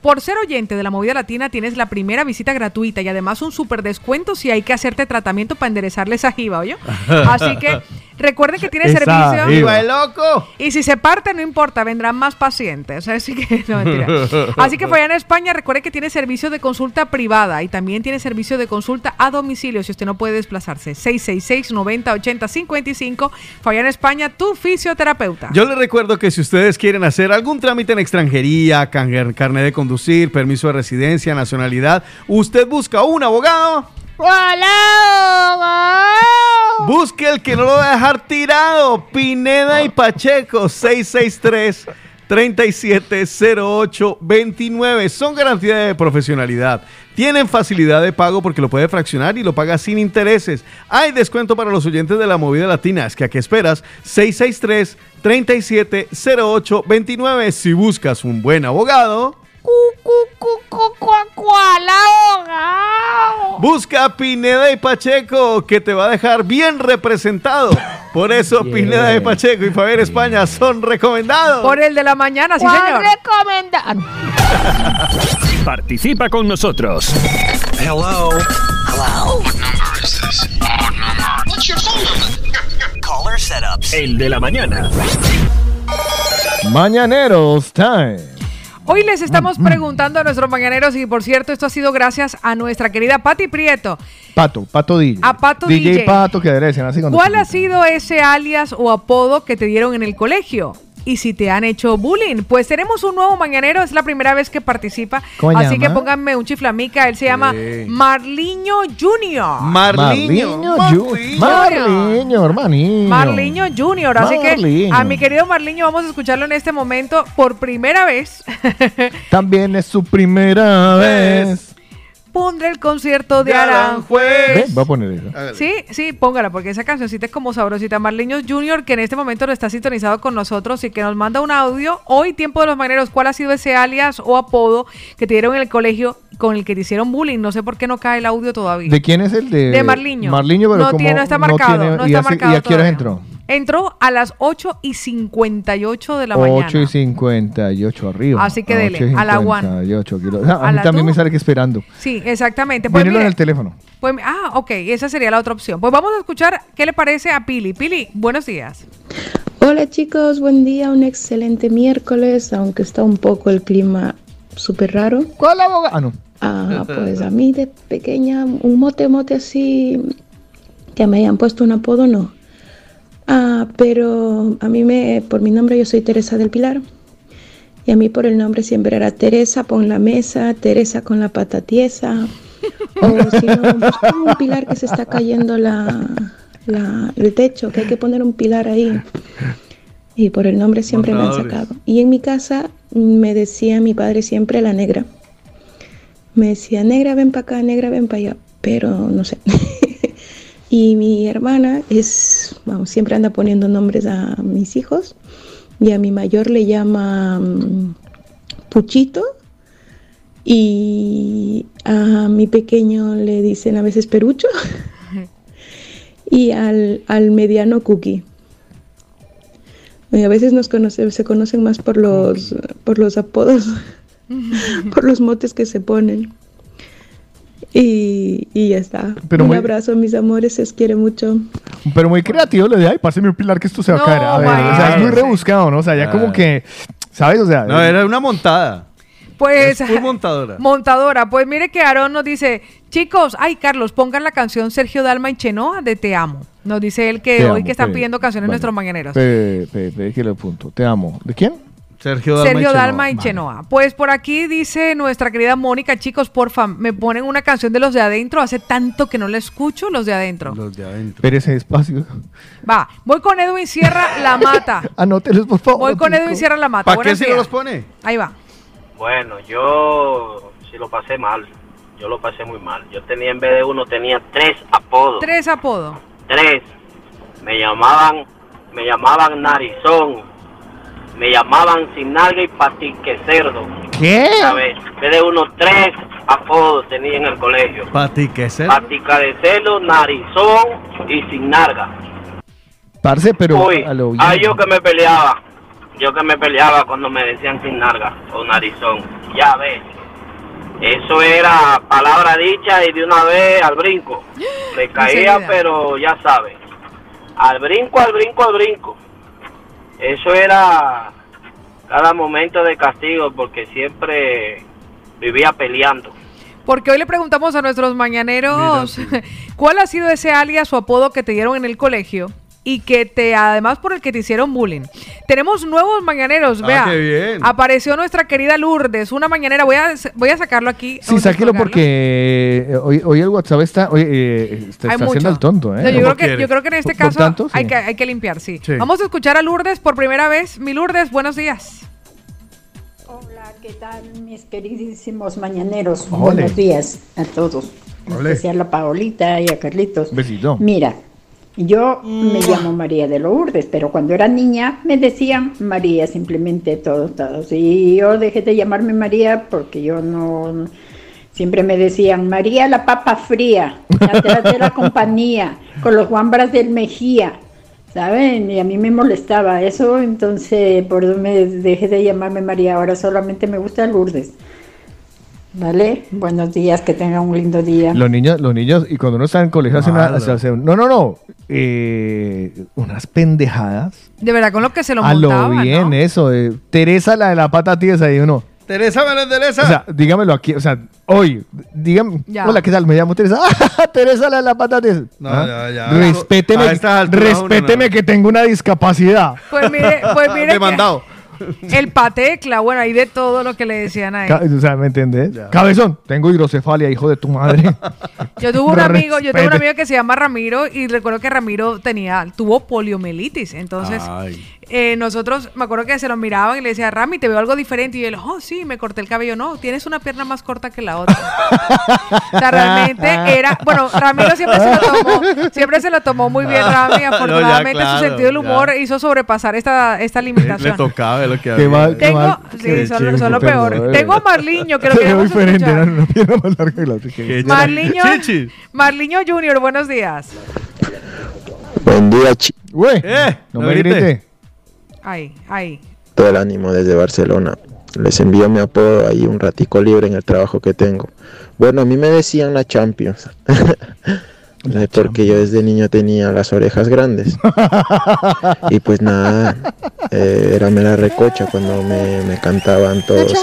Por ser oyente de la movida latina, tienes la primera visita gratuita y además un súper descuento si hay que hacerte tratamiento para enderezarle esa jiba, ¿oye? Así que recuerden que tiene servicio. jiba. ¡Ay, loco! Y si se parte, no importa, vendrán más pacientes. Así que, no, mentira. Así que Fabián España, recuerde que tiene servicio de consulta privada y también tiene servicio de consulta a domicilio si usted no puede desplazarse. 666-9080-55. Fabián España, tu fisioterapeuta. Yo les recuerdo que si ustedes quieren hacer algún trámite en extranjería, carnet de conducir, permiso de residencia, nacionalidad, usted busca un abogado. Busque el que no lo va a dejar tirado. Pineda y Pacheco, 663 370829. Son garantía de profesionalidad. Tienen facilidad de pago porque lo puede fraccionar y lo paga sin intereses. Hay descuento para los oyentes de la movida latina. Es que a qué esperas? 663 370829. Si buscas un buen abogado. Busca a Pineda y Pacheco, que te va a dejar bien representado. Por eso Pineda y Pacheco y Fabián España son recomendados. Por el de la mañana, sí, señor. Participa con nosotros. Hello. Hello. What number is this? What number? What's your phone number? Caller setups. El de la mañana. Mañaneros time. Hoy les estamos preguntando a nuestros mañaneros y por cierto, esto ha sido gracias a nuestra querida Patti Prieto. Pato, Pato DJ. A Pato DJ. DJ. Pato que aderecen así cuando ¿Cuál ha sido ese alias o apodo que te dieron en el colegio? Y si te han hecho bullying, pues tenemos un nuevo mañanero, es la primera vez que participa. ¿Cómo Así llama? que pónganme un chiflamica, él se llama Sí. Marliño Junior. Marliño. Ju- Marliño, hermanito. Marliño Junior, así que Marliño. a mi querido Marliño vamos a escucharlo en este momento por primera vez. También es su primera vez. Pondré el concierto de De Aranjuez. Voy a poner eso. Sí, sí, póngala, porque esa cancioncita es como sabrosita. Marliños Junior, que en este momento lo está sintonizado con nosotros y que nos manda un audio. Hoy, Tiempo de los Maneros, ¿cuál ha sido ese alias o apodo que te dieron en el colegio con el que te hicieron bullying? No sé por qué no cae el audio todavía. ¿De quién es el de? De Marliño. Marliño, pero no, como tiene, no está marcado. tiene- no y está hace- marcado ¿Y a todavía. entró? Entró a las 8 y 58 de la 8 mañana. y 58 arriba. Así que dele, 8 y a la one. 58 kilos. Ah, A, A mí la también me sale que esperando. Sí, exactamente. Pues en el teléfono. pues, ah, ok, esa sería la otra opción. Pues vamos a escuchar qué le parece a Pili. Pili, buenos días. Hola chicos, buen día, un excelente miércoles, aunque está un poco el clima súper raro. ¿Cuál abogado? Ah, no. Ah, pues a mí de pequeña, un mote mote así, que me hayan puesto un apodo, no. Ah, pero a mí me, por mi nombre yo soy Teresa del Pilar. Y a mí por el nombre siempre era Teresa pon la mesa, Teresa con la pata tiesa. O si no, un pilar que se está cayendo la, la- el techo, que hay que poner un pilar ahí. Y por el nombre siempre me han sacado. Y en mi casa me decía mi padre siempre la negra. Me decía, negra, ven para acá, negra, ven para allá. Pero no sé. y mi hermana es, vamos, siempre anda poniendo nombres a mis hijos. Y a mi mayor le llama mm, Puchito. Y a mi pequeño le dicen a veces Perucho. y al, al mediano Cookie. Y a veces nos conoce- se conocen más por los, por los apodos, por los motes que se ponen. Y, y ya está. Pero Un muy- abrazo, mis amores, se os quiere mucho. Pero muy creativo le de, ay, páseme un pilar que esto se va a No, caer. A ver, o sea, es muy rebuscado, ¿no? O sea, ya como que, ¿sabes? O sea, No, era una montada. Pues Es montadora. montadora. Pues mire que Aarón nos dice, chicos, ay Carlos, pongan la canción Sergio Dalma y Chenoa de Te amo. Nos dice él que Te hoy amo, que están pe- pidiendo canciones vale. nuestros mañaneros. Pe, pe, pe, que lo apunto. Te amo. ¿De quién? Sergio Dalma. Sergio y Dalma y Chenoa. Chenoa. Pues por aquí dice nuestra querida Mónica, chicos, porfa, me ponen una canción de los de adentro. Hace tanto que no la escucho, los de adentro. Los de adentro. Espérese despacio. Va, voy con Edwin Sierra La Mata. Anótelos, por favor. Voy con. Edwin Sierra La Mata. ¿Para qué Buenos días. los pone? Ahí va. Bueno, yo sí lo pasé mal. Yo lo pasé muy mal. Yo tenía en vez de uno, tenía tres apodos. Tres apodos. Tres. Me llamaban, me llamaban narizón. Me llamaban sin nalga y patique cerdo. ¿Qué? ¿Sabes? En vez de uno, tres apodos tenía en el colegio. Pati, ¿qué es eso? Patica de cerdo, narizón y sin narga. Parce, pero Uy, a lo bien. ah, yo que me peleaba. Yo que me peleaba cuando me decían sin narga o narizón. Ya ves. Eso era palabra dicha y de una vez al brinco. Me caía, pero ya sabes. Al brinco, al brinco, al brinco. Eso era cada momento de castigo porque siempre vivía peleando. Porque hoy le preguntamos a nuestros mañaneros cuál ha sido ese alias o apodo que te dieron en el colegio y que te, además por el que te hicieron bullying. Tenemos nuevos mañaneros, Ah, vea. qué bien. Apareció nuestra querida Lourdes, una mañanera. Voy a, voy a sacarlo aquí. Sí, sáquelo porque eh, hoy, hoy el WhatsApp está, eh, está, está haciendo el tonto, ¿eh? No, yo, creo que, yo creo que en este ¿Por- por caso tanto? hay, que, hay que limpiar, sí. Sí. Vamos a escuchar a Lourdes por primera vez. Mi Lourdes, buenos días. Hola, ¿qué tal mis queridísimos mañaneros? Ole. Buenos días a todos, en Ole. especial a Paolita y a Carlitos. Besito. Mira, yo me llamo María de Lourdes, pero cuando era niña me decían María simplemente todos, todos. Y yo dejé de llamarme María porque yo no... Siempre me decían María la papa fría, atrás de la compañía, con los guambras del Mejía. ¿Saben? Y a mí me molestaba eso, entonces por eso me dejé de llamarme María, ahora solamente me gusta Lourdes. ¿Vale? Buenos días, que tengan un lindo día. Los niños, los niños, y cuando uno está en colegio, hacen una- no, no, no, eh, unas pendejadas. De verdad, con lo que se lo a lo bien, ¿no? eso. de Teresa, la de la pata tiesa, y uno. Teresa Melendeleza. O sea, dígamelo aquí, o sea, hoy, dígame, Ya. hola, ¿qué tal? Me llamo Teresa. Teresa, la de la pata tiesa. No, ¿Ah? ya, ya. Respéteme, uno respéteme que tengo una discapacidad. Pues mire, pues mire que-. el patecla, bueno, ahí de todo lo que le decían a él. O sea, ¿me entendés? Cabezón, tengo hidrocefalia, hijo de tu madre. Yo tuve un amigo, yo tuve un amigo que se llama Ramiro y recuerdo que Ramiro tenía, tuvo poliomielitis. Entonces, Ay. Eh, nosotros, me acuerdo que se lo miraban y le decía, Rami, te veo algo diferente. Y él, oh, sí, me corté el cabello. No, tienes una pierna más corta que la otra. o sea, realmente era, bueno, Ramiro siempre se lo tomó, siempre se lo tomó muy bien, Rami. Afortunadamente, claro, su sentido del humor ya. hizo sobrepasar esta, esta Le limitación. tocaba lo que Qué había. qué Tengo, mal. sí, son, son lo peor. eh. Tengo a Marliño, que lo Se ve queremos diferente, escuchar. era una pierna más larga que la otra. Marliño. Marliño Junior, buenos días. Buen día, chi- Güey, Eh, no me grite. Ahí, ahí. todo el ánimo desde Barcelona. Les envío mi apodo ahí un ratico libre en el trabajo que tengo. Bueno, a mí me decían la Champions. Eh, porque yo desde niño tenía las orejas grandes. y pues nada, eh, era mera recocha cuando me, me cantaban todos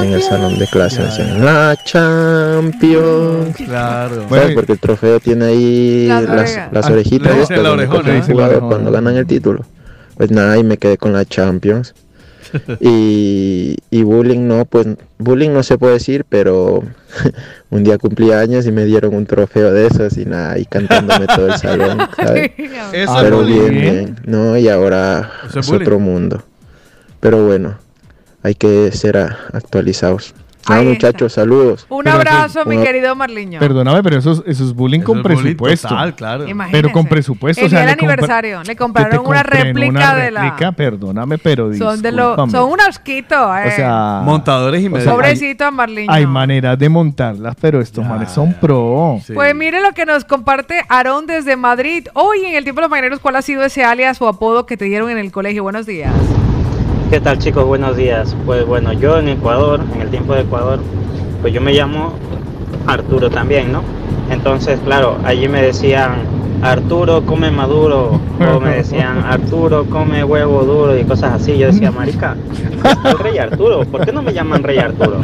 en, en el salón de clase. Decían, la Champions. Claro. ¿Sabes? Porque el trofeo tiene ahí Las las, las Ah, orejitas estas la orejona, el ¿eh? La cuando ganan el título. Pues nada, y me quedé con la Champions. y, y bullying no, pues bullying no se puede decir, pero un día cumplí años y me dieron un trofeo de esos y nada, y cantándome todo el salón, ¿sabes? Eso pero es bien, bullying. bien, no, y ahora es es otro mundo. Pero bueno, hay que ser actualizados. Nada, Ahí muchachos, saludos. Un abrazo, mi querido Marliño. Perdóname, pero eso, es- eso es bullying con es bullying presupuesto. total, claro. Imagínese. Pero con presupuesto. El o sea, día del le compra- aniversario, le compraron una réplica una de la- réplica, Perdóname, pero Son de lo, son un asquito, eh. O sea, Montadores y o sea, medios. Pobrecito a Marliño. Hay, maneras de montarlas, pero estos manes son pro. Pues mire lo que nos comparte Aarón desde Madrid. Hoy en el tiempo de los mañaneros, ¿cuál ha sido ese alias o apodo que te dieron en el colegio? Buenos días. ¿Qué tal chicos? Buenos días. Pues bueno, yo en Ecuador, en el tiempo de Ecuador, pues yo me llamo Arturo también, ¿no? Entonces, claro, allí me decían, Arturo come maduro, o me decían, Arturo come huevo duro y cosas así. Yo decía, marica, Rey Arturo, ¿por qué no me llaman Rey Arturo?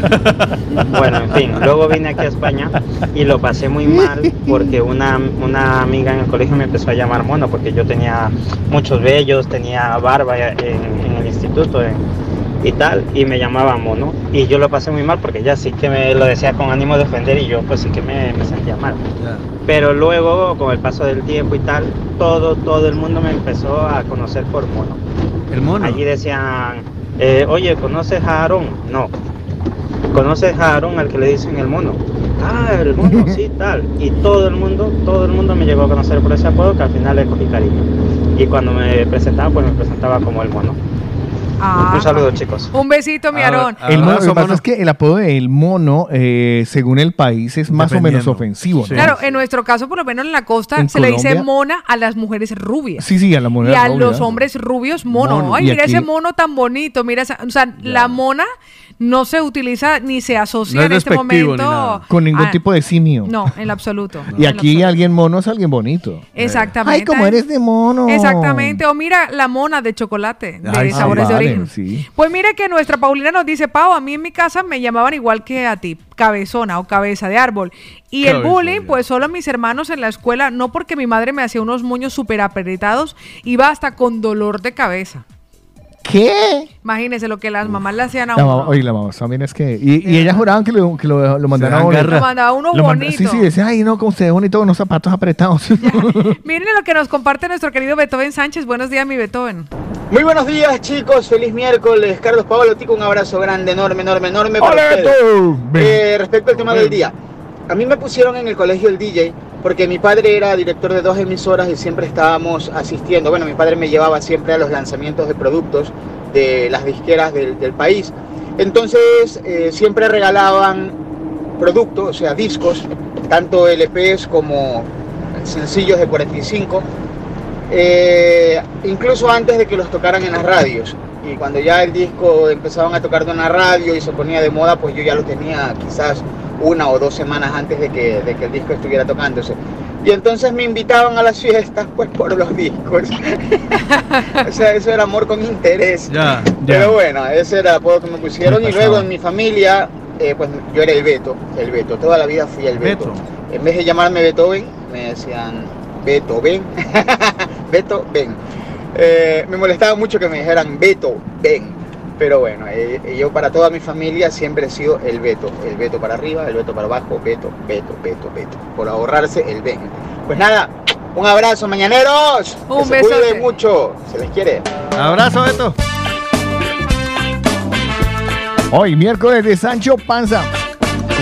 Bueno, en fin, luego vine aquí a España y lo pasé muy mal porque una, una amiga en el colegio me empezó a llamar mono porque yo tenía muchos vellos, tenía barba en, el instituto, y tal, y me llamaba mono. Y yo lo pasé muy mal porque ya sí que me lo decía con ánimo de ofender y yo pues sí que me, me sentía mal. Pero luego, con el paso del tiempo y tal, todo, todo el mundo me empezó a conocer por mono. El mono. Allí decían, eh, oye, ¿conoces a Aarón? No. ¿Conoces a Aarón al que le dicen el mono? Ah, el mono, sí, tal. Y todo el mundo, todo el mundo me llegó a conocer por ese apodo que al final le cogí cariño. Y cuando me presentaba, pues me presentaba como el mono. Ah. Un saludo, chicos. Un besito, mi Aarón. El mono, lo que pasa es que el apodo del mono, eh, según el país, es más o menos ofensivo. ¿no? Claro, en nuestro caso, por lo menos en la costa, En se le dice mona a las mujeres rubias. Sí, sí, a la mujer y a rubia. los hombres rubios, mono. Mono. Ay, mira aquí- ese mono tan bonito. Mira, esa- o sea, la mona no se utiliza ni se asocia No es en este momento nada. Con ningún a- tipo de simio. No, en lo absoluto. Y aquí alguien mono es alguien bonito. Exactamente. Ay, como eres de mono. Exactamente. O mira la mona de chocolate, de Ay, sabores ah, de origen. sí. Pues mira que nuestra Paulina nos dice, Pau, a mí en mi casa me llamaban igual que a ti, cabezona o cabeza de árbol. Y el bullying, pues solo mis hermanos en la escuela, no porque mi madre me hacía unos moños súper apretados, iba hasta con dolor de cabeza. ¿Qué? Imagínense lo que las mamás le hacían a La uno. mamá, oye, la mamá también es que. Y, y ellas juraban que lo, que lo, lo mandaban a uno. Lo mandaba uno Lo manda- Sí, bonito. sí, decía, ay, no, como usted es bonito con unos zapatos apretados. Miren lo que nos comparte nuestro querido Beethoven Sánchez. Buenos días, mi Beethoven. Muy buenos días chicos, feliz miércoles. Carlos Pablo Tico, un abrazo grande, enorme, enorme, enorme. para ¡Hola, ustedes. Eh, respecto al tema del día, a mí me pusieron en el colegio el DJ porque mi padre era director de dos emisoras y siempre estábamos asistiendo. Bueno, mi padre me llevaba siempre a los lanzamientos de productos de las disqueras del, país. Entonces eh, siempre regalaban productos, o sea, discos, tanto LPs como sencillos de 45 eh, incluso antes de que los tocaran en las radios. Y cuando ya el disco empezaban a tocar en la radio y se ponía de moda, pues yo ya lo tenía quizás una o dos semanas antes de que, de que el disco estuviera tocándose. Y entonces me invitaban a las fiestas pues por los discos. o sea, eso era amor con interés. Ya, Pero bueno, ese era el apodo que me pusieron. Me Y luego en mi familia, eh, pues yo era el Beto, el Beto. Toda la vida fui el Beto. En vez de llamarme Beethoven, me decían Beto, ven. Beto, ven. Eh, me molestaba mucho que me dijeran Beto, ven. Pero bueno, eh, eh, yo para toda mi familia siempre he sido el Beto. El Beto para arriba, el Beto para abajo, Beto, Beto, Beto, Beto. Por ahorrarse el ven. Pues nada, un abrazo, mañaneros. Un que se cuiden mucho. Se les quiere. Abrazo, Beto. Hoy, miércoles de Sancho Panza.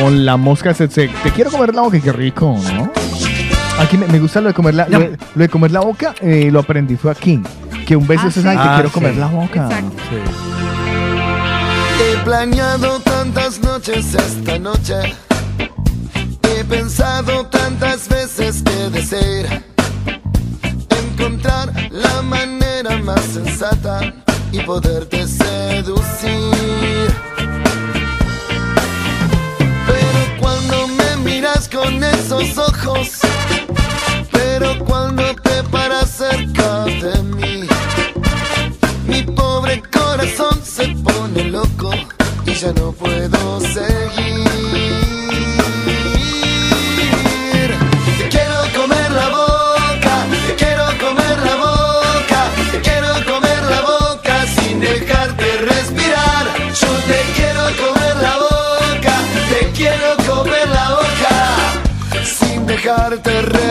Con la mosca tsetse. Te quiero comer la boca, qué rico, ¿no? Aquí me, me gusta lo de comer la, lo, de, lo de comer la boca, eh, lo aprendí fue aquí. Que un beso Ah, es sí. ay, te Ah, quiero sí. comer la boca. He planeado tantas noches esta noche. He pensado tantas veces que desear encontrar la manera más sensata y poderte seducir. Pero cuando me miras con esos ojos, pero cuando te paras cerca de mí, mi pobre corazón se pone loco y ya no puedo seguir. Te quiero comer la boca, te quiero comer la boca, te quiero comer la boca sin dejarte respirar. Yo te quiero comer la boca, te quiero comer la boca sin dejarte respirar.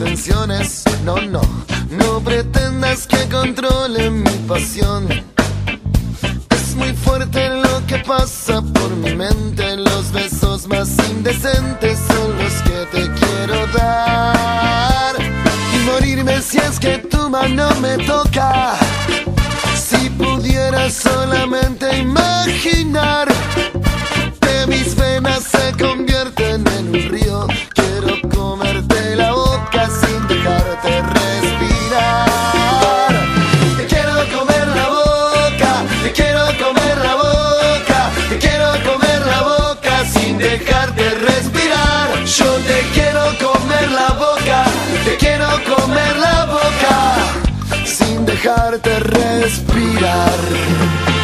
Intenciones, no, no, no pretendas que controle mi pasión. Es muy fuerte lo que pasa por mi mente, los besos más indecentes son los que te quiero dar. Y morirme si es que tu mano me toca. Si pudiera solamente imaginar que mis venas se convierten en un río. Dejarte respirar.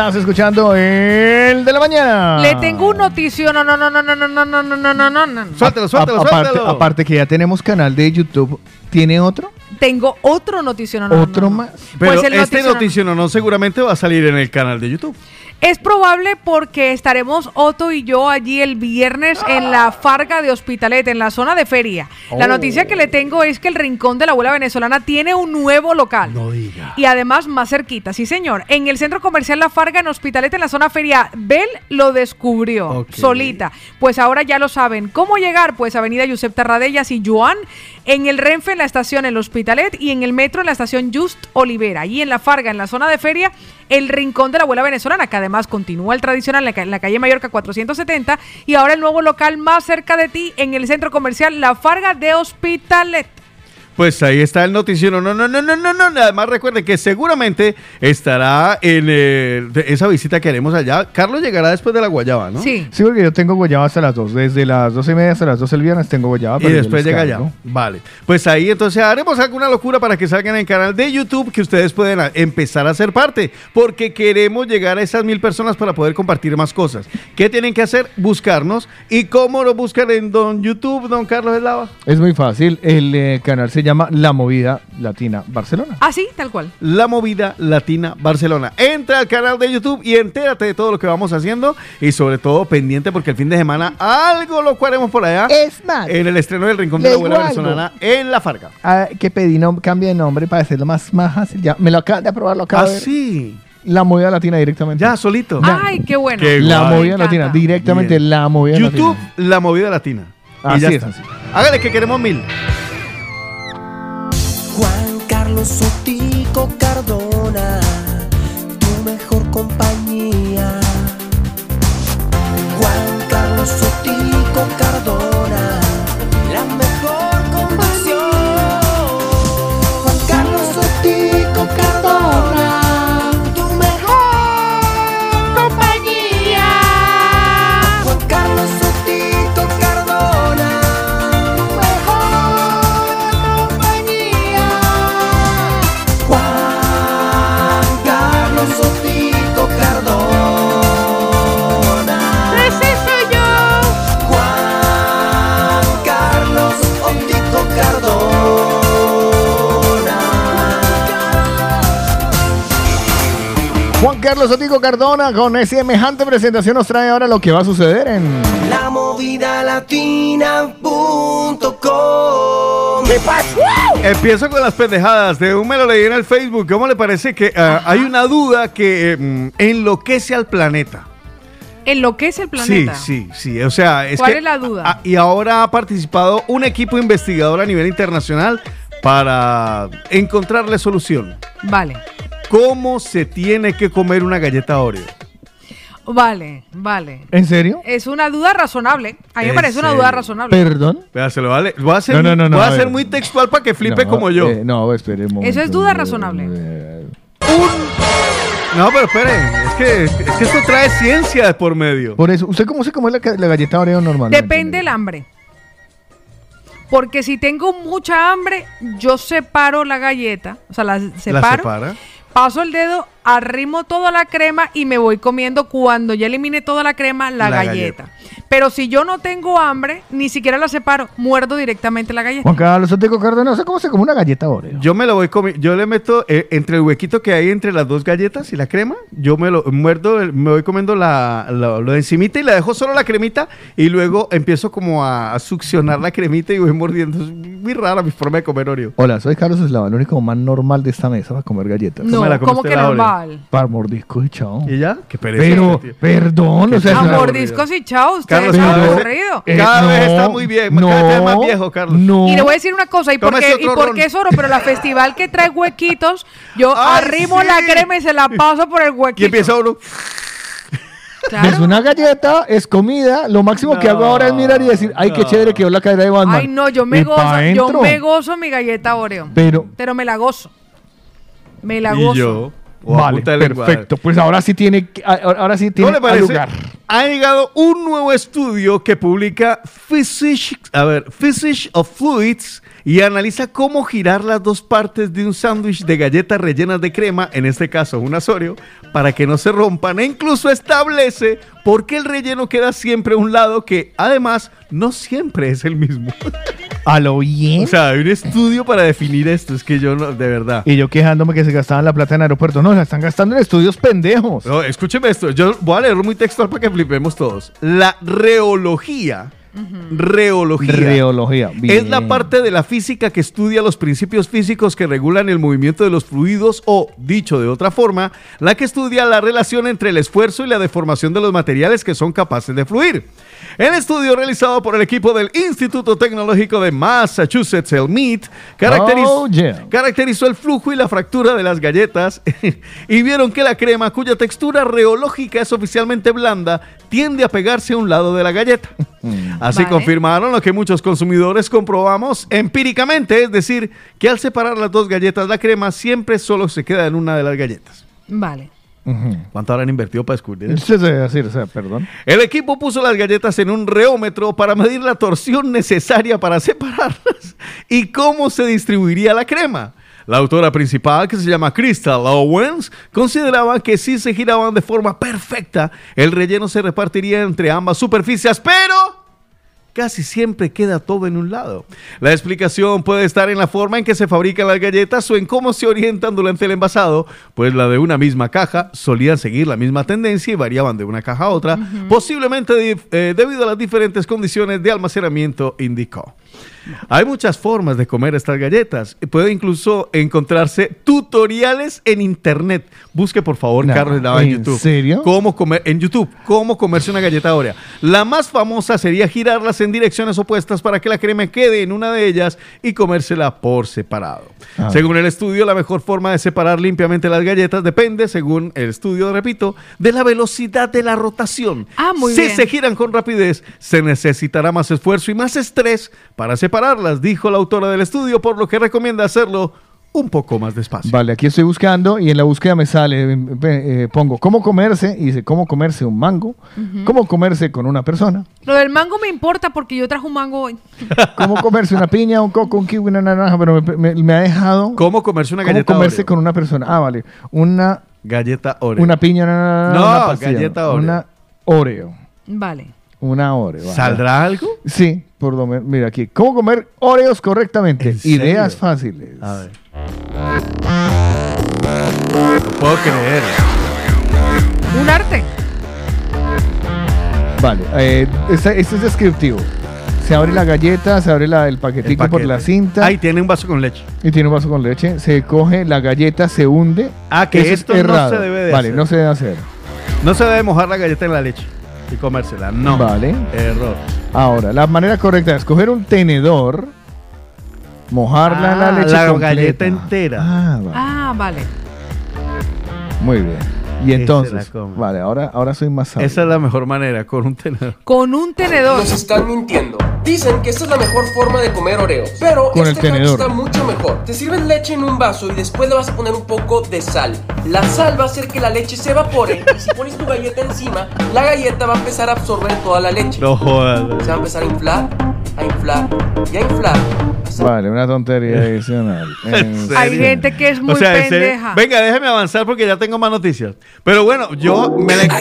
Estás escuchando el de la mañana. Le tengo un noticio. No, no, no, no, no, no, no, no, no, no, no, no, no. Suéltalo, suéltalo, A- aparte, suéltalo. aparte que ya tenemos canal de YouTube, ¿tiene otro? Tengo otro noticio. No, no, no, ¿Otro no. más? Pero Pues el este noticiono- noticiono no seguramente va a salir en el canal de YouTube. Es probable porque estaremos Otto y yo allí el viernes en la Farga de Hospitalet, en la zona de feria. La Oh. noticia que le tengo es que el Rincón de la Abuela Venezolana tiene un nuevo local. No diga. Y además más cerquita, sí señor. En el centro comercial La Farga en Hospitalet, en la zona feria. Bel lo descubrió solita. Pues ahora ya lo saben. ¿Cómo llegar? Pues Avenida Josep Tarradellas y Joan. En el Renfe en la estación El Hospitalet y en el metro en la estación Just Olivera. Allí en La Farga, en la zona de feria, el Rincón de la Abuela Venezolana, que además continúa el tradicional en la calle Mallorca 470 y ahora el nuevo local más cerca de ti en el centro comercial La Farga de Hospitalet. Pues ahí está el noticiono. No, no, no, no, no, no. Además recuerden que seguramente estará en eh, esa visita que haremos allá. Carlos llegará después de la Guayaba, ¿no? Sí. Sí, porque yo tengo guayaba hasta las 2. Desde las 12 y media hasta las 12 el viernes tengo guayaba. Y pero después llega allá. Vale. Pues ahí entonces haremos alguna locura para que salgan en el canal de YouTube que ustedes pueden empezar a ser parte. Porque queremos llegar a esas mil personas para poder compartir más cosas. ¿Qué tienen que hacer? Buscarnos. ¿Y cómo lo buscan en don YouTube, don Carlos Eslava? Es muy fácil. El eh, canal se llama La Movida Latina Barcelona. Ah, sí, tal cual. La Movida Latina Barcelona. Entra al canal de YouTube y entérate de todo lo que vamos haciendo y sobre todo pendiente porque el fin de semana algo lo haremos por allá. Es más, En el estreno del Rincón de la Abuela. Venezolana en La Farga. Ah, que pedí nom- cambio de nombre para hacerlo más, más fácil. Ya, me lo acaban de aprobar, lo acabo Ah, de ver. sí. La Movida Latina directamente. Ya, solito. Ay, qué bueno. Qué La guay. Movida Latina, directamente Bien. La Movida YouTube, Latina. La Movida Latina. Y Así ya es, está. así. Hágale que queremos mil. Juan Carlos Sotico Cardona, tu mejor compañía. Juan Carlos Sotico Cardona, Carlos Otico Cardona con esa semejante presentación nos trae ahora lo que va a suceder en... La movida latina.com. ¿Qué Empiezo con las pendejadas. De un me lo leí en el Facebook. ¿Cómo le parece que ah, hay una duda que mm, enloquece al planeta? Enloquece el planeta. Sí, sí, sí. O sea, es ¿Cuál que- es la duda? Y ahora ha participado un equipo investigador a nivel internacional para encontrarle solución. Vale, ¿Cómo se tiene que comer una galleta Oreo? vale, vale. ¿En serio? Es una duda razonable. A mí me ¿En parece una duda razonable. ¿Perdón? Se lo vale. Voy a hacer, No, no, no, no, voy a a ser muy textual para que flipe No, como yo. eh, no, espere un momento. Eso es duda razonable. No, pero espere. Es que, es que esto trae ciencia por medio. Por eso, ¿usted cómo se come la, la galleta Oreo normal? Depende del hambre. Porque si tengo mucha hambre, yo separo la galleta, o sea, la separo, separa? Paso el dedo, arrimo toda la crema y me voy comiendo cuando ya elimine toda la crema la, La galleta. Pero si yo no tengo hambre, ni siquiera la separo, muerdo directamente la galleta. Juan Carlos Oteco Cárdenas, ¿cómo se come una galleta Oreo? Yo me lo voy comiendo, yo le meto eh, entre el huequito que hay entre las dos galletas y la crema, yo me lo muerdo, me voy comiendo la, la- lo de encimita y le dejo solo la cremita y luego empiezo como a, a succionar la cremita y voy mordiendo. Es muy rara mi forma de comer Oreo. Hola, soy Carlos Eslava, el único más normal de esta mesa para comer galletas. No, la ¿cómo usted que la normal? Para mordiscos y chao. ¿Y ya? Qué pereza. Pero, tío. perdón, o sea, A es una- mordiscos y chao, usted Carlos, es cada vez- aburrido. Eh, Cada vez no, está muy bien, no, cada vez más viejo, Carlos. No. Y le voy a decir una cosa, ¿y por, Tómese qué, y otro por ron. qué es oro? Pero la festival que trae huequitos, yo Ay, arrimo sí. la crema y se la paso por el huequito. Y empieza uno. Es una galleta, es comida. Lo máximo que hago ahora es mirar y decir, ay, qué no. chévere quedó la cadera de Batman. Ay, no, yo me gozo, yo me gozo mi galleta Oreo. Pero, Pero me la gozo. Me la Y gozo. yo. O vale, perfecto. Pues ahora sí tiene, ahora sí tiene ¿No le parece? lugar. Ha llegado un nuevo estudio que publica Physics, a ver, Physics of Fluids y analiza cómo girar las dos partes de un sándwich de galletas rellenas de crema, en este caso un asorio, para que no se rompan e incluso establece por qué el relleno queda siempre a un lado que además no siempre es el mismo. A lo bien. O sea, hay un estudio para definir esto, es que yo no, de verdad. y yo quejándome que se gastaban la plata en aeropuertos. No, la están gastando en estudios pendejos. No, escúcheme esto, yo voy a leerlo muy textual para que flipemos todos. La reología. Reología. Reología. Es la parte de la física que estudia los principios físicos que regulan el movimiento de los fluidos o, dicho de otra forma, la que estudia la relación entre el esfuerzo y la deformación de los materiales que son capaces de fluir. El estudio realizado por el equipo del Instituto Tecnológico de Massachusetts, el MIT, caracteriz- Oh, yeah. caracterizó el flujo y la fractura de las galletas y vieron que la crema, cuya textura reológica es oficialmente blanda, tiende a pegarse a un lado de la galleta. Así Vale. confirmaron lo que muchos consumidores comprobamos empíricamente, es decir, que al separar las dos galletas, la crema siempre solo se queda en una de las galletas. Vale. ¿Cuánto habrán invertido para descubrir eso? Sí, sí, decir, o sea, perdón. El equipo puso las galletas en un reómetro para medir la torsión necesaria para separarlas y cómo se distribuiría la crema. La autora principal, que se llama Crystal Owens, consideraba que si se giraban de forma perfecta, el relleno se repartiría entre ambas superficies, pero casi siempre queda todo en un lado. La explicación puede estar en la forma en que se fabrican las galletas o en cómo se orientan durante el envasado, pues la de una misma caja solían seguir la misma tendencia y variaban de una caja a otra, posiblemente eh, debido a las diferentes condiciones de almacenamiento, indicó. Hay muchas formas de comer estas galletas. Puede incluso encontrarse tutoriales en internet. Busque por favor, No, Carlos Lava en ¿en YouTube. serio? Cómo comer en YouTube, cómo comerse una galleta Oreo. La más famosa sería girarlas en direcciones opuestas para que la crema quede en una de ellas y comérsela por separado. Ah. Según el estudio, la mejor forma de separar limpiamente las galletas depende, según el estudio, repito, de la velocidad de la rotación. Ah, muy si bien. se giran con rapidez, se necesitará más esfuerzo y más estrés para separarlas, dijo la autora del estudio, por lo que recomienda hacerlo un poco más despacio. Vale, aquí estoy buscando y en la búsqueda me sale, eh, eh, pongo cómo comerse y dice cómo comerse un mango, cómo comerse con una persona, Lo del mango me importa porque yo traje un mango hoy. cómo comerse una piña, un coco, un kiwi, una naranja, pero me, me- me ha dejado ¿Cómo comerse una cómo galleta comerse Oreo? con una persona. Ah, vale, una Galleta Oreo. una piña, una, No, una pastilla, galleta Oreo. una Oreo, Vale. Una Oreo. vale. ¿Saldrá algo? Sí, por lo menos, mira aquí, cómo comer Oreos correctamente, serio? ideas fáciles. A ver. No puedo creer. Un arte. Vale, eh, este, este es descriptivo. Se abre la galleta, se abre la- el paquetico por paquete. la cinta. Ahí tiene un vaso con leche. Y tiene un vaso con leche. Se coge la galleta, se hunde. Ah, que Eso es esto no se debe de Vale, hacer. no se debe hacer. No se debe mojar la galleta en la leche y comérsela. No. Vale. Error. Ahora, la manera correcta es coger un tenedor, mojarla en la Ah, leche la completa. galleta entera. Ah, vale. Ah, vale. Muy bien. Y entonces, vale, ahora, ahora soy más sabio. Esa es la mejor manera, con un tenedor. Con un tenedor. Nos están mintiendo. Dicen que esta es la mejor forma de comer Oreos. Pero Con el este hack tenedor. está mucho mejor. Te sirven leche en un vaso y después le vas a poner un poco de sal. La sal va a hacer que la leche se evapore y si pones tu galleta encima, la galleta va a empezar a absorber toda la leche. No jodas. Se va a empezar a inflar, a inflar y a inflar. Vale, una tontería adicional. Hay gente que es muy O sea, pendeja. Venga, déjeme avanzar porque ya tengo más noticias. Pero bueno, yo me la...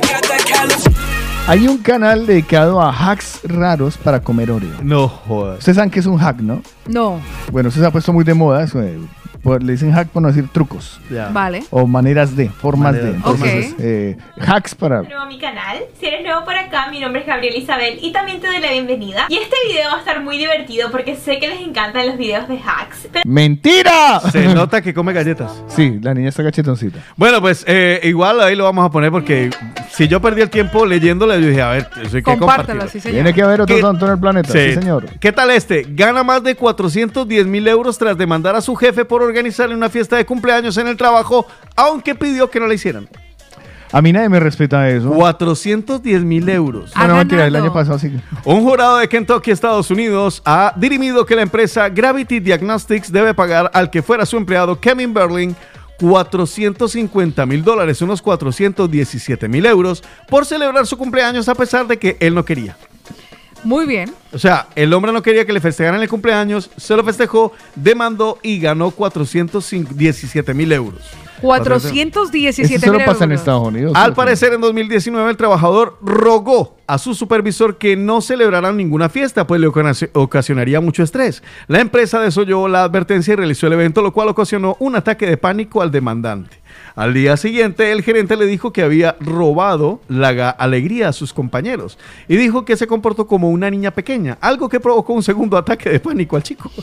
Hay un canal dedicado a hacks raros para comer Oreo. No jodas. Ustedes saben que es un hack, ¿no? No. Bueno, eso se ha puesto muy de moda. eso, eh, por- le dicen hack por no decir trucos. Vale. O maneras de, formas de. Entonces, Ok. eh, hacks para. nuevo a mi canal. Si eres nuevo por acá, mi nombre es Gabriel Isabel y también te doy la bienvenida. Y este video va a estar muy divertido porque sé que les encantan los videos de hacks. Pero ¡Mentira! Se nota que come galletas. Sí, la niña está cachetoncita. Bueno, pues eh, igual ahí lo vamos a poner porque si yo perdí el tiempo leyéndole, yo dije, a ver, eso hay que compartirlo. sí, señor. Tiene que haber otro ¿Qué- tonto en el planeta. Sí, señor. ¿Qué tal este? Gana más de 410 mil euros tras demandar a su jefe por organizarle una fiesta de cumpleaños en el trabajo, aunque pidió que no la hicieran. A mí nadie me respeta eso. 410 mil euros. Bueno, mentira, el año pasado sí. Un jurado de Kentucky, Estados Unidos, ha dirimido que la empresa Gravity Diagnostics debe pagar al que fuera su empleado Kevin Berling 450 mil dólares, unos 417 mil euros, por celebrar su cumpleaños a pesar de que él no quería. Muy bien. O sea, el hombre no quería que le festejaran el cumpleaños, se lo festejó, demandó y ganó 417 mil euros. 417 Eso solo mil pasa en euros. Estados Unidos. Al parecer, en 2019, el trabajador rogó a su supervisor que no celebraran ninguna fiesta, pues le ocasi- ocasionaría mucho estrés. La empresa desoyó la advertencia y realizó el evento, lo cual ocasionó un ataque de pánico al demandante. Al día siguiente, el gerente le dijo que había robado la alegría a sus compañeros y dijo que se comportó como una niña pequeña, algo que provocó un segundo ataque de pánico al chico.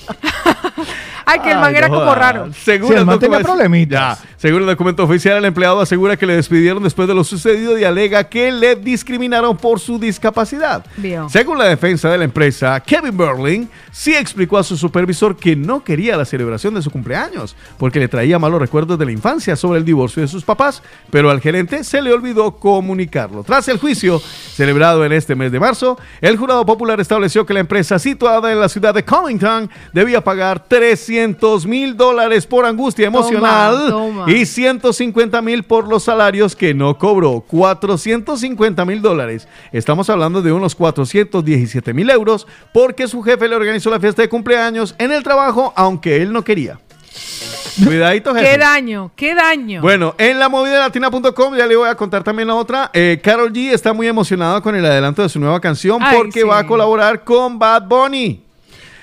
Ay, que el man Ay, era no como raro. Según Sí, el el man tenía documento- problemitas. Ya, según el documento oficial, el empleado asegura que le despidieron después de lo sucedido y alega que le discriminaron por su discapacidad. Vio. Según la defensa de la empresa, Kevin Berling sí explicó a su supervisor que no quería la celebración de su cumpleaños porque le traía malos recuerdos de la infancia sobre el divorcio de sus papás, pero al gerente se le olvidó comunicarlo. Tras el juicio celebrado en este mes de marzo, el jurado popular estableció que la empresa situada en la ciudad de Covington debía pagar 300 mil dólares por angustia Toma, emocional toma. y 150 mil por los salarios que no cobró. 450 mil dólares. Estamos hablando de unos 417 mil euros porque su jefe le organizó la fiesta de cumpleaños en el trabajo, aunque él no quería. Cuidadito, jefe. Qué daño, qué daño. Bueno, en la movida latina.com ya le voy a contar también la otra. Eh, Carol G está muy emocionada con el adelanto de su nueva canción Ay, porque sí. va a colaborar con Bad Bunny.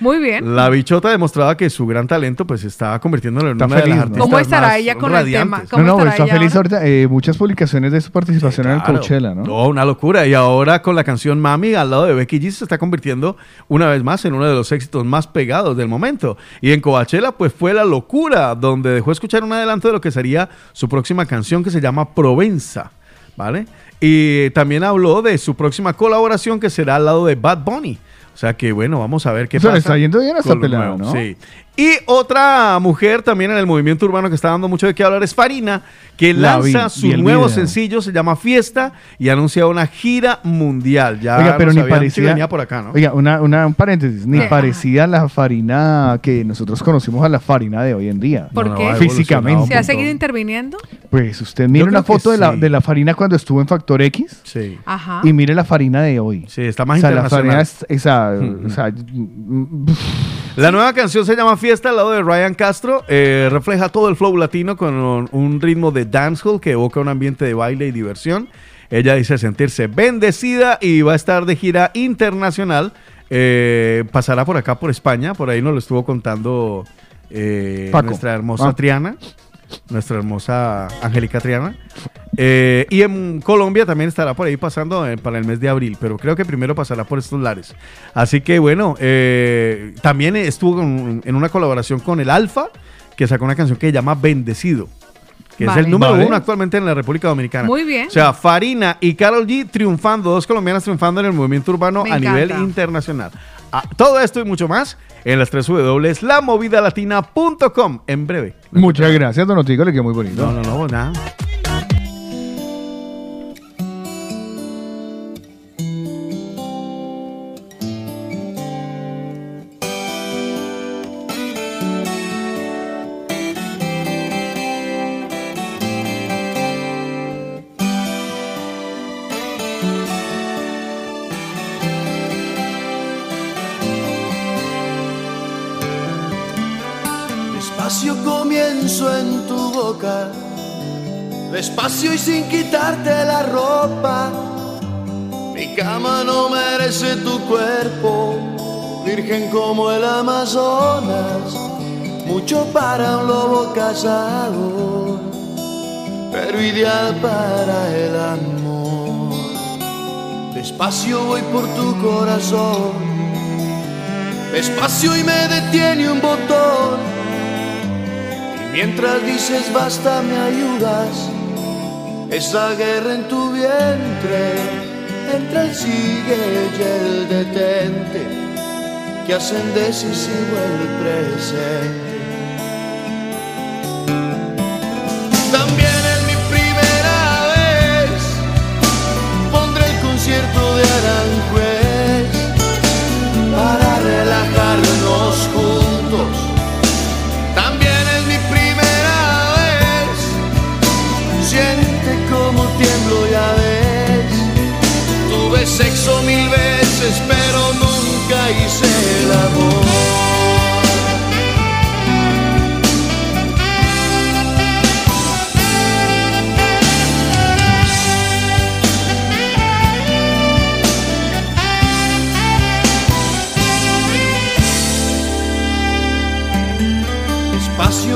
Muy bien. La bichota demostraba que su gran talento pues estaba convirtiéndolo en Está una de feliz, artistas ¿Cómo estará más ella con el tema? radiantes. ¿Cómo no, no, estará está ella feliz ahora? ahorita. eh, muchas publicaciones de su participación en el. Coachella, ¿no? No, una locura. Y ahora con la canción Mami al lado de Becky G se está convirtiendo una vez más en uno de los éxitos más pegados del momento. Y en Coachella pues fue la locura, donde dejó escuchar un adelanto de lo que sería su próxima canción que se llama Provenza, ¿vale? Y también habló de su próxima colaboración que será al lado de Bad Bunny. O sea que bueno, vamos a ver qué O sea, pasa. está yendo bien a esta con lo pelada, nuevo. ¿no? Sí. Y otra mujer también en el movimiento urbano que está dando mucho de qué hablar es Farina, que La lanza vi su el nuevo video. sencillo, se llama Fiesta, y anuncia una gira mundial. Ya Oiga, pero nos ni habían dicho que parecía. venía por acá, ¿no? Oiga, una, una- un paréntesis. Ni parecía la farina que nosotros conocimos a la farina de hoy en día. ¿Por No, qué? ha Físicamente. ¿Se ha seguido interviniendo? Pues usted mire Yo una que foto de, la, sí. de la farina cuando estuvo en Factor X Sí. Ajá. y mire la farina de hoy. Sí, está más o sea, la farina internacional. es, esa, Mm, o sea, mm, La nueva canción se llama Fiesta al lado de Ryan Castro. eh, refleja todo el flow latino con un, ritmo de dancehall que evoca un ambiente de baile y diversión. Ella dice sentirse bendecida y va a estar de gira internacional. Eh, pasará por acá, por España. Por ahí nos lo estuvo contando eh, nuestra hermosa Ah. Triana. Nuestra hermosa Angélica Triana. Eh, y en Colombia también estará por ahí pasando eh, para el mes de abril, pero creo que primero pasará por estos lares. Así que bueno, eh, también estuvo con- en una colaboración con el Alfa, que sacó una canción que se llama Bendecido, que es el número Vale. uno actualmente en la República Dominicana. Muy bien. O sea, Farina y Carol G triunfando, dos colombianas triunfando en el movimiento urbano Me a nivel internacional. Ah, todo esto y mucho más en las 3 W, lamovidalatina.com. En breve. muchas gracias, Don Otico, le quedó muy bonito. No, no, no, nada. Merece tu cuerpo, virgen como el Amazonas, mucho para un lobo cazador, pero ideal para el amor. Despacio voy por tu corazón, despacio y me detiene un botón. Y mientras dices basta me ayudas, esa guerra en tu vientre, el sigue y el detente, que hacen decisivo el presente. También en mi primera vez pondré el concierto de Aranjuez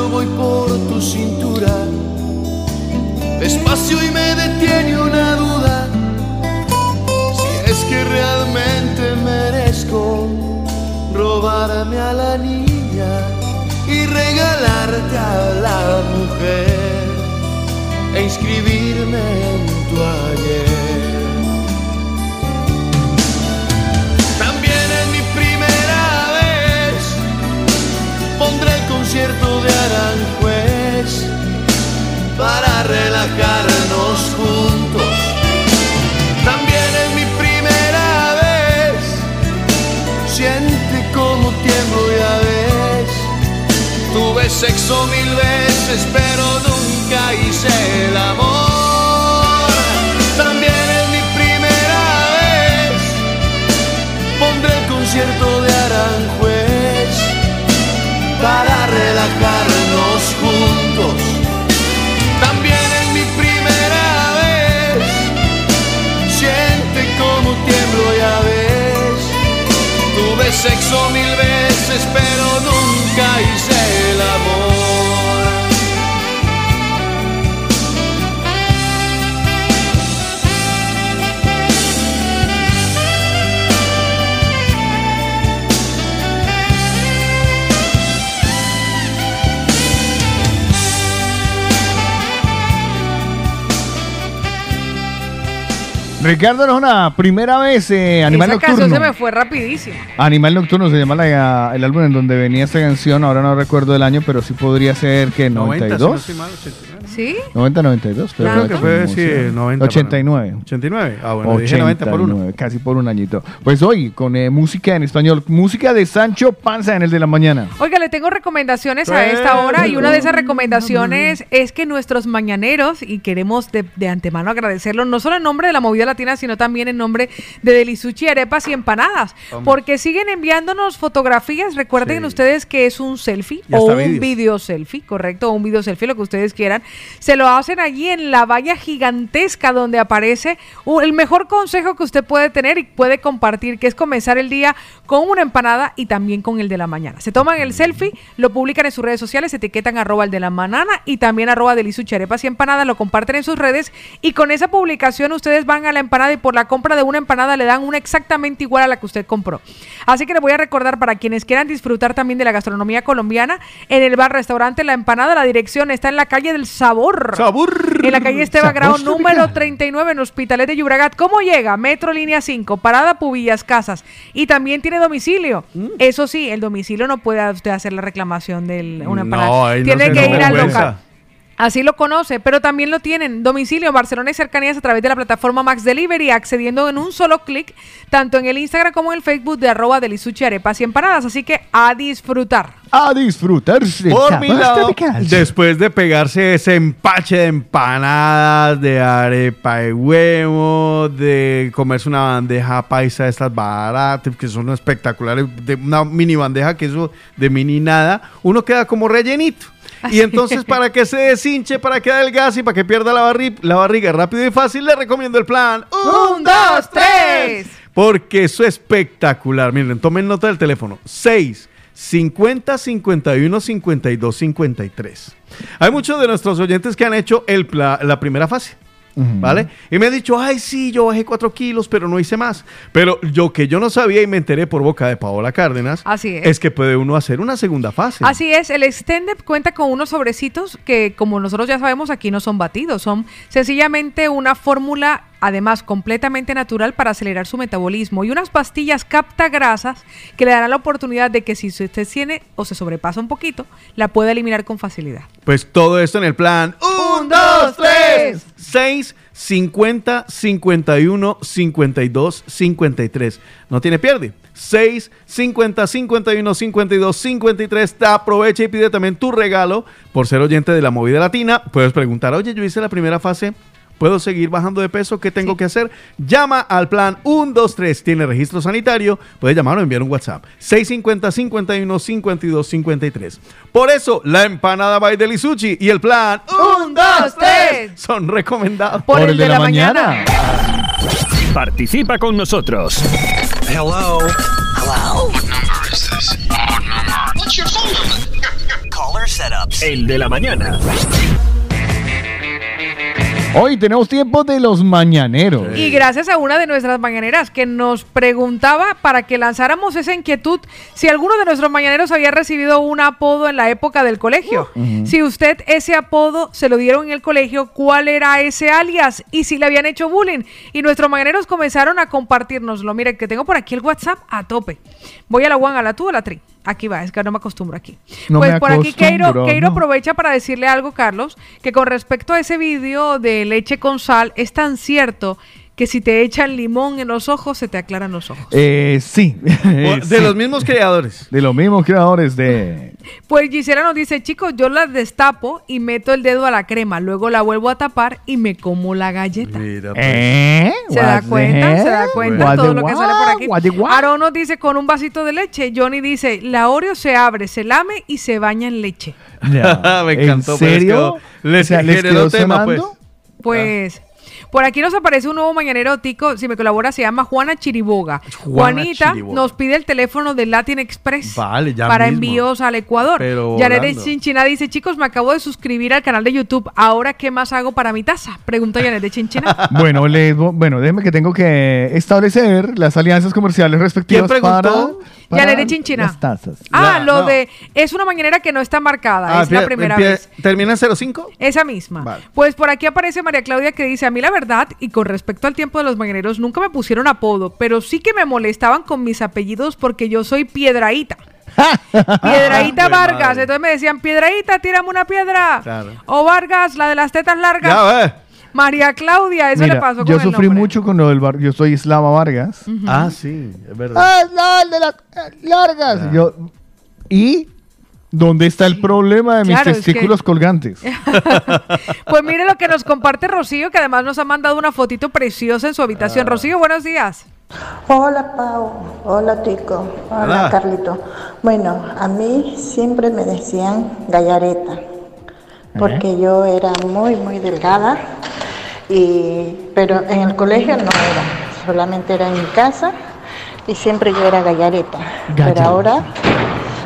voy por tu cintura, despacio y me detiene inscribirme en tu ayer. También en mi primera vez pondré el concierto de Aranjuez para relajarnos juntos. También en mi primera vez siente como tiemblo ya ves. Tuve sexo mil veces, pero nunca el amor. También en mi primera vez pondré el concierto de Aranjuez para relajarnos juntos. También en mi primera vez siente como tiemblo ya ves. Tuve sexo mil veces, pero nunca hice Ricardo no es una primera vez eh, Animal Esa canción Nocturno. se me fue rapidísimo. Animal Nocturno se llama la- el álbum en donde venía esta canción, ahora no recuerdo el año, pero sí podría ser que 92. ¿Sí? 90, 92. pero Creo que fue, sí, sea. 90 para- 89. 89. Ah, bueno, dije 90 por uno. 89, Casi por un añito. Pues hoy, con eh, música en español, música de Sancho Panza en el de la mañana. Oiga, le tengo recomendaciones a esta hora y una de esas recomendaciones es que nuestros mañaneros, y queremos de, de antemano agradecerlo, no solo en nombre de la movida latina, sino también en nombre de Delisuchi, Arepas y Empanadas, Hombre. porque siguen enviándonos fotografías. Recuerden ustedes que es un selfie o un video selfie, correcto, o un video selfie, lo que ustedes quieran. Se lo hacen allí en la valla gigantesca donde aparece el mejor consejo que usted puede tener y puede compartir, que es comenzar el día con una empanada y también con el de la mañana. Se toman el selfie, lo publican en sus redes sociales, etiquetan arroba el de la mañana y también arroba delisuchi, arepas y empanadas, lo comparten en sus redes y con esa publicación ustedes van a la empanada y por la compra de una empanada le dan una exactamente igual a la que usted compró. Así que les voy a recordar para quienes quieran disfrutar también de la gastronomía colombiana, en el bar restaurante La Empanada, la dirección está en la calle del Sabor. Sabor. En la calle Esteban Grau, número 39 en Hospitalet de Llobregat. ¿Cómo llega? Metro Línea 5, Parada Pubillas Casas. Y también tiene domicilio. Mm. Eso sí, el domicilio no puede usted hacer la reclamación de una No, no tiene que ir al local. Así lo conoce, pero también lo tienen. Domicilio Barcelona y cercanías a través de la plataforma Max Delivery, accediendo en un solo clic, tanto en el Instagram como en el Facebook de arroba delisuchi arepas y empanadas. Así que a disfrutar. A disfrutarse. Por mi lado, después de pegarse ese empache de empanadas, de arepa de huevo, de comerse una bandeja paisa de estas baratas, que son espectaculares, de una mini bandeja que eso de mini nada, uno queda como rellenito. Y entonces, para que se deshinche, para que adelgace y para que pierda la, barri- la barriga rápido y fácil, le recomiendo el plan. Un, dos, tres. Porque eso es espectacular. Miren, tomen nota del teléfono. 6 50 51 52 53. Hay muchos de nuestros oyentes que han hecho el la primera fase. ¿Vale? Y me han dicho, ay, sí, yo bajé 4 kilos, pero no hice más. Pero yo que yo no sabía y me enteré por boca de Paola Cárdenas, Así es. es que puede uno hacer una segunda fase. Así es, el Extended cuenta con unos sobrecitos que, como nosotros ya sabemos, aquí no son batidos, son sencillamente una fórmula, además completamente natural para acelerar su metabolismo y unas pastillas capta grasas que le darán la oportunidad de que si usted tiene o se sobrepasa un poquito, la pueda eliminar con facilidad. Pues todo esto en el plan. Un, dos, tres. 6, 50, 51, 52, 53. No tiene pierde. 6, 50, 51, 52, 53. Te aprovecha y pide también tu regalo por ser oyente de la movida latina. Puedes preguntar, oye, yo hice la primera fase. ¿Puedo seguir bajando de peso? ¿Qué tengo que hacer? Llama al plan 123. Tiene registro sanitario. Puede llamar o enviar un WhatsApp. 650 51 52 53. Por eso, la empanada by Delisuchi y el plan Un, dos, tres. son recomendados. Por el de la mañana. Participa con nosotros. Hello. Hello. What number is this? What number? What's your phone number? Caller setups. El de la mañana. Hoy tenemos tiempo de los mañaneros. Y gracias a una de nuestras mañaneras que nos preguntaba para que lanzáramos esa inquietud si alguno de nuestros mañaneros había recibido un apodo en la época del colegio. Si usted ese apodo se lo dieron en el colegio, ¿cuál era ese alias? Y si le habían hecho bullying. Y nuestros mañaneros comenzaron a compartirnoslo. Mire, que tengo por aquí el WhatsApp a tope. Voy a la one, a la tú, a la tri. Aquí va, es que no me acostumbro aquí. No pues por aquí Keiro, Keiro no. aprovecha para decirle algo, Carlos, que con respecto a ese vídeo de leche con sal, es tan cierto que si te echan limón en los ojos, se te aclaran los ojos. Eh, sí. De los mismos creadores. De los mismos creadores de... Pues Gisela nos dice, chicos, yo la destapo y meto el dedo a la crema, luego la vuelvo a tapar y me como la galleta. ¿Eh? ¿Se da cuenta? ¿Se da cuenta What todo lo que sale por aquí? Aaron nos dice con un vasito de leche. Johnny dice, la Oreo se abre, se lame y se baña en leche. Ya. Me ¿En encantó, pero es que serio? les O sea, ¿les quedó tema, pues. Pues por aquí nos aparece un nuevo mañanero tico, si me colabora, se llama Juana Chiriboga. Juana Juanita Chiriboga. nos pide el teléfono de Latin Express Vale, ya para mismo. envíos al Ecuador. Yanet. Chinchina dice, chicos, me acabo de suscribir al canal de YouTube. ¿Ahora qué más hago para mi taza? Pregunta Yanet de Chinchina. Bueno, vo- bueno, déjeme que tengo que establecer las alianzas comerciales respectivas ¿Quién para, preguntó? para Yanet de Chinchina. las tazas. Ah, La- lo no. de... Es una mañanera que no está marcada, Ah, es la primera vez. ¿Termina en 05? Esa misma. Pues por aquí aparece María Claudia que dice, a mí la verdad, y con respecto al tiempo de los mañaneros, nunca me pusieron apodo, pero sí que me molestaban con mis apellidos porque yo soy Piedraíta. Piedraíta Vargas. madre. Entonces me decían, Piedraíta, tírame una piedra. Claro. O Vargas, la de las tetas largas. Ya, ve. María Claudia, eso Mira, le pasó con yo sufrí mucho con lo del bar. Yo soy Slava Vargas. Ah, sí, es verdad. Ah, no, el de las eh, largas. Yo, y ¿dónde está el problema de mis Claro, es que- testículos colgantes? Pues mire lo que nos comparte Rocío, que además nos ha mandado una fotito preciosa en su habitación. Ah. Rocío, buenos días. Hola Pau, hola Tico, hola, Hola. Carlito. Bueno, a mí siempre me decían gallareta, porque yo era muy, muy delgada, y, pero en el colegio no era, solamente era en mi casa y siempre yo era gallareta. Gallareta. Pero ahora,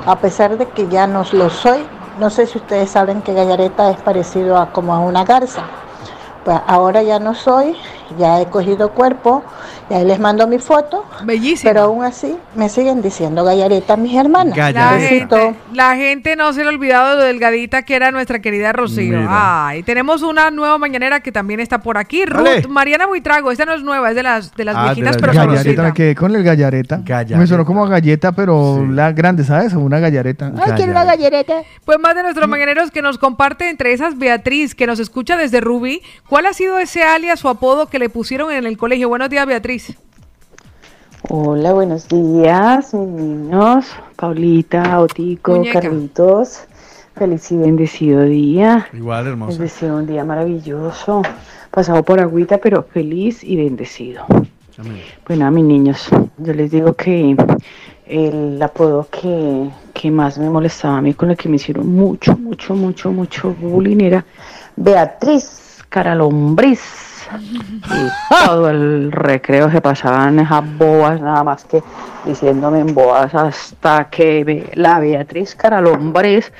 a pesar de que ya no lo soy, no sé si ustedes saben que gallareta es parecido a como a una garza. Pues ahora ya no soy, ya he cogido cuerpo, ya les mando mi foto. Bellísima. Pero aún así me siguen diciendo gallareta mis hermanas. La gente, la gente no se le ha olvidado de lo delgadita que era nuestra querida Rocío. Mira. Ay, tenemos una nueva mañanera que también está por aquí. Vale. Ruth Mariana Buitrago, esta no es nueva, es de las, de las Ah, de viejitas, la pero gallareta, me quedé con el gallareta. Me sonó como a galleta, pero la grande, ¿sabes? Una gallareta. Ay, quiero una gallareta. Pues más de nuestros mañaneros que nos comparte entre esas Beatriz, que nos escucha desde Rubí. ¿Cuál ha sido ese alias o apodo que le pusieron en el colegio? Buenos días, Beatriz. Hola, buenos días, mis niños. Paulita, Otico, Muñeca. Carlitos. Feliz y bendecido día. Igual, hermoso. deseo un día maravilloso. Pasado por agüita, pero feliz y bendecido. Bueno, a mis niños, yo les digo que el apodo que, que más me molestaba a mí, con el que me hicieron mucho, mucho, mucho, mucho bullying era Beatriz Caralombriz. Y todo el recreo se pasaban esas bobas, nada más que diciéndome en bobas hasta que la Beatriz Caralombriz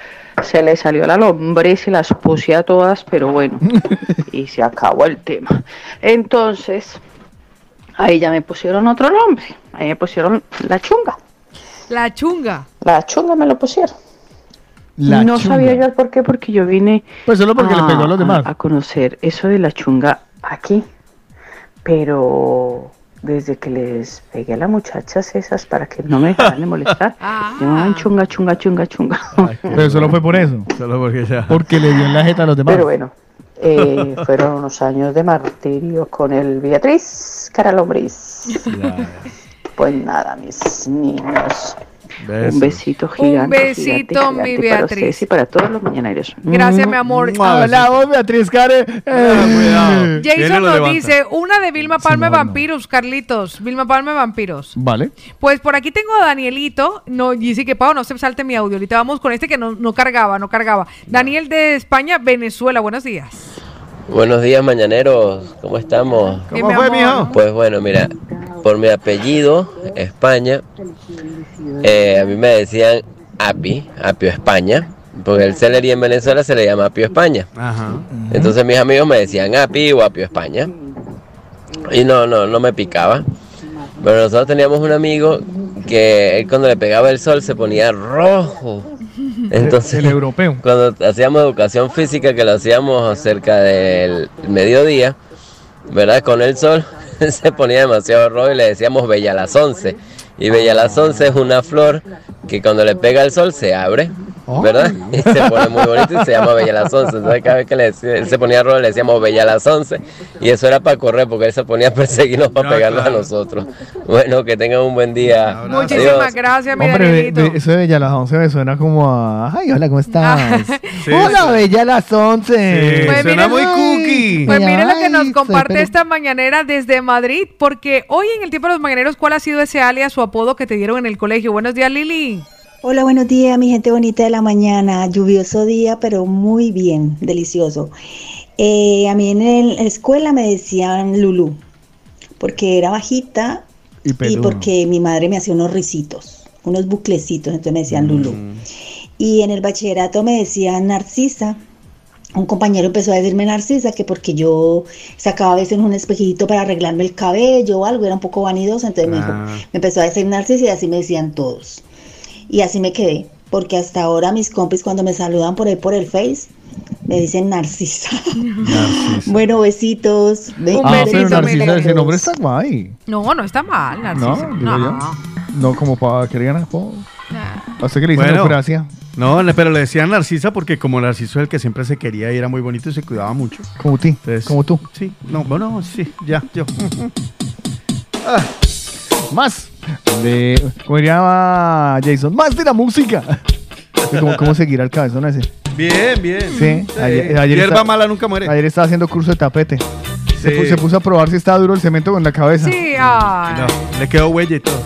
se le salió la lombriz y las puse a todas, pero bueno, y se acabó el tema. Entonces, ahí ya me pusieron otro nombre, ahí me pusieron la chunga. La chunga. La chunga me lo pusieron. La no chunga. sabía yo el por qué, porque yo vine Pues solo porque le pegó a los demás. a conocer eso de la chunga aquí, pero desde que les pegué a las muchachas esas para que no me dejaran de molestar, Ah. llamaban chunga, chunga, chunga, chunga. Pero solo fue por eso. Solo porque ya. Porque le dio en la jeta a los demás. Pero bueno, eh, fueron unos años de martirio con el Beatriz Caralombriz. Pues nada, mis niños. Besos. Un besito gigante. besito, gigante, mi gigante Para Beatriz. ustedes y para todos los mañaneros. Gracias, mi amor. Hablamos, Beatriz Care. Eh. Jason nos dice, una de Vilma Palme Vampiros, Carlitos. Vilma Palme Vampiros. Vale. Pues por aquí tengo a Danielito. No, dice que Pau, no se salte mi audio. Ahorita vamos con este que no, no cargaba, no cargaba. Daniel de España, Venezuela. Buenos días. Buenos días, mañaneros. ¿Cómo estamos? ¿Cómo mi fue, amor. mijo? Pues bueno, mira, por mi apellido, España, eh, a mí me decían Api, Apio España, porque el celery en Venezuela se le llama Apio España. Ajá. Entonces mis amigos me decían Api o Apio España. Y no, no, no me picaba. Pero nosotros teníamos un amigo que él cuando le pegaba el sol se ponía rojo. Entonces, El europeo. cuando hacíamos educación física, que lo hacíamos cerca del mediodía, ¿verdad? Con el sol, se ponía demasiado rojo y le decíamos Bella las 11. Y Bella las 11 es una flor que cuando le pega el sol se abre, ¿verdad? Y se pone muy bonito y se llama Bella las 11. Entonces cada vez que le decía- él se ponía rojo le decíamos Bella las 11. Y eso era para correr porque él se ponía a perseguirnos para pegarnos a nosotros. Bueno, que tengan un buen día. Muchísimas Adiós. gracias, mi Hombre, be- eso de Bella las 11 me suena como a. Ay, hola, ¿cómo estás? Sí, hola, sí. Bella las 11. Pues suena miren- muy cookie. Pues miren lo que nos comparte pero- esta mañanera desde Madrid, porque hoy en el tiempo de los mañaneros, ¿cuál ha sido ese alias o apodo que te dieron en el colegio? Buenos días, Lili. Hola, buenos días, mi gente bonita de la mañana. Lluvioso día, pero muy bien, delicioso. Eh, a mí en el- la escuela me decían Lulu, porque era bajita Y porque mi madre me hacía unos risitos, unos buclecitos, entonces me decían Lulu. Y en el bachillerato me decían Narcisa. Un compañero empezó a decirme Narcisa que porque yo sacaba a veces un espejito para arreglarme el cabello o algo, era un poco vanidosa, entonces me, dijo- Ah. me empezó a decir Narcisa y así me decían todos. Y así me quedé, porque hasta ahora mis compis cuando me saludan por ahí por el Face, me dicen Narcisa. bueno, besitos. Be- Ah, besitos pero Narcisa, ese nombre está guay. No, no está mal, Narciso. No, digo yo. No como para que le apodo. ¿A usted que le dicen Bueno. Eufrasia? No, pero le decían Narcisa porque como Narciso es el que siempre se quería y era muy bonito y se cuidaba mucho. Como ti, como tú. Sí, no, bueno, sí, ya, yo. Más. De, como diría Jason, más de la música. ¿Cómo, cómo seguir al cabezón ese? Bien, bien. Sí, ayer, ayer Hierba está- mala nunca muere. Ayer estaba haciendo curso de tapete. Se puso a probar si estaba duro el cemento con la cabeza. Sí, ay. No, le quedó huella y todo.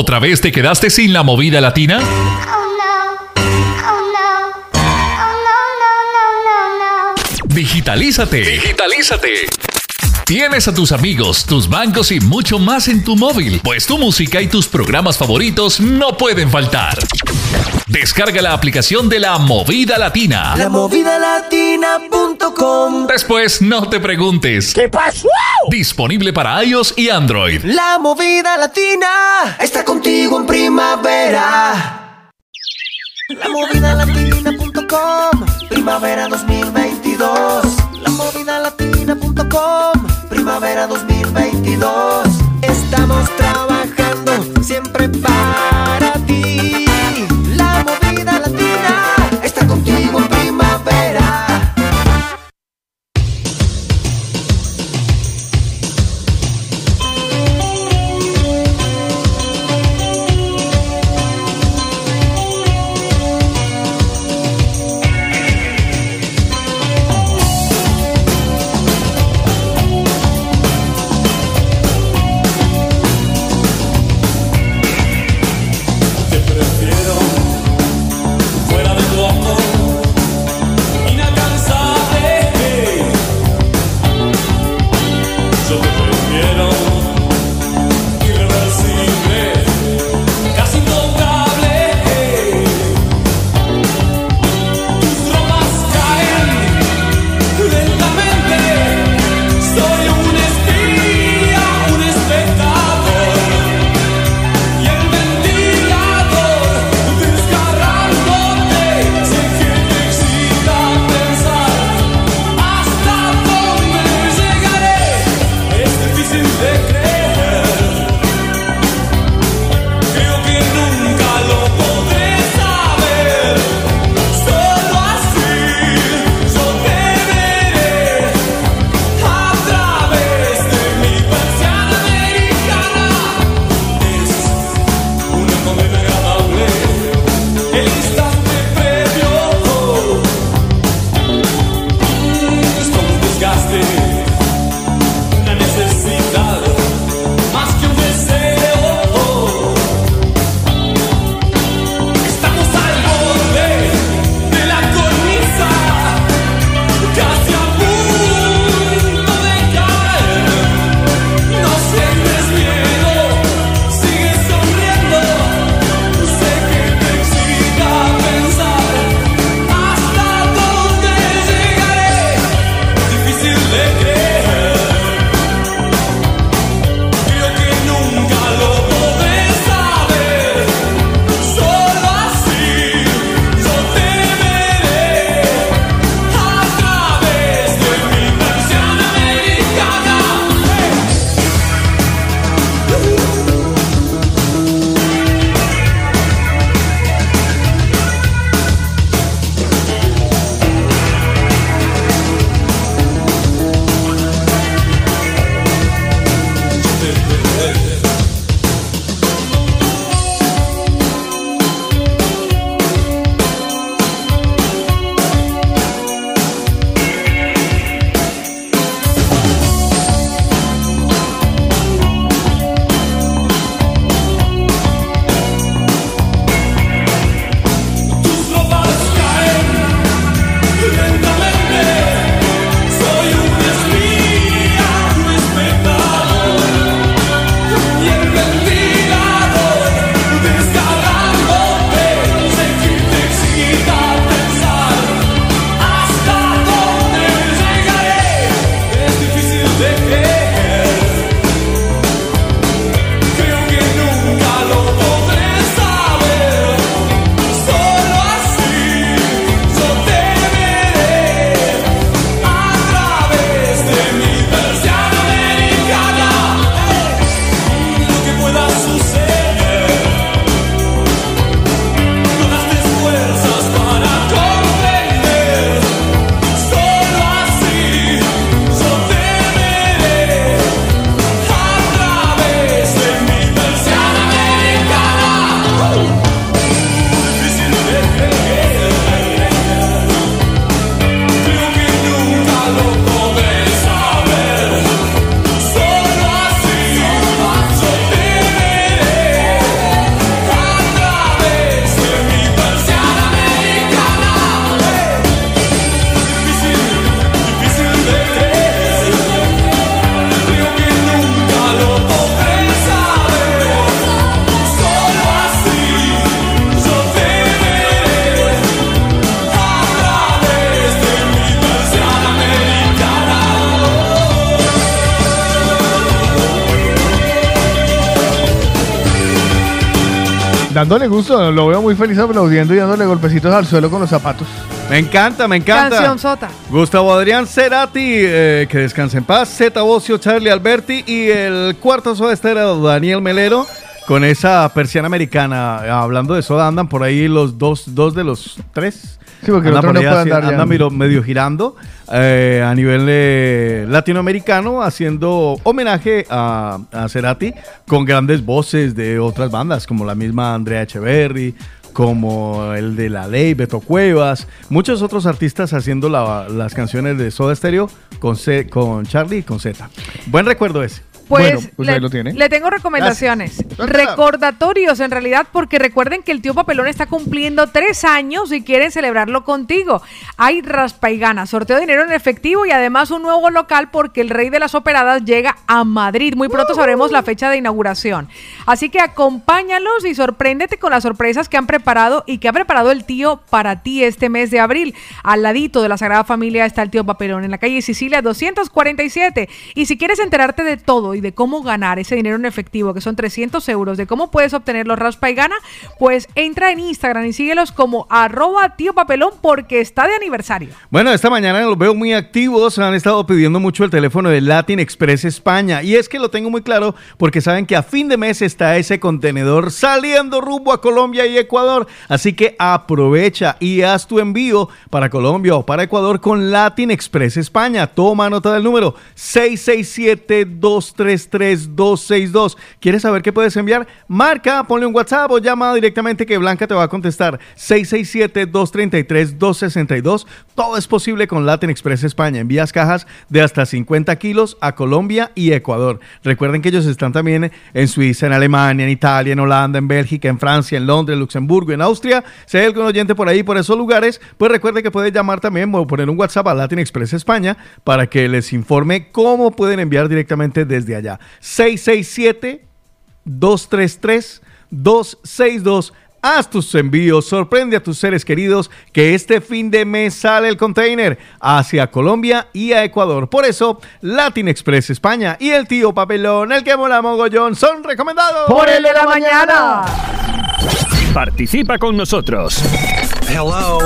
¿Otra vez te quedaste sin la movida latina? Digitalízate. Digitalízate. Tienes a tus amigos, tus bancos y mucho más en tu móvil, pues tu música y tus programas favoritos no pueden faltar. Descarga la aplicación de la Movida Latina. Lamovidalatina.com Después no te preguntes. ¿Qué pasó? Disponible para iOS y Android. La movida latina está contigo en primavera. Lamovidalatina.com Primavera 2022. Lamovidalatina.com Primavera 2022. Estamos Lo veo muy feliz aplaudiendo y dándole golpecitos al suelo con los zapatos. Me encanta, me encanta. Canción sota. Gustavo Adrián Cerati, eh, que descanse en paz. Zeta Bocio, Charlie Alberti y el cuarto soda estéreo, Daniel Melero. Con esa persiana americana, hablando de soda, andan por ahí los dos, dos de los tres. Sí, porque el Andan otro por no ahí puede así- andar ya. andan medio girando eh, a nivel eh, latinoamericano, haciendo homenaje a, a Cerati con grandes voces de otras bandas, como la misma Andrea Echeverry, como el de La Ley, Beto Cuevas, muchos otros artistas haciendo la- las canciones de Soda Stereo con, C- con Charlie y con Z. Buen recuerdo ese. Pues, le, le tengo recomendaciones. Recordatorios, en realidad, porque recuerden que el tío Papelón está cumpliendo tres años y quieren celebrarlo contigo. Hay raspa y gana, sorteo de dinero en efectivo y además un nuevo local porque el rey de las operadas llega a Madrid. Muy pronto sabremos la fecha de inauguración. Así que acompáñalos y sorpréndete con las sorpresas que han preparado y que ha preparado el tío para ti este mes de abril. Al ladito de la Sagrada Familia está el tío Papelón en la calle Sicilia 247. Y si quieres enterarte de todo y de cómo ganar ese dinero en efectivo, que son 300 euros, de cómo puedes obtener los raspa y gana, pues entra en Instagram y síguelos como arroba tío papelón porque está de aniversario. Bueno, esta mañana los veo muy activos, han estado pidiendo mucho el teléfono de Latin Express España y es que lo tengo muy claro porque saben que a fin de mes está ese contenedor saliendo rumbo a Colombia y Ecuador, así que aprovecha y haz tu envío para Colombia o para Ecuador con Latin Express España. Toma nota del número 667-233-262. ¿Quieres saber qué puedes enviar? Marca, ponle un WhatsApp o llama directamente que Blanca te va a contestar 667-233-262. Todo es posible con Latin Express España. Envías cajas de hasta 50 kilos a Colombia y Ecuador. Recuerden que ellos están también en Suiza, en Alemania, en Italia, en Holanda, en Bélgica, en Francia, en Londres, en Luxemburgo, en Austria. Si hay algún oyente por ahí, por esos lugares, pues recuerde que puede llamar también o poner un WhatsApp a Latin Express España para que les informe cómo pueden enviar directamente desde allá. 667 233 262 Haz tus envíos, sorprende a tus seres queridos que este fin de mes sale el container hacia Colombia y a Ecuador. Por eso, Latin Express España y el tío Papelón, el que mola mogollón, son recomendados. Por el de la mañana. Participa con nosotros. Hello.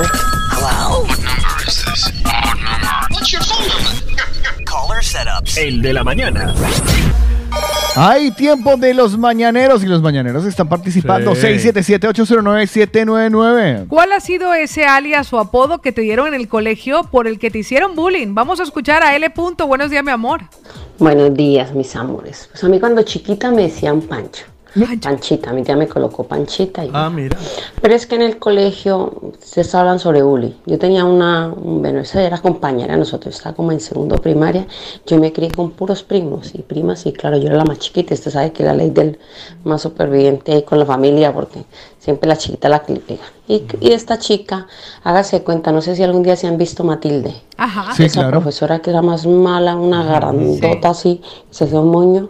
Hello. What number is this? What number? What's your phone number? Caller setups. El de la mañana. Hay tiempo de los mañaneros y los mañaneros están participando. Sí. 677-809-799. ¿Cuál ha sido ese alias o apodo que te dieron en el colegio por el que te hicieron bullying? Vamos a escuchar a L. Punto. Buenos días, mi amor. Buenos días, mis amores. Pues a mí cuando chiquita me decían Pancho. Panchita, mi tía me colocó Panchita. Y Ah, mira. Pero es que en el colegio se hablan sobre bullying. Yo tenía una, un- bueno, esa era compañera de nosotros, estaba como en segundo primaria. Yo me crié con puros primos y primas y claro, yo era la más chiquita. Usted sabe que la ley del más superviviente ahí con la familia porque siempre la chiquita la que le pega. Y, y esta chica, hágase cuenta, no sé si algún día se han visto Matilde. Ajá. Sí, Esa claro. profesora que era más mala, una grandota así, se hacía un moño.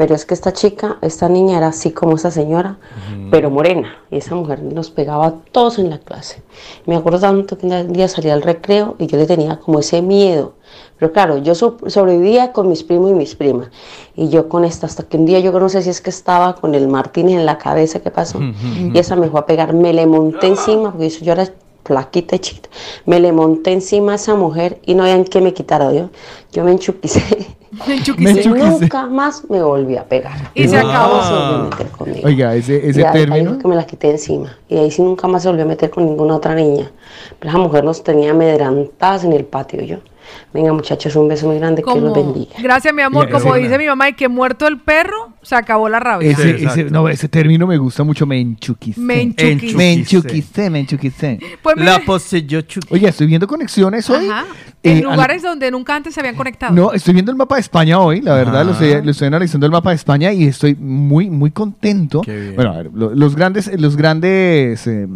Pero es que esta chica, esta niña era así como esa señora, pero morena. Y esa mujer nos pegaba a todos en la clase. Me acuerdo tanto que un día salía al recreo y yo le tenía como ese miedo. Pero claro, yo so- sobrevivía con mis primos y mis primas. Y yo con esta, hasta que un día yo no sé si es que estaba con el Martínez en la cabeza, ¿qué pasó? Y esa me fue a pegar, me le monté encima, porque yo era flaquita y chiquita. Me le monté encima a esa mujer y no había en qué me quitara yo. Yo me enchuquicé. Me enchuquicé. Y nunca más me volví a pegar. Y se acabó. se volvió a meter conmigo. Oiga, ese, ese Y ahí- ahí término. fue que me la quité encima. Y ahí sí nunca más se volvió a meter con ninguna otra niña. Pero esa mujer nos tenía amedrantadas en el patio yo. Venga muchachos, un beso muy grande, que los bendiga. Gracias, mi amor. Como dice mi mamá, y que muerto el perro, se acabó la rabia. Ese, ese- no, ese término me gusta mucho, me enchuquicé. Me enchuquicé. Me enchuquicé. Pues La poseyó Oye, estoy viendo conexiones hoy. Ajá. Eh, En al- lugares donde nunca antes se habían conectado. No, estoy viendo el mapa de España hoy, la verdad, lo, Ah. estoy, lo estoy analizando el mapa de España y estoy muy, muy contento. Bueno, a ver, lo- los grandes, los grandes eh,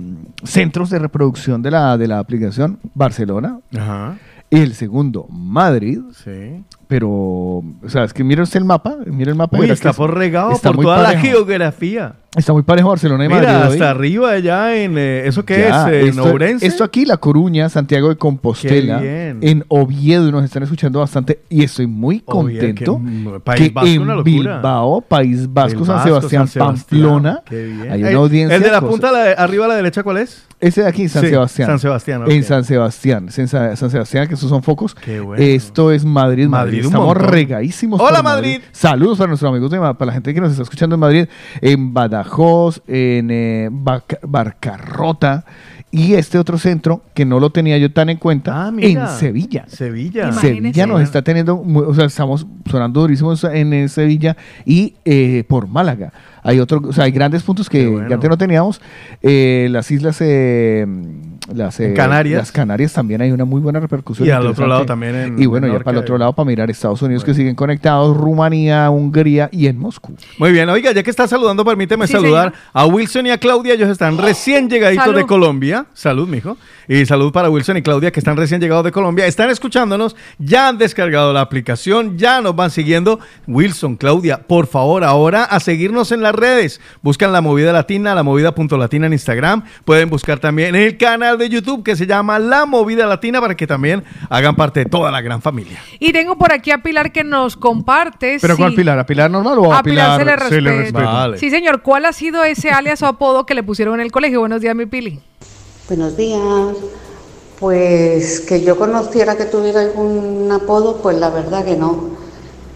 centros de reproducción de la, de la aplicación, Barcelona. Ajá. El segundo, Madrid. Sí. Pero, o sea, es que mira usted el mapa, mira el mapa. Uy, que está es- por regado está por toda la geografía. Está muy parejo Barcelona y Mira, Madrid. hoy. hasta arriba allá en... eh, ¿Eso qué Ya, es? ¿En esto, Ourense? esto aquí, La Coruña, Santiago de Compostela, Qué en Oviedo, nos están escuchando bastante y estoy muy Oviedo, contento que, País que Vasco, en. Bilbao, País Vasco, San Sebastián, San Sebastián. Pamplona, Qué hay Eh, una audiencia. ¿El de la cosa- punta a la- arriba a la derecha cuál es? Ese de aquí, San Sí, Sebastián. San Sebastián, ok. En San Sebastián. En Sa- San Sebastián, que estos son focos. bueno. Esto es Madrid, Madrid. Madrid, un Estamos montón. regadísimos. Hola, por Madrid. Saludos para nuestros amigos de para la gente que nos está escuchando en Madrid, en Badajoz, en eh, Barcarrota y este otro centro que no lo tenía yo tan en cuenta Ah, mira. en Sevilla. Sevilla. Sevilla nos está teniendo, o sea, estamos sonando durísimos en eh, Sevilla y eh, por Málaga. Hay otro, o sea, hay grandes puntos que, que antes no teníamos. Eh, las islas, eh, las eh, Canarias. las Canarias también hay una muy buena repercusión. Y al otro lado también en Y bueno, ya para el otro lado para mirar Estados Unidos que siguen conectados, Rumanía, Hungría y en Moscú. Muy bien, oiga, ya que está saludando, permíteme Sí, saludar a Wilson y a Claudia. Ellos están recién llegaditos Salud. de Colombia. Salud, mijo. Y salud para Wilson y Claudia, que están recién llegados de Colombia. Están escuchándonos, ya han descargado la aplicación, ya nos van siguiendo. Wilson, Claudia, por favor, ahora a seguirnos en las redes. Buscan La Movida Latina, La Movida.latina en Instagram. Pueden buscar también el canal de YouTube que se llama La Movida Latina para que también hagan parte de toda la gran familia. Y tengo por aquí a Pilar que nos comparte. ¿Pero si- cuál Pilar? ¿A Pilar normal o a, A Pilar se le se le respeta. respeta? Vale. Sí, señor. ¿Cuál ha sido ese alias o apodo que le pusieron en el colegio? Buenos días, mi Pili. Buenos días. Pues que yo conociera que tuviera algún apodo, pues la verdad que no.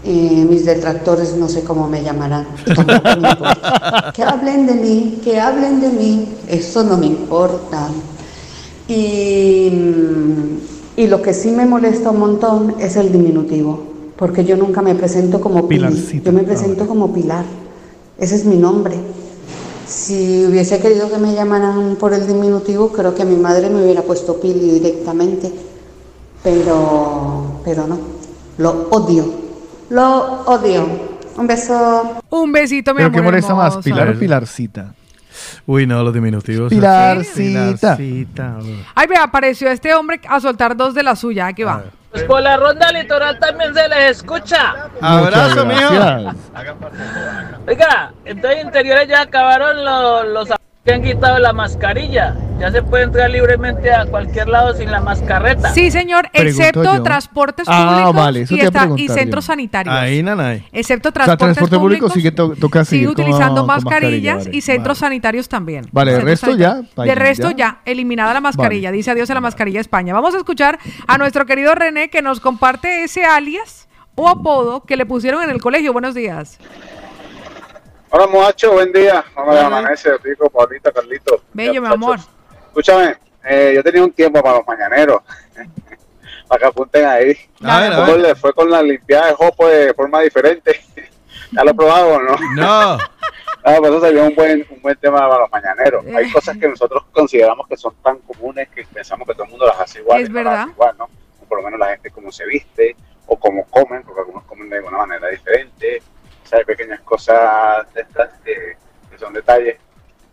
Eh, mis detractores no sé cómo me llamarán. me. Que hablen de mí, que hablen de mí, eso no me importa. Y, mm, y lo que sí me molesta un montón es el diminutivo, porque yo nunca me presento como Pilarcita. yo me presento como Pilar. Ese es mi nombre. Si hubiese querido que me llamaran por el diminutivo, creo que mi madre me hubiera puesto Pili directamente. Pero, pero no. Lo odio. Lo odio. Un beso. Un besito, mi ¿Pero amor. qué molesta más. Pilar o Pilarcita? Uy, no, los diminutivos. Pilarcita. Pilarcita, uy. Ay, ve, apareció este hombre a soltar dos de la suya. Aquí va. Pues por la ronda litoral también se les escucha. Abrazo, mío. Oiga, entonces interiores ya acabaron los, los que han quitado la mascarilla. Ya se puede entrar libremente a cualquier lado sin la mascareta. Sí, señor, Pregunto excepto yo. transportes Ah, públicos vale, eso y, te iba a está- y preguntar centros sanitarios. Ahí, nanay. Excepto O sea, transportes transporte público públicos, sigue to- toca sigue seguir con- utilizando con mascarillas mascarilla, vale. y centros sanitarios también. Vale, de Centros resto ya, país, De resto ya. ya, eliminada la mascarilla. Dice adiós a la mascarilla España. Vamos a escuchar a nuestro querido René que nos comparte ese alias o apodo que le pusieron en el colegio. Buenos días. Hola muchacho, buen día. ¿Cómo le amanece, Rico, Paulita, Carlito? Bello, mi amor. muchachos. Escúchame, eh, yo tenía un tiempo para los mañaneros. para que apunten ahí. A ver, a ¿Cómo ver. le fue con la limpiada de Jopo de forma diferente? ¿Ya lo he probado o no? No. Ah, pues eso sería un buen, un buen tema para los mañaneros. Hay cosas que nosotros consideramos que son tan comunes que pensamos que todo el mundo las hace igual. Es no verdad. igual, ¿no? Por lo menos la gente cómo se viste o cómo comen, porque algunos comen de alguna manera diferente. Sea, hay pequeñas cosas de estas que, que son detalles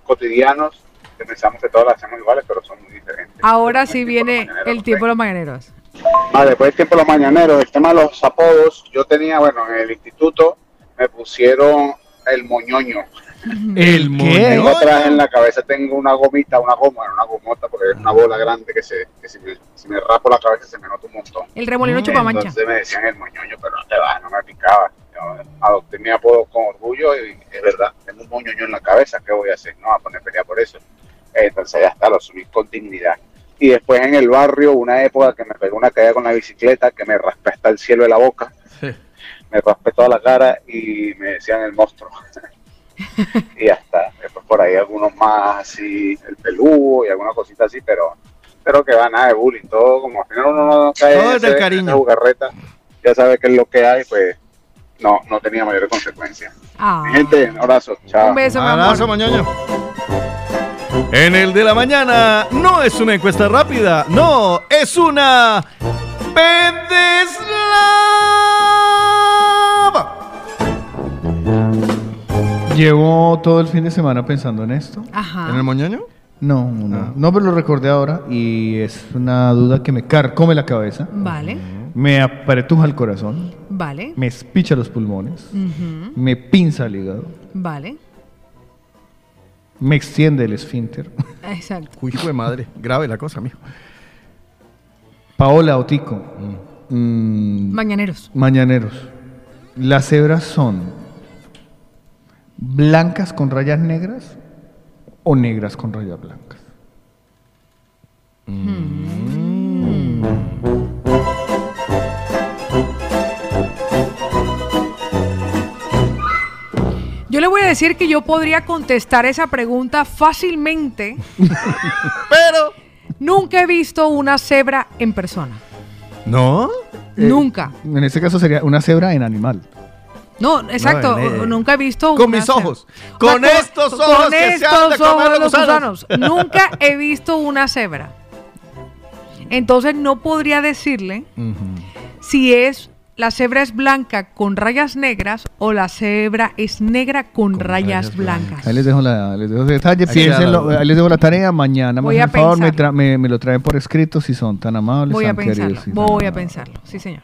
cotidianos que pensamos que todas las hacemos iguales, pero son muy diferentes. Ahora sí viene el tiempo de los mañaneros. Ah, después del tiempo de los mañaneros, el tema de los apodos, yo tenía, bueno, en el instituto me pusieron el moñoño. El Tengo atrás en la cabeza tengo una gomita, una goma, una gomota, porque es una bola grande que, se, que si, me, si me rapo la cabeza se me nota un montón. El remolino chupamancha. Entonces me decían el moñoño, pero no te va, no me picaba. Adopté mi apodo con orgullo y es verdad, tengo un moñoño en la cabeza, ¿qué voy a hacer? No a poner pelea por eso. Entonces ya está, lo asumí con dignidad. Y después en el barrio, una época que me pegó una caída con la bicicleta, que me raspé hasta el cielo de la boca, me raspé toda la cara y me decían el monstruo. y ya está. Después por ahí algunos más así, el peludo y alguna cosita así, pero pero que va nada de bullying, todo como al final uno no cae Todo en en cariño. esa ya sabe qué es lo que hay, pues no, no tenía mayores consecuencias. Ah. Mi gente, un abrazo, chao. Un beso, mi Abrazo, moñoño. En el de la mañana no es una encuesta rápida, no, es una Pendeslava. Llevo todo el fin de semana pensando en esto. Ajá. ¿En el moñoño? No, no, no, pero lo recordé ahora y es una duda que me carcome la cabeza. Vale. me apretuja el corazón, Vale. me espicha los pulmones, me pinza el hígado, Vale. me extiende el esfínter. Exacto. Uy, hijo de madre. Grave la cosa, mijo. Paola Otico. mm, Mañaneros. mañaneros. Las cebras son blancas con rayas negras o negras con rayas blancas. Yo le voy a decir que yo podría contestar esa pregunta fácilmente, pero nunca he visto una cebra en persona. ¿No? Nunca. En este caso sería una cebra en animal. No, exacto. No, en- nunca he visto Con una mis cebra. ojos. O sea, Con estos ojos con que se han de estos comer ojos los los gusanos. gusanos. nunca he visto una cebra. Entonces no podría decirle si es la cebra es blanca con rayas negras o la cebra es negra con, rayas, blancas. Ahí les dejo, la, les dejo detalle. Ahí Piénsenlo, ahí les dejo la tarea. Mañana, Voy más a por favor, me, tra- me- me lo traen por escrito si son tan amables. Voy a pensarlo. queridos tan Voy a amables. pensarlo. Sí, señor.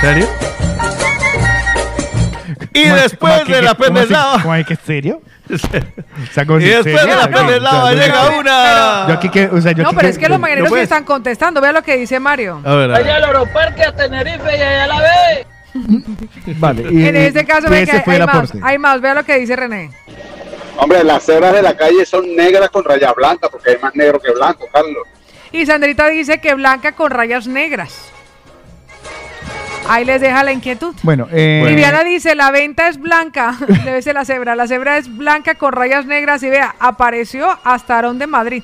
¿Serio? Y ¿Cómo es- después de la pendejada. ¿Cómo es que serio? Y después de la pendejada llega una. Yo aquí que, o sea, yo No, aquí pero es que los mañaneros sí están contestando. Vea lo que dice Mario. A ver, a Vaya al Aeroparque a Tenerife y allá la ve. Vale. y- en este caso, ve que hay, más. Hay más. Vea lo que dice René. Hombre, las cebras de la calle son negras con rayas blancas, porque hay más negro que blanco, Carlos. Y Sandrita dice que blanca con rayas negras. Ahí les deja la inquietud. Bueno, eh, Viviana dice, la venta es blanca, debe ser la cebra, la cebra es blanca con rayas negras y vea, apareció hasta Arón de Madrid.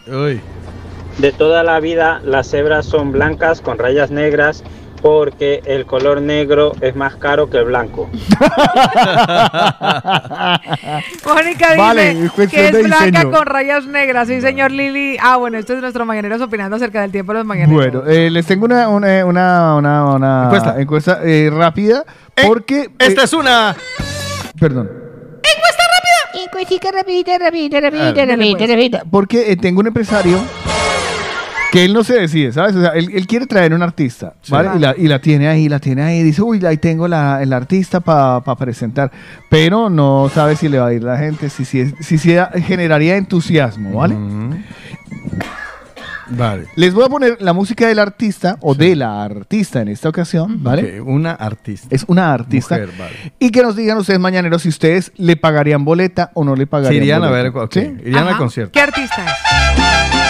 De toda la vida las cebras son blancas con rayas negras porque el color negro es más caro que el blanco. Mónica dice Vale, que es blanca diseño. con rayas negras, sí señor Lili. Ah, bueno, esto es nuestro mañanero opinando acerca del tiempo de los mañaneros. Bueno, eh, les tengo una, una, una, una, una Encuesta. encuesta, eh, rápida porque... Esta eh, es una. Perdón. Encuesta rápida. Encuestica rapidita, rapidita, rapidita, Ah, rapidita, pues. rapidita. Porque eh, tengo un empresario que él no se decide, ¿sabes? O sea, él, él quiere traer un artista, ¿vale? Y, la, y la tiene ahí, la tiene ahí, dice, uy, ahí tengo la, el artista para presentar, pero no sabe si le va a ir la gente, si, si, si, si generaría entusiasmo, ¿vale? Vale. Les voy a poner la música del artista, o de la artista en esta ocasión, ¿vale? Ok, una artista. Es una artista. Mujer, vale. Y que nos digan ustedes mañaneros si ustedes le pagarían boleta o no le pagarían Sí, irían a ver, ok, ¿Sí? irían al concierto. ¿Qué artista es?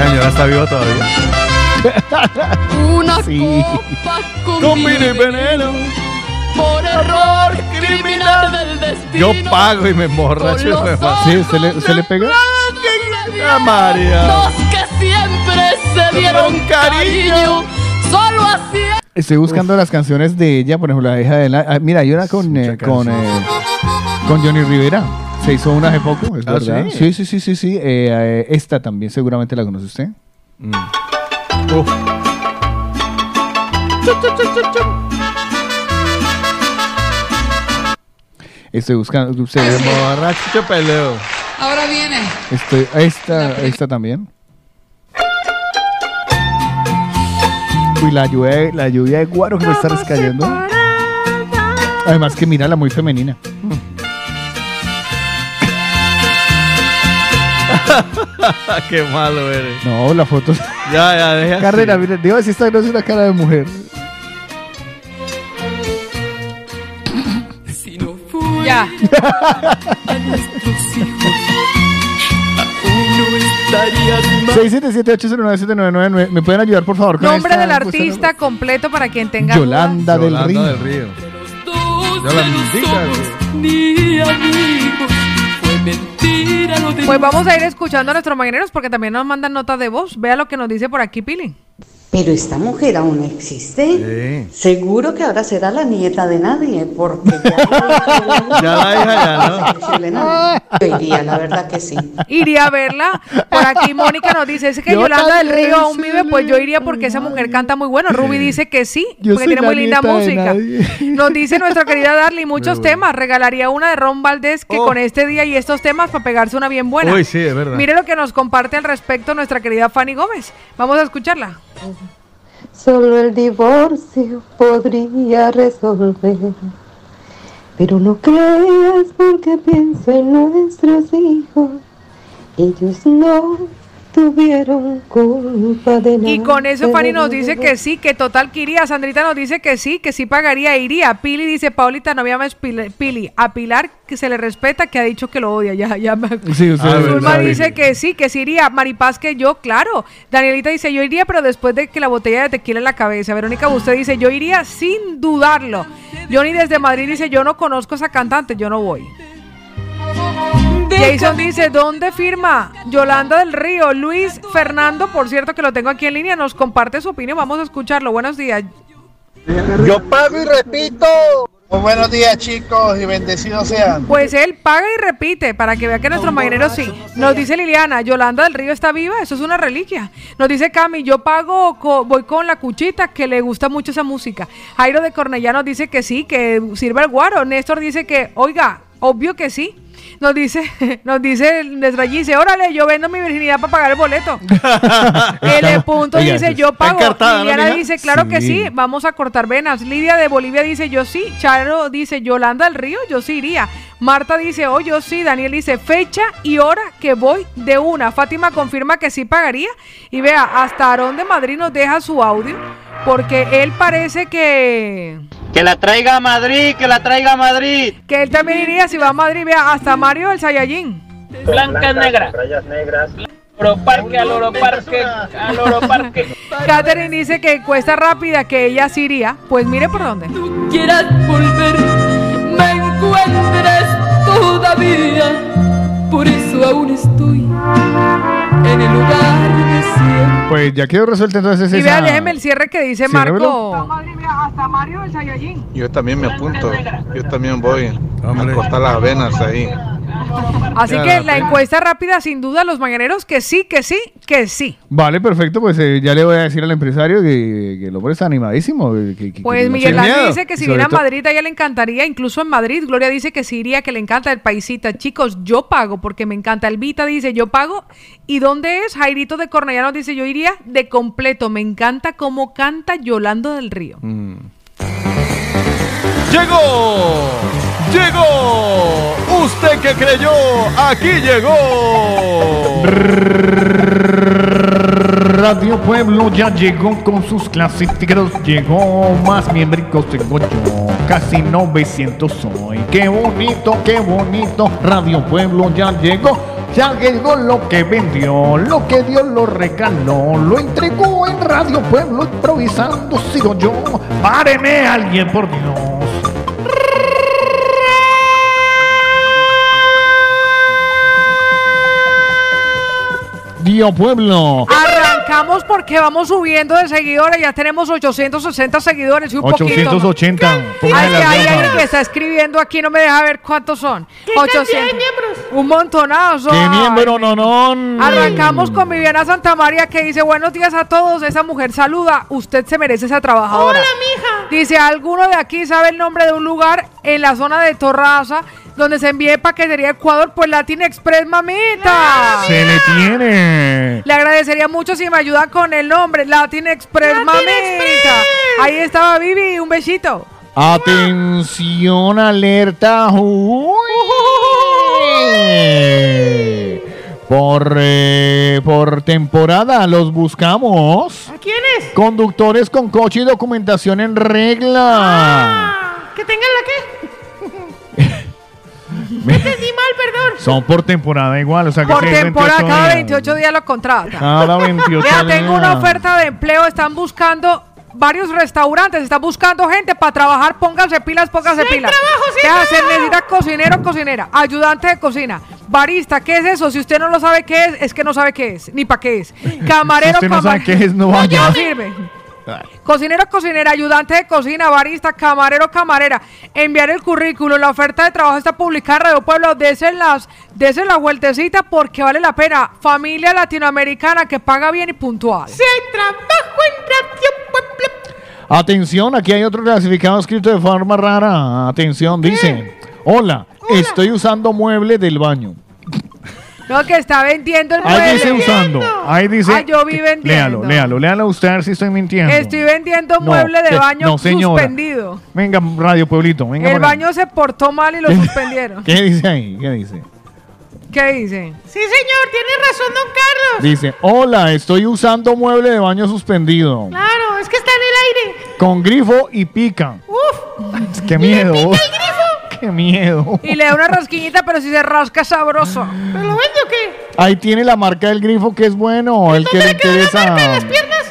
La señora está viva todavía. Una Sí. copa con, Con vino y veneno. por error criminal del destino. Yo pago y me emborracho. ¿Sí? ¿Usted le, usted le pega? Ah, María. Los que siempre se dieron cariño, solo así Estoy buscando las canciones de ella, por ejemplo, la hija de la... ah, mira, hay una con, eh, con, eh, con Johnny Rivera. Se hizo una hace poco, es ¿Ah, verdad. sí? Sí, sí, sí, sí, sí. Eh, eh, esta también seguramente la conoce usted. Mm. Uf. Estoy buscando... Usted, Emborracho peleo. Ahora viene. estoy, esta, esta también. Uy, la lluvia, la lluvia de guaro que me está rescayendo. Además que mírala muy femenina. Qué malo eres. No, la foto... Ya, ya, deja. Carrera, mira, digo si esta no es una cara de mujer. Si no fue Ya. a nuestros hijos, aún no estarías más. 677-809-799. ¿Me pueden ayudar, por favor? con Nombre esta del artista completo para quien tenga Yolanda del Yolanda Río. del Río. De no indica, somos ni amigos. Mentira de Pues vamos a ir escuchando a nuestros mañaneros porque también nos mandan notas de voz. Vea lo que nos dice por aquí Pili. Pero esta mujer aún existe. Seguro que ahora será la nieta de nadie, porque ya, Ya la hija ya, ¿no? Yo iría, la verdad que sí. Iría a verla. Por aquí Mónica nos dice, es que Yo Yolanda del Río aún vive, pues yo iría porque esa mujer canta muy bueno. Ruby dice que sí, Yo porque tiene muy linda música. Nos dice nuestra querida Darly muchos bueno. temas. Regalaría una de Ron Valdés que Oh. con este día y estos temas para pegarse una bien buena. Uy, sí, es verdad. Mire lo que nos comparte al respecto nuestra querida Fanny Gómez. Vamos a escucharla. Solo el divorcio podría resolver. Pero no creas porque pienso en nuestros hijos. Ellos no tuvieron culpa de nada. Y con eso Fanny nos dice que sí, que total que iría. Sandrita nos dice que sí, que sí pagaría, iría. Pili dice, Paulita, no me llames Pili. Pili. A Pilar, que se le respeta, que ha dicho que lo odia. Ya, ya me Sí, usted Zulma dice que sí, que sí iría. Maripaz que yo, claro. Danielita dice, yo iría, pero después de que la botella de tequila en la cabeza. Verónica usted dice, yo iría sin dudarlo. Johnny desde Madrid dice, yo no conozco a esa cantante, yo no voy. Jason dice, ¿dónde firma? Yolanda del Río. Luis Fernando, por cierto, que lo tengo aquí en línea, nos comparte su opinión. Vamos a escucharlo. Buenos días. Yo pago y repito. Muy buenos días, chicos, y bendecidos sean. Pues él paga y repite para que vea que nuestro marinero sí. Nos dice Liliana, Yolanda del Río está viva, eso es una reliquia. Nos dice Cami, yo pago, co- voy con la cuchita, que le gusta mucho esa música. Jairo de Cornellá nos dice que sí, que sirve el guaro. Néstor dice que, oiga, obvio que sí. Nos dice, nos dice nuestra dice, órale, yo vendo mi virginidad para pagar el boleto. El punto Oiga, dice, yo pago. encartada, ¿no, Liliana dice, claro que Sí. sí, vamos a cortar venas. Lidia de Bolivia dice, yo sí. Charo dice, Yolanda del Río, yo sí iría. Marta dice, oh, yo sí. Daniel dice, fecha y hora que voy de una. Fátima confirma que sí pagaría. Y vea, hasta Aarón de Madrid nos deja su audio. Porque él parece que... Que la traiga a Madrid, que la traiga a Madrid. Que él también iría si va a Madrid. Vea, hasta Mario el Sayajin. Blanca negra. Rayas negras. Oro parque, al oro parque, al oro parque. Catherine dice que cuesta rápida, que ella sí iría. Pues mire por dónde. quieras volver, me encuentres todavía. Por eso aún estoy en el lugar de siempre. Pues ya quedó resuelta entonces Y esa... vea, déjeme el cierre que dice. Marco. Hasta Mario el Sayajin. Yo también me apunto. Yo también voy a cortar las venas ahí. Así que la pena. encuesta rápida, sin duda, los mañaneros que sí, que sí, que sí. Vale, perfecto, pues eh, ya le voy a decir al empresario que, que el hombre está animadísimo. que- Pues Miguel Ángel dice que si viene a Madrid a ella le encantaría, incluso en Madrid. Gloria dice que sí iría, que le encanta el paisita. Chicos, yo pago porque me encanta. Elvita dice yo pago. ¿Y dónde es? Jairito de Cornellano dice yo iría de completo. Me encanta cómo canta Yolando del Río. Mm. ¡Llegó! ¡Llegó! ¡Usted que creyó! ¡Aquí llegó! Radio Pueblo ya llegó con sus clásicos, llegó más miembricos tengo yo, casi 900 soy. Qué bonito, qué bonito, Radio Pueblo ya llegó, ya llegó lo que vendió, lo que Dios lo regaló, lo entregó en Radio Pueblo improvisando, sigo yo, páreme alguien por Dios. Dios Pueblo. Arrancamos porque vamos subiendo de seguidores. Ya tenemos 860 seguidores y un poquito. 880. Ay, Póngale las ay, ay, gafas. que está escribiendo aquí, no me deja ver cuántos son. 800. Un montonazo. ¡Qué miembro, no, no! Arrancamos con Viviana Santamaría que dice buenos días a todos. Esa mujer saluda. Usted se merece esa trabajadora. Hola, mija. Dice, ¿alguno de aquí sabe el nombre de un lugar en la zona de Torraza donde se envíe paquetería a Ecuador? Pues Latin Express, mamita. Se le tiene. Le agradecería mucho si me ayudan con el nombre. Latin Express, mamita. Ahí estaba Vivi, un besito. Atención, alerta. Uy. Por, eh, por temporada los buscamos. ¿A quién es? Conductores con coche y documentación en regla. Que tengan la qué. Me entendí mal, perdón. Son por temporada igual, o sea que Por sí, temporada, 28 cada días. 28 días lo contrata. Cada 28 Mira, tengo una días. oferta de empleo. Están buscando varios restaurantes están buscando gente para trabajar. Pónganse pilas, pónganse Sí pilas. trabajo, sí hay ¿Qué hacen? Necesita cocinero o cocinera, ayudante de cocina, barista. ¿Qué es eso? Si usted no lo sabe qué es, es que no sabe qué es, ni para qué es. Camarero, Si usted no sabe qué es, no vaya. No sirve. Cocinero, cocinera, ayudante de cocina, barista, camarero, camarera. Enviar el currículo. La oferta de trabajo está publicada en Radio Pueblo. Desen las, desen la vueltecita porque vale la pena. Familia latinoamericana que paga bien y puntual. Hay trabajo en Radio Pueblo. Atención, aquí hay otro clasificado escrito de forma rara. Atención, dice: Hola, estoy usando mueble del baño. No, que está vendiendo el Ahí mueble. dice usando. Ahí dice. Ah, yo vi vendiendo. Léalo, léalo, léalo usted a ver si estoy mintiendo. Estoy vendiendo No, mueble de que- baño no, señora. suspendido. Venga, Radio Pueblito, venga. El ahí. baño se portó mal y lo suspendieron. ¿Qué dice ahí? ¿Qué dice? ¿Qué dice? Sí, señor, tiene razón, don Carlos. Dice: Hola, estoy usando mueble de baño suspendido. Claro, es que está en el aire. Con grifo y pica. Uf. ¡Qué miedo! ¡Qué miedo! Y le da una rasquiñita, pero si se rasca sabroso. ¿Pero lo vende o qué? Ahí tiene la marca del grifo que es bueno, el que le interesa.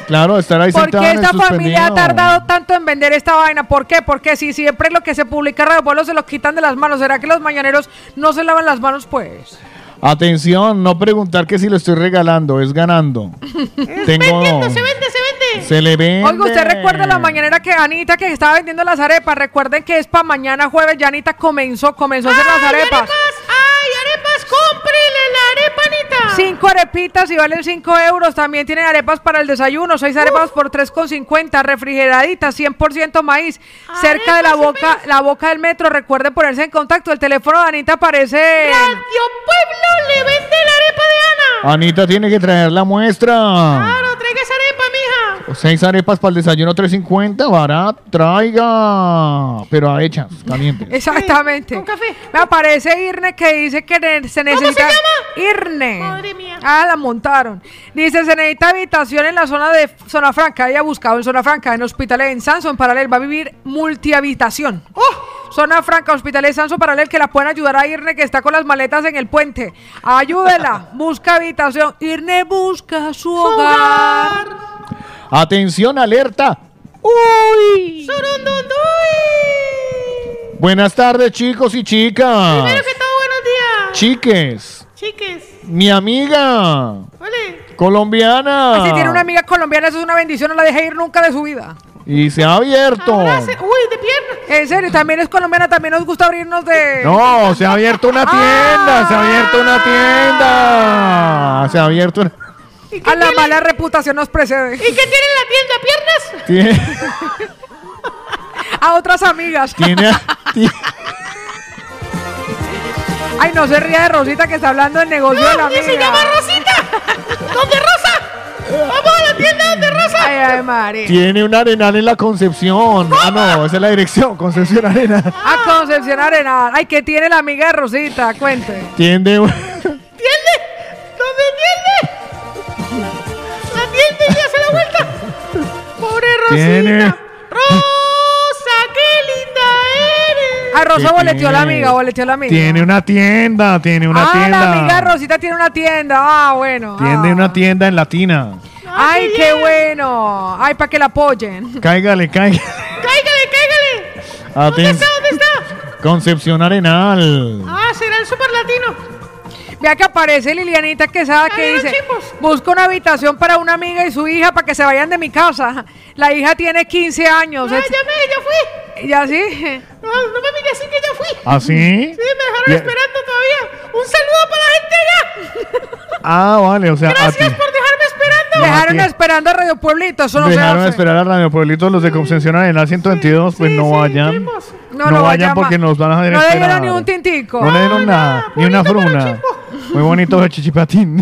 Claro, estar ahí ¿Por qué esta familia ha tardado tanto en vender esta vaina? ¿Por qué? Porque si siempre lo que se publica en Radio Pueblo se lo quitan de las manos, ¿será que los mañaneros no se lavan las manos, pues? Atención, no preguntar que si lo estoy regalando, es ganando. Tengo. Se vende, se vende. Se le vende. Oiga, ¿usted recuerda la mañanera que Anita que estaba vendiendo las arepas? Recuerden que es para mañana jueves, ya Anita comenzó, comenzó a hacer las arepas. ¡Ay, arepas! ¡Cómprele la arepa, Anita! Cinco arepitas y valen 5 euros. También tienen arepas para el desayuno. Seis arepas por 3,50. Refrigeraditas, 100% maíz. Cerca de la boca, la boca del metro. Recuerden ponerse en contacto. El teléfono de Anita aparece. Radio Pueblo le vende la arepa de Ana. Anita tiene que traer la muestra. Claro, traiga esa arepa, mija. Seis arepas para el desayuno, 3.50, barato, traiga. Pero a hechas, calientes. Exactamente. Me aparece Irne que dice que se necesita. Irne. Madre mía. Ah, la montaron. Dice, se necesita habitación en la zona de Zona Franca. Ella ha buscado en Zona Franca, en Hospitalet, en Sanso, en Paralel. Va a vivir multihabitación. Zona Franca, Hospitalet, Sanso, Paralel, que la pueden ayudar a Irne, que está con las maletas en el puente. Ayúdela. busca habitación. Irne busca su hogar. Atención, alerta. ¡Uy! Buenas tardes, chicos y chicas. Primero que todo, buenos días. Chiques, Chiques. mi amiga Ole. colombiana. Si tiene una amiga colombiana, eso es una bendición. No la deje ir nunca de su vida. Y se ha abierto. Uy, de pierna. En serio, también es colombiana, también nos gusta abrirnos de. No, se ha abierto una tienda, se ha abierto una Ah. tienda. Se ha abierto una... A la mala reputación nos precede. ¿Y qué tiene en la tienda? ¿Piernas? Tiene, A otras amigas. tiene, ti- Ay, no se ría de Rosita que está hablando del negocio de la amiga. se llama Rosita. ¿Dónde Rosa? Vamos a la tienda donde Rosa. Ay, ay, María. tiene un arenal en la Concepción. Ah, no, esa es la dirección, Concepción Arenal. A Concepción Arenal. Ay, ¿qué tiene la amiga de Rosita? Cuente. Tiene un- Rosita. Tiene- Rosa, qué linda eres. A Rosa ¿Qué boleteó a la amiga, boleteó la amiga. Tiene una tienda, tiene una ah, tienda. la amiga de Rosita tiene una tienda. Ah, bueno. Tiene ah. una tienda en Latina. Ay, qué bueno. Ay, para que la apoyen. Cáigale, cáigale. Cáigale, cáigale. ¿Dónde está? ¿Dónde está? Concepción Arenal. Ah, será el super latino. Vea que aparece Lilianita Quesada que dice, busca una habitación para una amiga y su hija para que se vayan de mi casa. La hija tiene 15 años. Ah, Es- ya me, ya fui. ¿Ya sí? No, no me mire así que ya fui. ¿Ah, sí? Sí, me dejaron Ya- esperando todavía. Un saludo para la gente allá. Ah, vale, o sea, Gracias por dejarme esperando. No, Dejaron esperando a Radio Pueblito, eso no Dejaron se de hace. esperar a Radio Pueblito los de Concepción Arenal 122, pues no vayan. No, No, no vayan porque nos van a hacer No le dieron ni un tintico. No le dieron nada, ni una fruna. Muy bonito el chichipatín.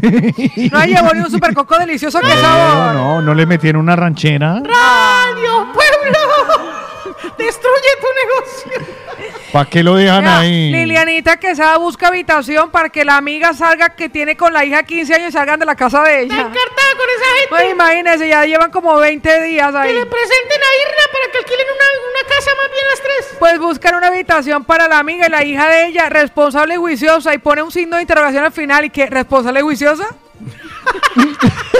No llevó ni un super coco delicioso que No, sabor. no, no le metieron una ranchera. Radio Pueblo. Destruye tu negocio. ¿Para qué lo dejan Mira, ahí? Lilianita Quesada busca habitación para que la amiga salga que tiene con la hija 15 años y salgan de la casa de ella. Encartada con esa gente. Pues imagínense, ya llevan como 20 días Que ahí. le presenten a Irna para que alquilen una, una casa más bien las tres. Pues buscan una habitación para la amiga y la hija de ella, responsable y juiciosa, y pone un signo de interrogación al final. ¿Y qué? ¿Responsable y juiciosa?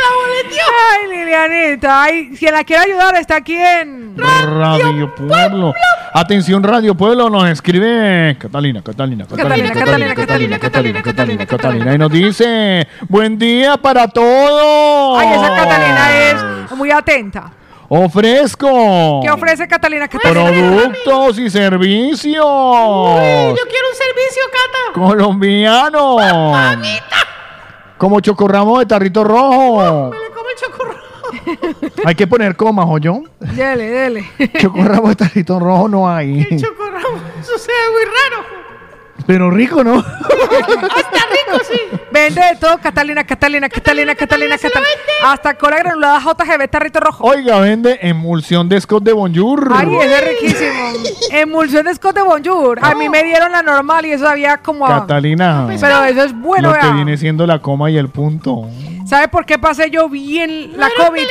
La boleteó. Ay, Lilianita. Ay, quien la quiera ayudar está aquí en Radio Pueblo. Atención, Radio Pueblo nos escribe Catalina, Catalina, Catalina, Catalina, Catalina, Catalina, Catalina, Catalina. Y nos dice, buen día para todos. Ay, esa Catalina es muy atenta. Ofrezco ¿Qué ofrece Catalina? Catalina? productos y servicios Yo quiero un servicio, Cata. colombianos. Como chocorramo de tarrito rojo. Me le como el chocorramo. Hay que poner comas, ¿o yo? Dele, dele. Chocorramo de tarrito rojo no hay. El chocorramo. Eso se ve muy raro. Pero rico, ¿no? Hasta rico, sí. Vende de todo, Catalina, Catalina, Catalina, Catalina, Catalina. Hasta cola granulada JGB, tarrito rojo. Oiga, vende emulsión de Scott de Bonjour. Ay, ese es riquísimo. Emulsión de Scott de Bonjour. A mí me dieron la normal y eso había como a- Catalina. Pero eso es bueno, Lo que vea. viene siendo la coma y el punto. ¿Sabe por qué pasé yo bien la COVID?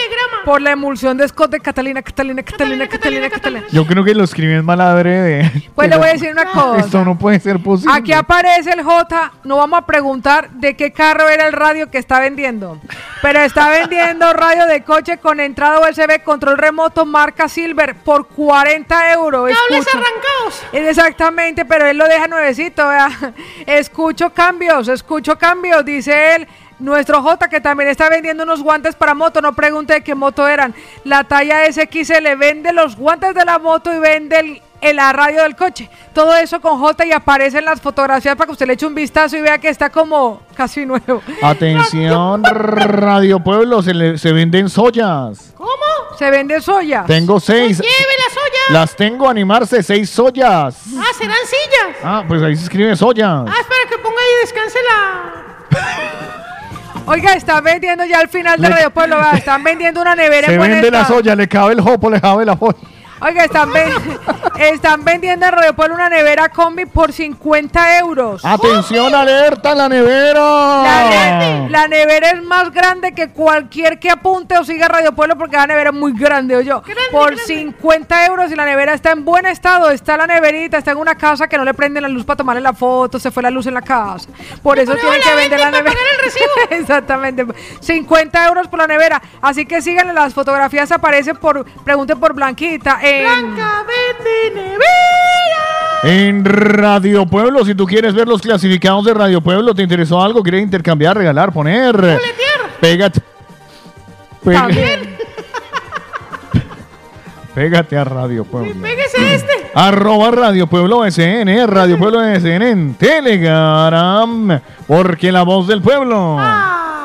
Por la emulsión de Scott de Catalina, Catalina, Catalina, Catalina, Catalina. Yo creo que lo escriben mal adrede. Pues le voy a decir una cosa. Esto no puede ser posible. Aquí aparece el J, no vamos a preguntar de qué carro era el radio que está vendiendo, pero está vendiendo radio de coche con entrada USB, control remoto, marca Silver, por 40 euros. Cables Escucho- arrancados. Exactamente, pero él lo deja nuevecito, vea. Escucho cambios, escucho cambios, dice él. Nuestro J que también está vendiendo unos guantes para moto, no pregunte de qué moto eran. La talla SX le vende los guantes de la moto y vende el, el- la radio del coche. Todo eso con J y aparece en las fotografías para que usted le eche un vistazo y vea que está como casi nuevo. Atención, Radio Pueblo, se, le- se venden soyas. ¿Cómo? Se vende soya. Tengo seis. Lleve la soya. Las tengo a animarse, seis soyas. Ah, serán sillas. Ah, pues ahí se escribe soyas. Ah, espera que ponga ahí y descanse la. Oiga, están vendiendo ya al final de Radio Pueblo, están vendiendo una nevera Se en vende la soya, le cabe el jopo, le cabe la joya. Oiga, están, ven- están vendiendo en Radio Pueblo una nevera combi por 50 euros. Atención, alerta, la nevera. La, la nevera es más grande que cualquier que apunte o siga Radio Pueblo porque la nevera es muy grande, o yo. Por 50 euros y la nevera está en buen estado, está la neverita, está en una casa que no le prenden la luz para tomarle la foto, se fue la luz en la casa. Por eso tienen que vender la nevera. Exactamente. 50 euros por la nevera. Así que síganle, las fotografías aparecen por, pregunten por Blanquita. En, Blanca. En Radio Pueblo, si tú quieres ver los clasificados de Radio Pueblo, ¿te interesó algo? ¿Quieres intercambiar, regalar, poner? Pégate. También. Pégate a Radio Pueblo. Pégese este. Arroba Radio Pueblo SN, Radio Pueblo SN en Telegram, porque la voz del pueblo. Ah,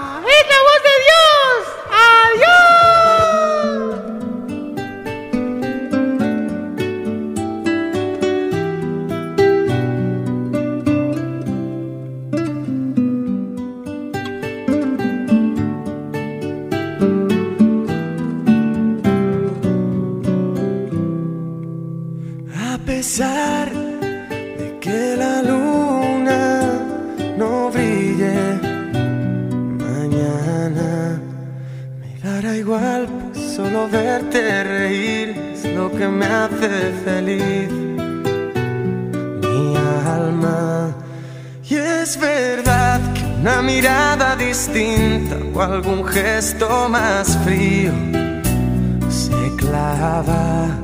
pesar de que la luna no brille mañana, me dará igual, pues solo verte reír es lo que me hace feliz. Mi alma. Y es verdad que una mirada distinta o algún gesto más frío se clava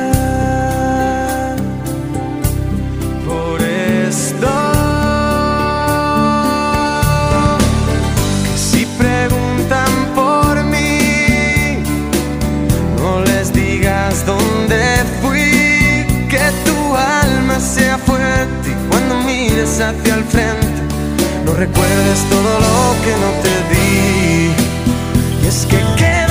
mires hacia el frente, no recuerdes todo lo que no te di. Y es que quedan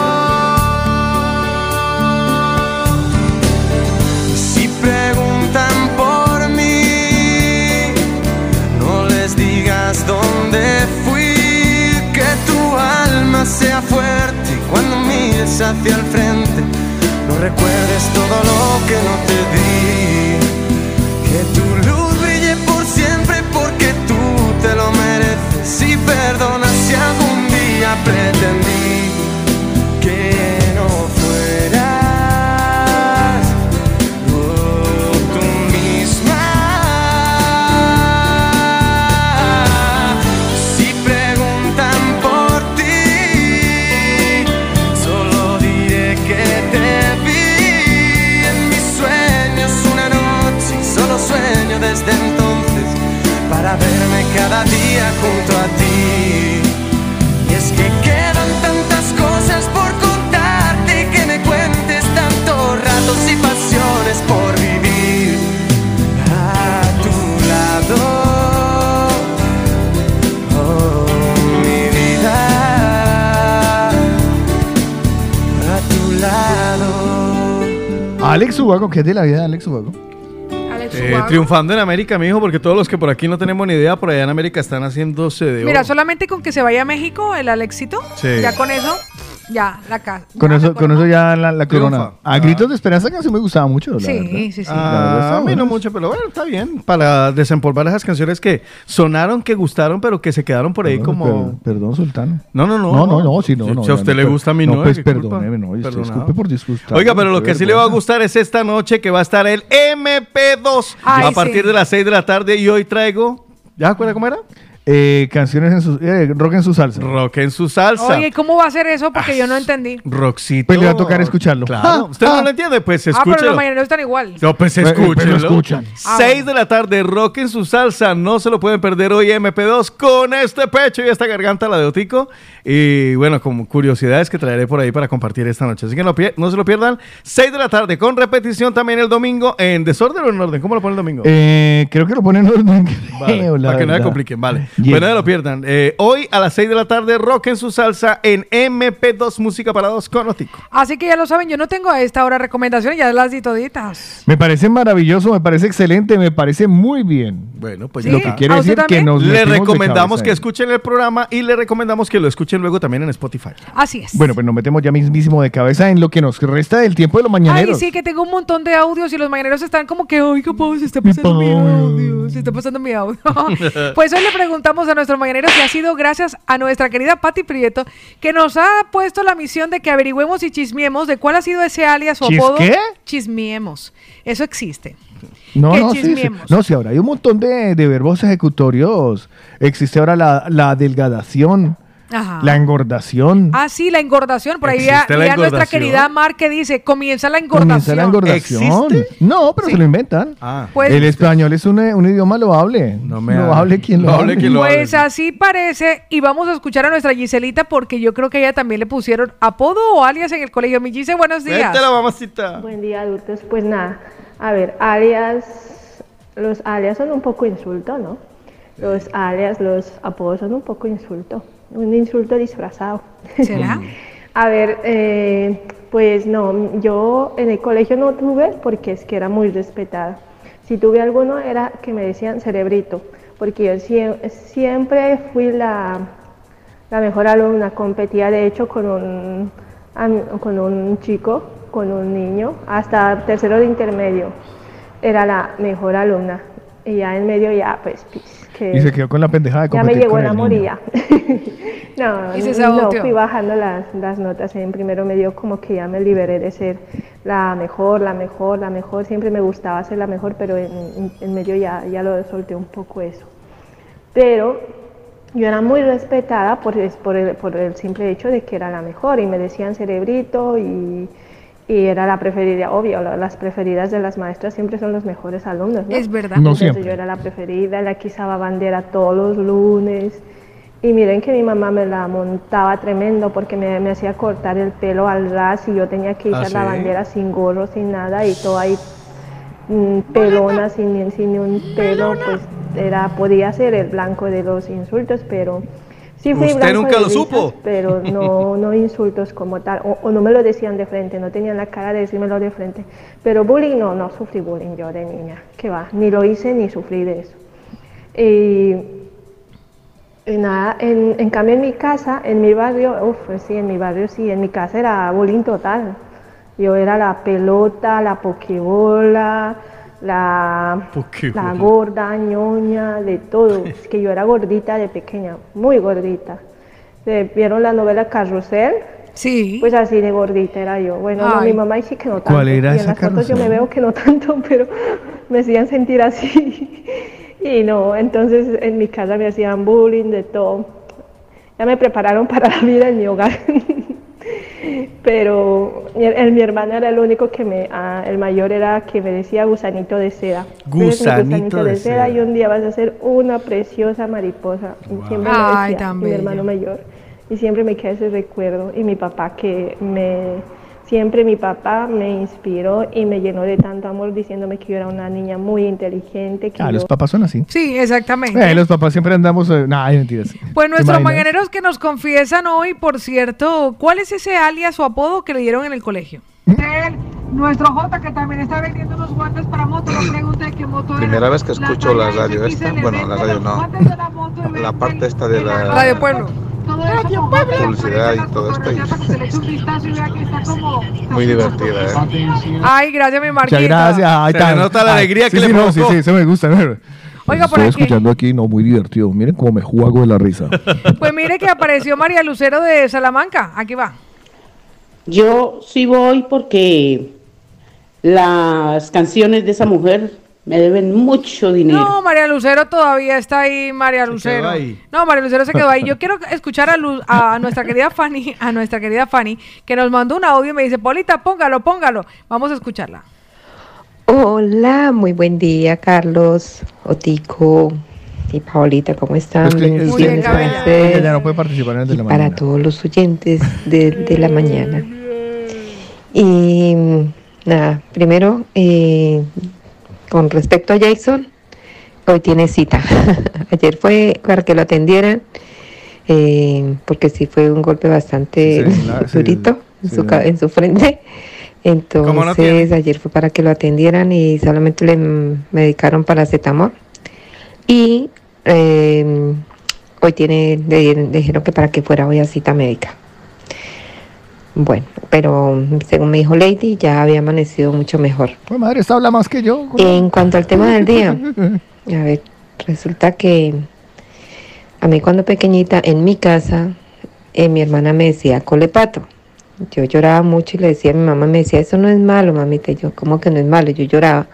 Preguntan por mí, no les digas dónde fui, que tu alma sea fuerte cuando mires hacia el frente, no recuerdes todo lo que no te di. Que tu luz brille por siempre porque tú te lo mereces y perdona si algún día pretendí cada día junto a ti. Y es que quedan tantas cosas por contarte que me cuentes tantos ratos y pasiones por vivir a tu lado. Oh, mi vida a tu lado. Alex Ubago, ¿qué es de la vida de Alex Ubago? Eh, triunfando en América, mijo, porque todos los que por aquí no tenemos ni idea, por allá en América están haciéndose de Mira, oro. solamente con que se vaya a México, el Alexito, Sí. ya con eso, ya, la casa. Con eso, con eso ya la, la corona. A gritos de esperanza que sí me gustaba mucho. la Sí, verdad. sí, sí. Ah, a mí no mucho, pero bueno, está bien. Para desempolvar esas canciones que sonaron, que gustaron, pero que se quedaron por ahí No, como. per- perdón, Sultano. No, no, no. No, no, no, sí, no, Si, no, si a usted no, le gusta a mí, no, pues perdóneme, no, usted disculpe por disgustar. Oiga, pero lo que sí le va a gustar es esta noche que va a estar el MP2 Ay, a partir sí. de las 6 de la tarde. Y hoy traigo. ¿Ya acuerda cómo era? Eh, canciones en su. eh, rock en su salsa. Rock en su salsa. Oye, ¿cómo va a ser eso? Porque yo no entendí. Roxito. Pues le va a tocar escucharlo. Claro. Ah, ¿Usted ah. no lo entiende? Pues Ah, pero escúchelo. los mañaneros están igual. No, pues Eh, pero escúchelo. escuchan. 6 de la tarde, rock en su salsa. No se lo pueden perder hoy MP2 con este pecho y esta garganta, la de Otico. Y bueno, como curiosidades que traeré por ahí para compartir esta noche. Así que no, se lo pierdan. 6 de la tarde, con repetición también el domingo. ¿En desorden o en orden? ¿Cómo lo pone el domingo? Eh, creo que lo ponen en orden. Vale, para que no se compliquen, vale. Yes. Bueno, no lo pierdan. Eh, hoy a las 6 de la tarde, rock en su salsa en MP2 Música para dos con Otico. Así que ya lo saben, yo no tengo a esta hora recomendaciones, ya las di toditas. Me parece maravilloso, me parece excelente, me parece muy bien. Bueno, pues lo ya que quiere ¿A usted decir que nos Le recomendamos que escuchen el programa y le recomendamos que lo escuchen luego también en Spotify. Así es. Bueno, pues nos metemos ya mismísimo de cabeza en lo que nos resta del tiempo de los Ay, mañaneros. sí, que tengo un montón de audios y los mañaneros están como que, oye, ¿cómo se está pasando mi audio? Se está pasando mi audio. pues hoy le preguntamos a nuestros mañaneros y ha sido gracias a nuestra querida Patti Prieto que nos ha puesto la misión de que averigüemos y chismiemos de cuál ha sido ese alias o ¿Chis apodo. qué? Chismiemos. Eso existe. No, que no, sí, no, sí, ahora hay un montón de, de verbos ejecutorios. Existe ahora la, la adelgadación, Ajá. la engordación. Ah, sí, la engordación. Por ahí Existe ya, la ya nuestra querida Mar que dice, comienza la Comienza engordación. la engordación. No, pero se lo inventan. Pues- el español es un, un idioma loable. No me loable hable. quien lo Loable hable. quien lo hable. Pues así parece, y vamos a escuchar a nuestra Giselita porque yo creo que a ella también le pusieron apodo o alias en el colegio. Mi Gise, buenos días. mamacita. Buen día, adultos. Pues nada, a ver, alias, los alias son un poco insulto, ¿no? Los alias, los apodos son un poco insulto, un insulto disfrazado. ¿Será? a ver, eh, pues no, yo en el colegio no tuve porque es que era muy respetada. Si tuve alguno era que me decían cerebrito, porque yo sie- siempre fui la, la mejor alumna, competía de hecho con un, con un chico, con un niño, hasta tercero de intermedio. Era la mejor alumna. Y ya en medio ya, pues, pues, que Y se quedó con la pendejada de ya me llegó la moría. no, Y se no, fui bajando las, las notas en primero medio, como que ya me liberé de ser la mejor, la mejor, la mejor. Siempre me gustaba ser la mejor, pero en, en- medio ya, ya lo solté un poco eso. Pero yo era muy respetada por, es- por, el, por el simple hecho de que era la mejor y me decían cerebrito y, y era la preferida, obvio, la- las preferidas de las maestras siempre son los mejores alumnos. ¿no? Es verdad. No Entonces siempre. yo era la preferida, la que izaba bandera todos los lunes. Y miren que mi mamá me la montaba tremendo porque me, me hacía cortar el pelo al ras y yo tenía que ¿Ah, izar la sí? bandera sin gorro, sin nada y todo ahí mm, pelona, sin, ni- sin ni un pelo, pues era, podía ser el blanco de los insultos, pero sí fui ¿Usted blanco nunca lo risas, supo? Pero no, no insultos como tal, o, o no me lo decían de frente, no tenían la cara de decírmelo de frente. Pero bullying no, no sufrí bullying yo de niña, que va, ni lo hice ni sufrí de eso. Y, y nada, en, en cambio en mi casa, en mi barrio, uff, sí, en mi barrio sí, en mi casa era bullying total. Yo era la pelota, la pokebola, la, la gorda, ñoña, de todo. Es que yo era gordita de pequeña, muy gordita. ¿Vieron la novela Carrusel? Sí. Pues así de gordita era yo. Bueno, no, mi mamá dice que no tanto. ¿Cuál era y en esa las fotos yo me veo que no tanto, pero me hacían sentir así. Y no, entonces en mi casa me hacían bullying de todo. Ya me prepararon para la vida en mi hogar. Pero mi, el- mi hermano era el único que me, ah, el mayor era que me decía gusanito de seda. Gusanito de seda. y un día vas a ser una preciosa mariposa. Y siempre Ay, me decía, mi hermano mayor. Y siempre me queda ese recuerdo. Y mi papá que me, siempre mi papá me inspiró y me llenó de tanto amor diciéndome que yo era una niña muy inteligente. Que Ah, yo- los papás son así. Sí, exactamente. Eh, los papás siempre andamos. Eh, nah, ay, mentiras. Pues ¿Te nuestros mañaneros que nos confiesan hoy, por cierto, ¿cuál es ese alias o apodo que le dieron en el colegio? Nuestro J que también está vendiendo unos guantes para moto, le pregunta qué moto era. Primera vez que escucho la radio esta, bueno, la radio no, la parte esta de la Radio Pueblo. Publicidad y todo esto, y Se le eche un vistazo y vea que está como... muy divertida, ¿eh? Ay, gracias, mi Marquita. Muchas gracias. Ay, Se le tan- nota la ay, alegría sí, que le sí, no, sí, provocó. sí, eso me gusta. ¿no? Oiga, por Estoy aquí. escuchando aquí, no, muy divertido. Miren cómo me juego de la risa. Pues mire que apareció María Lucero de Salamanca. Aquí va. Yo sí voy porque las canciones de esa mujer me deben mucho dinero. No, María Lucero todavía está ahí, María Lucero. ahí. No, María Lucero se quedó ahí. Yo quiero escuchar a, Lu- a nuestra querida Fanny, a nuestra querida Fanny, que nos mandó un audio y me dice, Polita, póngalo, póngalo. Vamos a escucharla. Hola, muy buen día, Carlos, Otico y Paolita, ¿cómo están? Es que- es que- ustedes ya no puede participar en el de la para mañana. todos los oyentes de, de la mañana. Y nada, primero, eh, con respecto a Jason, hoy tiene cita. Ayer fue para que lo atendieran, eh, porque sí fue un golpe bastante Sí, la- sí, durito en, sí, su, la- ca- en su frente. ¿Cómo no Entonces, ayer fue para que lo atendieran y solamente le medicaron paracetamol. Y eh, hoy tiene, le dijeron que para que fuera hoy a cita médica. Bueno, pero según me dijo Lady, ya había amanecido mucho mejor. Pues madre, esta habla más que yo. En cuanto al tema del día, a ver, resulta que a mí cuando pequeñita en mi casa, eh, mi hermana me decía colepato. Yo lloraba mucho y le decía a mi mamá, me decía, eso no es malo, mamita. Yo, ¿cómo que no es malo? Yo lloraba.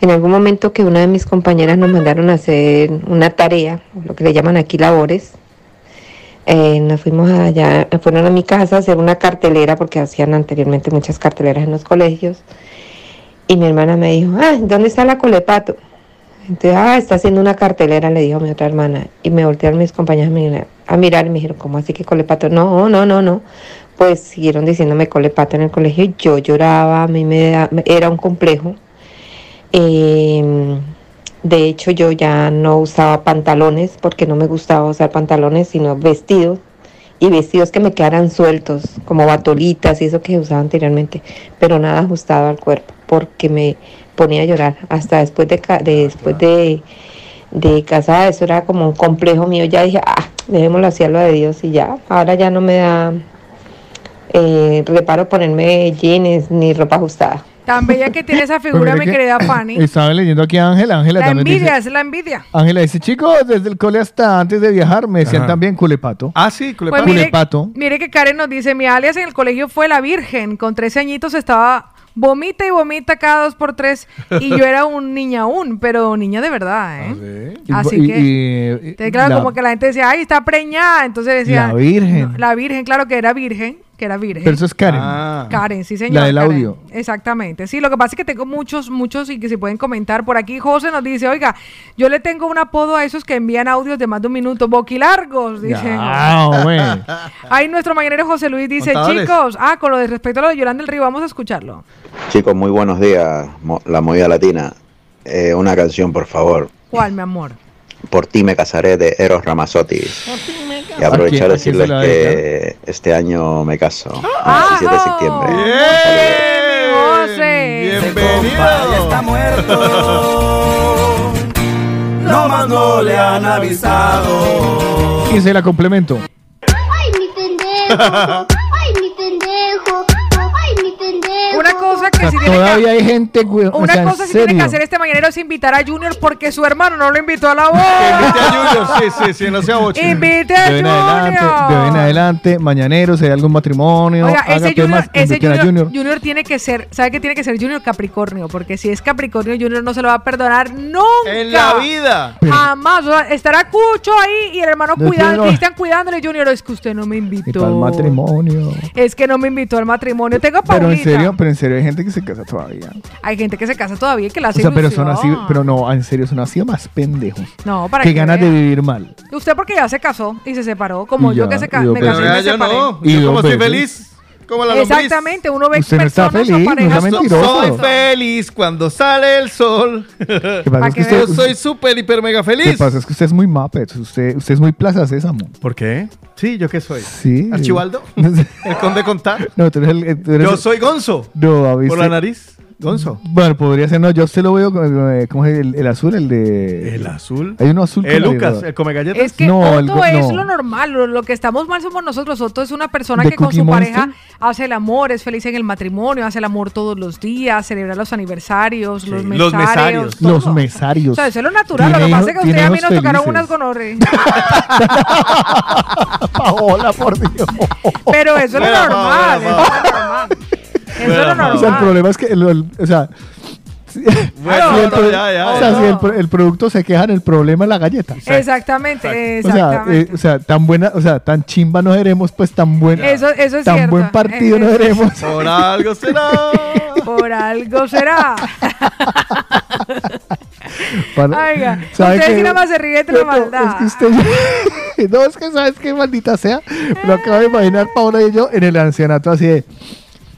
En algún momento que una de mis compañeras nos mandaron a hacer una tarea, lo que le llaman aquí labores, eh, nos fuimos allá, fueron a mi casa a hacer una cartelera, porque hacían anteriormente muchas carteleras en los colegios. Y mi hermana me dijo, ah, ¿dónde está la colepato? Entonces, ah, está haciendo una cartelera, le dijo a mi otra hermana. Y me voltearon mis compañeras a mirar- y me dijeron, ¿cómo así que colepato? No, no, no, no. Pues siguieron diciéndome colepato en el colegio. Yo lloraba, a mí me era un complejo. Eh, de hecho, yo ya no usaba pantalones porque no me gustaba usar pantalones, sino vestidos. Y vestidos que me quedaran sueltos, como batolitas y eso que usaba anteriormente, pero nada ajustado al cuerpo, porque me ponía a llorar. Hasta después de, de- después de, de casada, eso era como un complejo mío. Ya dije, ah, dejémoslo así a lo de Dios y ya. Ahora ya no me da eh, reparo ponerme jeans ni ropa ajustada. Tan bella que tiene esa figura, mi Pues mire que querida Fanny. Estaba leyendo aquí a Ángela. Ángela La también envidia, dice. es la envidia. Ángela dice, chicos, desde el cole hasta antes de viajar me decían Ajá. también culepato. Ah, sí, Pues mire, Culepato. mire que Karen nos dice, mi alias en el colegio fue la Virgen. Con 13 añitos estaba vomita y vomita cada dos por tres. Y yo era un niña aún, pero niña de verdad, ¿eh? Así Y- que, y- y- te- claro, la- como que la gente decía, ay, está preñada. Entonces decía, La Virgen. la Virgen, claro que era virgen, que era virgen. Pero eso es Karen. Karen, sí, señor. La del Karen. audio. Exactamente. Sí, lo que pasa es que tengo muchos, muchos y que se pueden comentar. Por aquí José nos dice, oiga, yo le tengo un apodo a esos que envían audios de más de un minuto, boquilargos, dice. Ah. Ahí nuestro mañanero José Luis dice, Contadores. chicos, ah, con lo de respecto a lo de Yolanda del Río, vamos a escucharlo. Chicos, muy buenos días. Mo- La movida latina. Eh, una canción, por favor. ¿Cuál, mi amor? Por ti me casaré de Eros Ramazzotti. Y aprovechar ¿A quién- a quién decirles que este año me caso. Ah, El 17 de septiembre. José. Bienvenido. está muerto. No más no le han avisado. Y se la complemento. Ay, mi pendejo. que sí que todavía hay gente, güey. o Una sea, cosa que tiene que hacer este mañanero es invitar a Junior porque su hermano no lo invitó a la Invite boda. a Junior, sí, sí, sí, no sea boche. Invite a en adelante, de hoy en Junior. adelante, mañanero, si hay algún matrimonio, Oiga, ese Junior, ese junior, Junior. Junior tiene que ser, ¿sabe qué tiene que ser Junior Capricornio? Porque si es Capricornio, Junior no se lo va a perdonar nunca. En la vida. Jamás. O sea, estará Cucho ahí y el hermano No, cuidando. Cristian cuidándole. Junior, es que usted no me Y invitó. para el matrimonio. Es que no me invitó al matrimonio. Tengo a Pero en Paulita. serio, pero en serio hay gente que se casa todavía. Hay gente que se casa todavía y que la O hace sea, pero son así, pero no, en serio, son así más pendejos. No, para que que ganas de vivir mal. Usted porque ya se casó y se separó, como Y yo ya, que se ca- me casé y me Pero yo separé. no. Y Yo como estoy veces. feliz. Como la lombriz. Exactamente, uno ve Usted no está personas feliz, o no parejas. sea mentiroso. Soy feliz cuando sale el sol. pasa es que Yo usted- soy súper, hiper, mega Lo que feliz. pasa es que usted es muy Muppet, usted, usted es muy Plaza Sésamo. ¿Por qué? Sí, ¿yo qué soy? Sí. ¿Archibaldo? ¿El conde contar? No, tú eres el... tú eres Yo el- soy Gonzo. No, a mí Por sí. la nariz. Gonzo. Bueno, podría ser, no, yo se lo veo, eh, ¿cómo es el, el azul? El de... ¿El azul? Hay uno azul. El la- Lucas, el come galletas. Es que No, el es no. lo normal, lo, lo que estamos mal somos nosotros. Otto es una persona ¿De que con su Monster? pareja hace el amor, es feliz en el matrimonio, hace el amor todos los días, celebra los aniversarios, los mesarios. los mesarios. todo. Los mesarios. O sea, eso es lo natural. Lo que pasa es que usted tiene a mí nos tocaron unas gonorre. Paola, por Dios. Pero eso es lo normal. Eso es lo normal. Eso O sea, el problema es que, el- el- o sea, si, Bueno, si el, no, pro- ya, ya, o sea, ya. si el, pro- el producto se queja, el problema es la galleta. Exactamente, O sea, exactamente. eh, o sea, tan buena, o sea, tan chimba no seremos, pues tan buena. Eso- eso es tan cierto. buen partido Eh, no eso- seremos. Por algo será. Por algo será. Para- Oiga, ¿sabe usted qué? sí nada más se ríe de la maldad. Es que usted no, es que sabes qué maldita sea. Lo acabo de imaginar Paola y yo en el ancianato así de.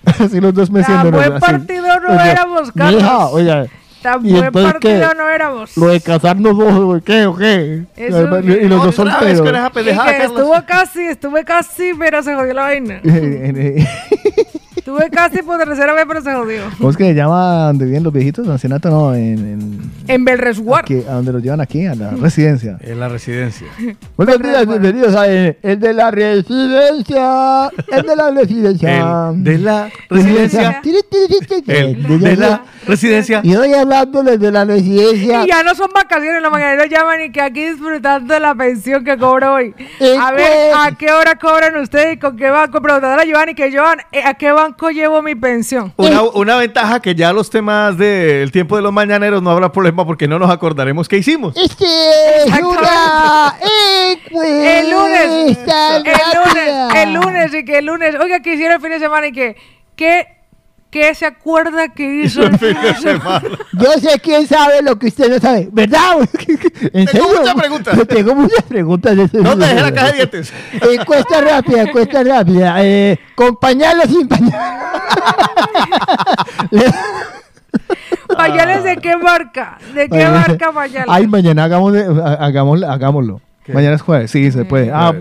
Así los dos Tan meciéndonos. buen así. partido no Oye, éramos, Carlos. mija, oiga, Tan ¿y buen partido qué? no éramos. Lo de casarnos dos, ¿qué o qué? Eso- y los dos solteros. esa Y que estuvo casi, estuve casi, pero se jodió la vaina. Estuve casi por tercera vez, pero se jodió. ¿Cómo es que se llama donde viven los viejitos? Ancianato no, en, en En Belresguard. aquí, a donde los llevan aquí, a la residencia. En la residencia. Buenos días, bienvenidos a eh, el de la residencia. El de la residencia. El de la residencia. El de la residencia. Y hoy hablándoles de la residencia. Y ya no son vacaciones, la mañana llaman y que aquí disfrutando de la pensión que cobro hoy. Es A ver, ¿a qué hora cobran ustedes y con qué banco? Preguntadle a Joan y que Joan, eh, ¿a qué banco llevo mi pensión? Una, una ventaja que ya los temas del tiempo de los mañaneros no habrá problema porque no nos acordaremos qué hicimos. Este es una El lunes, el lunes, el lunes y que el lunes, oiga, ¿qué hicieron el fin de semana y que, qué, qué se acuerda que hizo el fin de semana? Yo sé quién sabe lo que usted no sabe, ¿verdad? ¿En Tengo serio? muchas preguntas. Tengo muchas preguntas. de No te dejé la caja de dientes. Encuesta rápida, encuesta rápida. Eh, ¿Con pañal o sin pañal? ¿Pañales de qué marca? ¿De qué marca pañales? Ay, mañana hagamos hagámoslo. hagámoslo. Mañana es jueves, sí, se puede. Ah,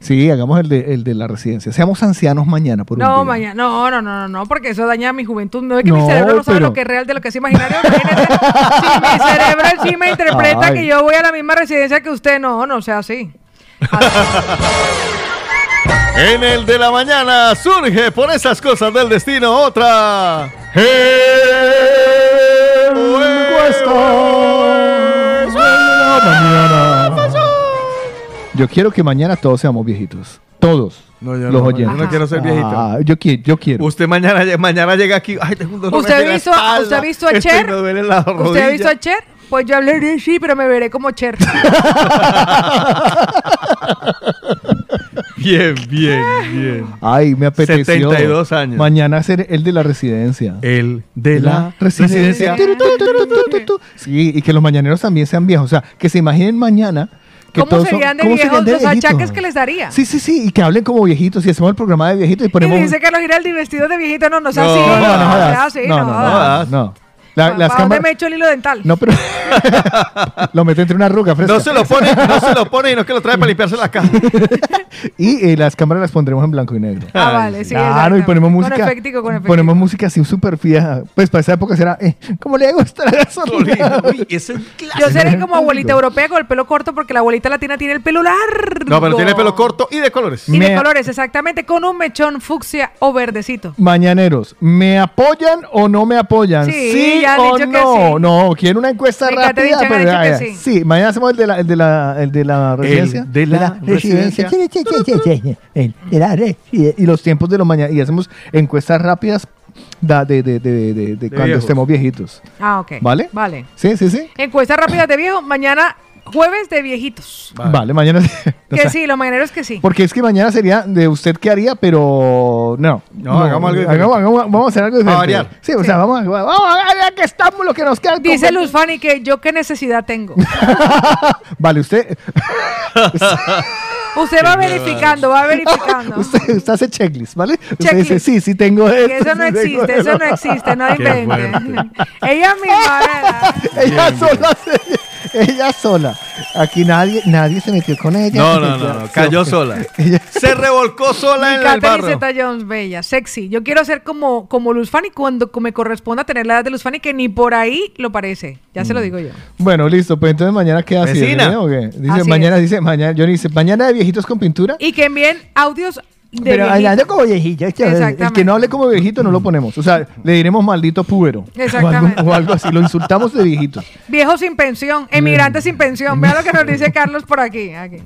sí, hagamos el de, el de la residencia. Seamos ancianos mañana por un No, día. mañana, no, no, no, no, no, porque eso daña mi juventud. No es que mi cerebro no sabe pero- lo que es real de lo que es imaginario. Si mi cerebro sí me interpreta Ay. que yo voy a la misma residencia que usted, no, no sea así. En el de la mañana surge por esas cosas del destino otra. Yo quiero que mañana todos seamos viejitos. Todos. No, yo los no, oyentes. yo no quiero ser viejito. Ah, yo quiero, yo quiero. Usted mañana, mañana llega aquí. Ay, tengo un dolor ¿Usted la visto, espalda. ¿usted ha visto a Estoy- Cher? me duele la ¿Usted ha visto a Cher? Pues yo hablaré sí, pero me veré como Cher. Bien, bien, bien. Ay, me apeteció. 72 años. Mañana hacer el de la residencia. El de la residencia. Tu, tu, tu. Sí, y que los mañaneros también sean viejos. O sea, que se imaginen mañana. Que ¿Cómo serían de ¿cómo viejos serían de los viejitos? achaques que les daría? Sí, sí, sí, y que hablen como viejitos y hacemos el programa de viejitos y ponemos... Y dice Carlos Giraldi vestido de viejito, no, no sea no, así. no, no, sea jodas. así, no, no, no, jodas. no. La- ¿Para las dónde cámaras... me echo el hilo dental? No, pero... lo mete entre una arruga fresca. No se lo pone, no se lo pone y no es que lo trae para limpiarse la cara. Y eh, las cámaras las pondremos en blanco y negro. Ah, vale, sí. Claro, y ponemos Con música. efectico, con efectico. Ponemos música así súper fija. Pues para esa época será, eh, ¿cómo le gusta la gasolina? Uy, ese es Yo seré como abuelita europea con el pelo corto porque la abuelita latina tiene el pelo largo. No, pero tiene pelo corto y de colores. Y de colores, exactamente, con un mechón fucsia o verdecito. Mañaneros, ¿me apoyan o no me apoyan? Sí, ya han o dicho que no? sí. No, quiero una encuesta rápida. dicho, pero dicho ya, que ya. sí. Sí, mañana hacemos el de la, el de la, el de la residencia. de la residencia. Sí, sí, sí, sí, sí, el de la residencia. Y los tiempos de los mañana. Y hacemos encuestas rápidas da- de, de, de, de- de cuando viejos. estemos viejitos. Ah, ok. ¿Vale? Vale. Sí, sí, sí. Encuesta rápida de viejo, mañana jueves de viejitos. Vale, mañana. o Que sea, sí, los mañaneros que sí. Porque es que mañana sería de usted qué haría, pero no. No, hagamos algo hagamos- hagamos- vamos a hacer algo diferente. variar. Sí, o sea, vamos a, vamos a ya que estamos lo que nos queda. Dice con- Luz Fanny que yo qué necesidad tengo. Vale, usted, Usted va verificando, va verificando. usted, usted hace checklist, ¿vale? Usted Checklist. dice, sí, sí tengo Que esto. eso no sí tengo existe, eso esto". no existe, no invente. Ella misma, ¿verdad? ella sola, se- ella sola. Aquí nadie, nadie se metió con ella. No, no, no, cayó sola. Ella- Se revolcó sola en el barro. Zeta Jones, bella, sexy. Yo quiero ser como, como Luz Fanny cuando me corresponda tener la edad de Luz Fanny, que ni por ahí lo parece. Ya Mm. se lo digo yo. Bueno, listo, pues entonces mañana queda así. ¿eh? ¿O qué? Dice, Así mañana, es. dice, mañana, Johnny dice, mañana de viejitos con pintura. Y que envíen audios Pero viejito. hablando como viejito, este, el que no hable como viejito no lo ponemos. O sea, le diremos maldito púbero. Exactamente. O algo, o algo así, lo insultamos de viejito. Viejos sin pensión, emigrantes sin pensión. Vea lo que nos dice Carlos por aquí. aquí.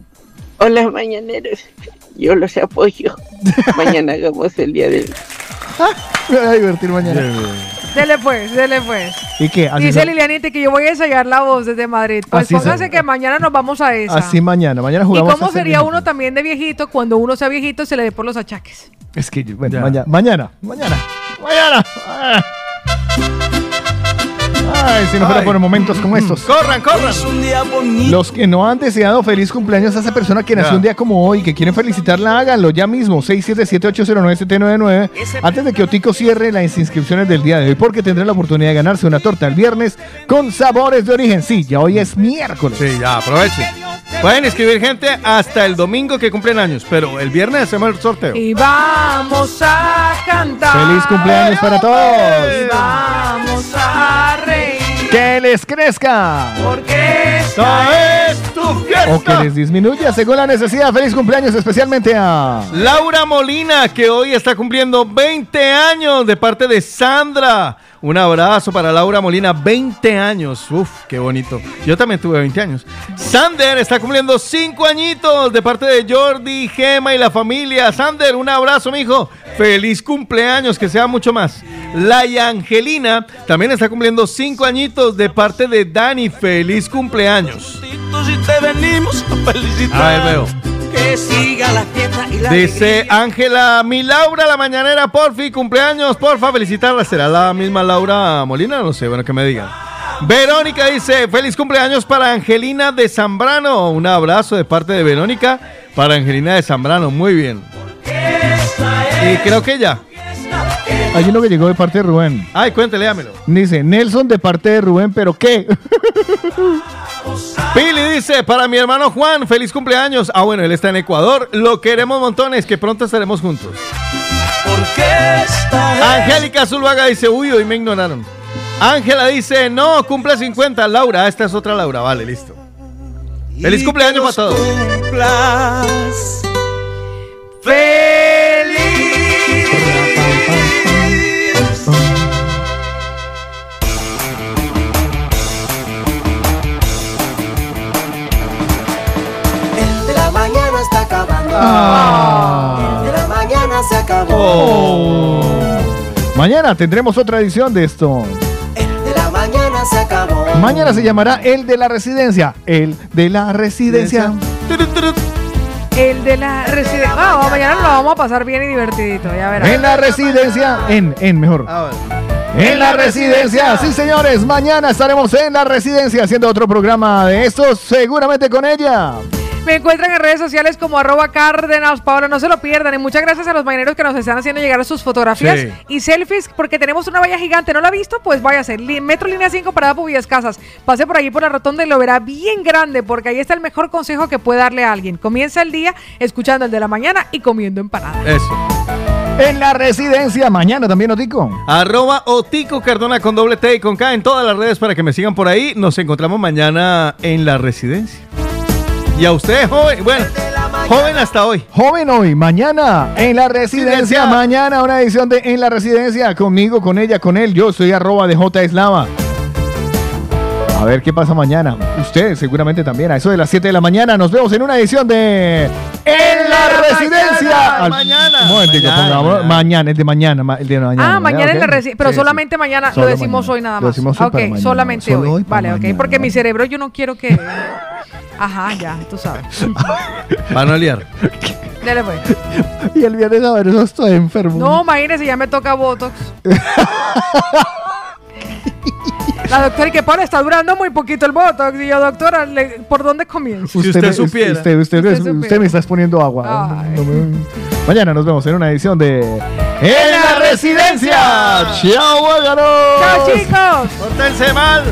Hola, mañaneros. Yo los apoyo. Mañana hagamos el día de... Me voy a divertir mañana. Dele pues, dele pues. ¿Y qué? Así, Dice Lilianita que yo voy a ensayar la voz desde Madrid. Pues Así pónganse que mañana nos vamos a esa. así mañana. Mañana ¿Y jugamos. cómo a ser sería uno también de viejito cuando uno sea viejito se le dé por los achaques? Es que, bueno, mañana, mañana, mañana, mañana. Ay, si no fuera Ay. por momentos como estos. Corran, corran. Los que no han deseado feliz cumpleaños a esa persona que nació Ya. un día como hoy, que quieren felicitarla, háganlo ya mismo. 677-809-799. Antes de que Otico cierre las inscripciones del día de hoy, porque tendrá la oportunidad de ganarse una torta el viernes con sabores de origen. Sí, ya hoy es miércoles. Sí, ya, aprovechen. Pueden escribir gente hasta el domingo que cumplen años, pero el viernes hacemos el sorteo. Y vamos a cantar. Feliz cumpleaños para todos. Y vamos a reír. Que les crezca. Porque ¡Esta es O que les disminuya según la necesidad. Feliz cumpleaños especialmente a... Laura Molina, que hoy está cumpliendo 20 años de parte de Sandra. Un abrazo para Laura Molina, 20 años. Uf, qué bonito. Yo también tuve 20 años. Sander está cumpliendo 5 añitos de parte de Jordi, Gema y la familia. Sander, un abrazo, mijo. Feliz cumpleaños, que sea mucho más. Laia Angelina también está cumpliendo 5 añitos de parte de Dani. Feliz cumpleaños. Te venimos a felicitar. A ver, veo. Que siga la fiesta y la Dice Ángela, mi Laura la mañanera, porfi, cumpleaños, porfa, felicitarla. ¿Será la misma Laura Molina? No sé, bueno, que me digan. Verónica dice, feliz cumpleaños para Angelina de Zambrano. Un abrazo de parte de Verónica para Angelina de Zambrano. Muy bien. Y creo que ya. Hay uno que llegó de parte de Rubén. Ay, cuéntele, dámelo. Dice, Nelson de parte de Rubén, pero ¿qué? Pili dice, para mi hermano Juan, feliz cumpleaños. Ah, bueno, él está en Ecuador. Lo queremos montones, que pronto estaremos juntos. Angélica Zuluaga dice, uy, hoy me ignoraron. Ángela dice, no, cumple 50. Laura, esta es otra Laura, vale, listo. Feliz cumpleaños para todos. cumplas. El está acabando Ah. De la mañana se acabó. Oh. Mañana tendremos otra edición de esto. De la mañana se acabó. Mañana se llamará El de la Residencia. El de la Residencia. El de la residencia. Ah, mañana lo vamos a pasar bien y divertidito, ya verás. En la Residencia. En, en mejor. En la residencia, sí señores, mañana estaremos en la residencia haciendo otro programa de estos, seguramente con ella. Me encuentran en redes sociales como arroba Cárdenas Paola, no se lo pierdan. Y muchas gracias a los mañaneros que nos están haciendo llegar sus fotografías Sí. y selfies, porque tenemos una valla gigante. ¿No la ha visto? Pues váyase. Metro Línea 5 Parada Pubillas Casas. Pase por allí por la rotonda y lo verá bien grande, porque ahí está el mejor consejo que puede darle a alguien. Comienza el día escuchando el de la mañana y comiendo empanada. Eso. En la residencia, mañana también, Otico. Arroba Otico Cardona con doble T y con K en todas las redes para que me sigan por ahí. Nos encontramos mañana en la residencia. Y a usted, joven, bueno, joven hasta hoy. Joven hoy, mañana en la residencia, Residencia. mañana una edición de En la residencia, conmigo, con ella, con él. Yo soy arroba de J Eslava. A ver qué pasa mañana. Usted seguramente también. A eso de las 7 de la mañana nos vemos en una edición de En la residencia. Al- mañana. Un momentico, Mañana, pongamos- mañana. mañana, el de mañana, ma- el de mañana. ah, mañana en la ¿ok? residencia, pero Sí, solamente mañana, Solo lo decimos mañana. hoy nada Lo más. decimos hoy ok, para mañana. solamente Solo hoy. hoy para vale, ok, mañana. porque mi cerebro yo no quiero que... Ajá, ya, tú sabes. Para no liar. Dale pues. Y el viernes a ver, eso estoy enfermo. No, imagínese, ya me toca Botox. La doctora, y que está durando muy poquito el Botox. Y yo, doctora, le- ¿por dónde comienzo? Usted, me- Usted, usted, usted, usted me está exponiendo agua. No me- Mañana nos vemos en una edición de En la residencia. Chao. ¡Chao, chicos! Pórtense mal.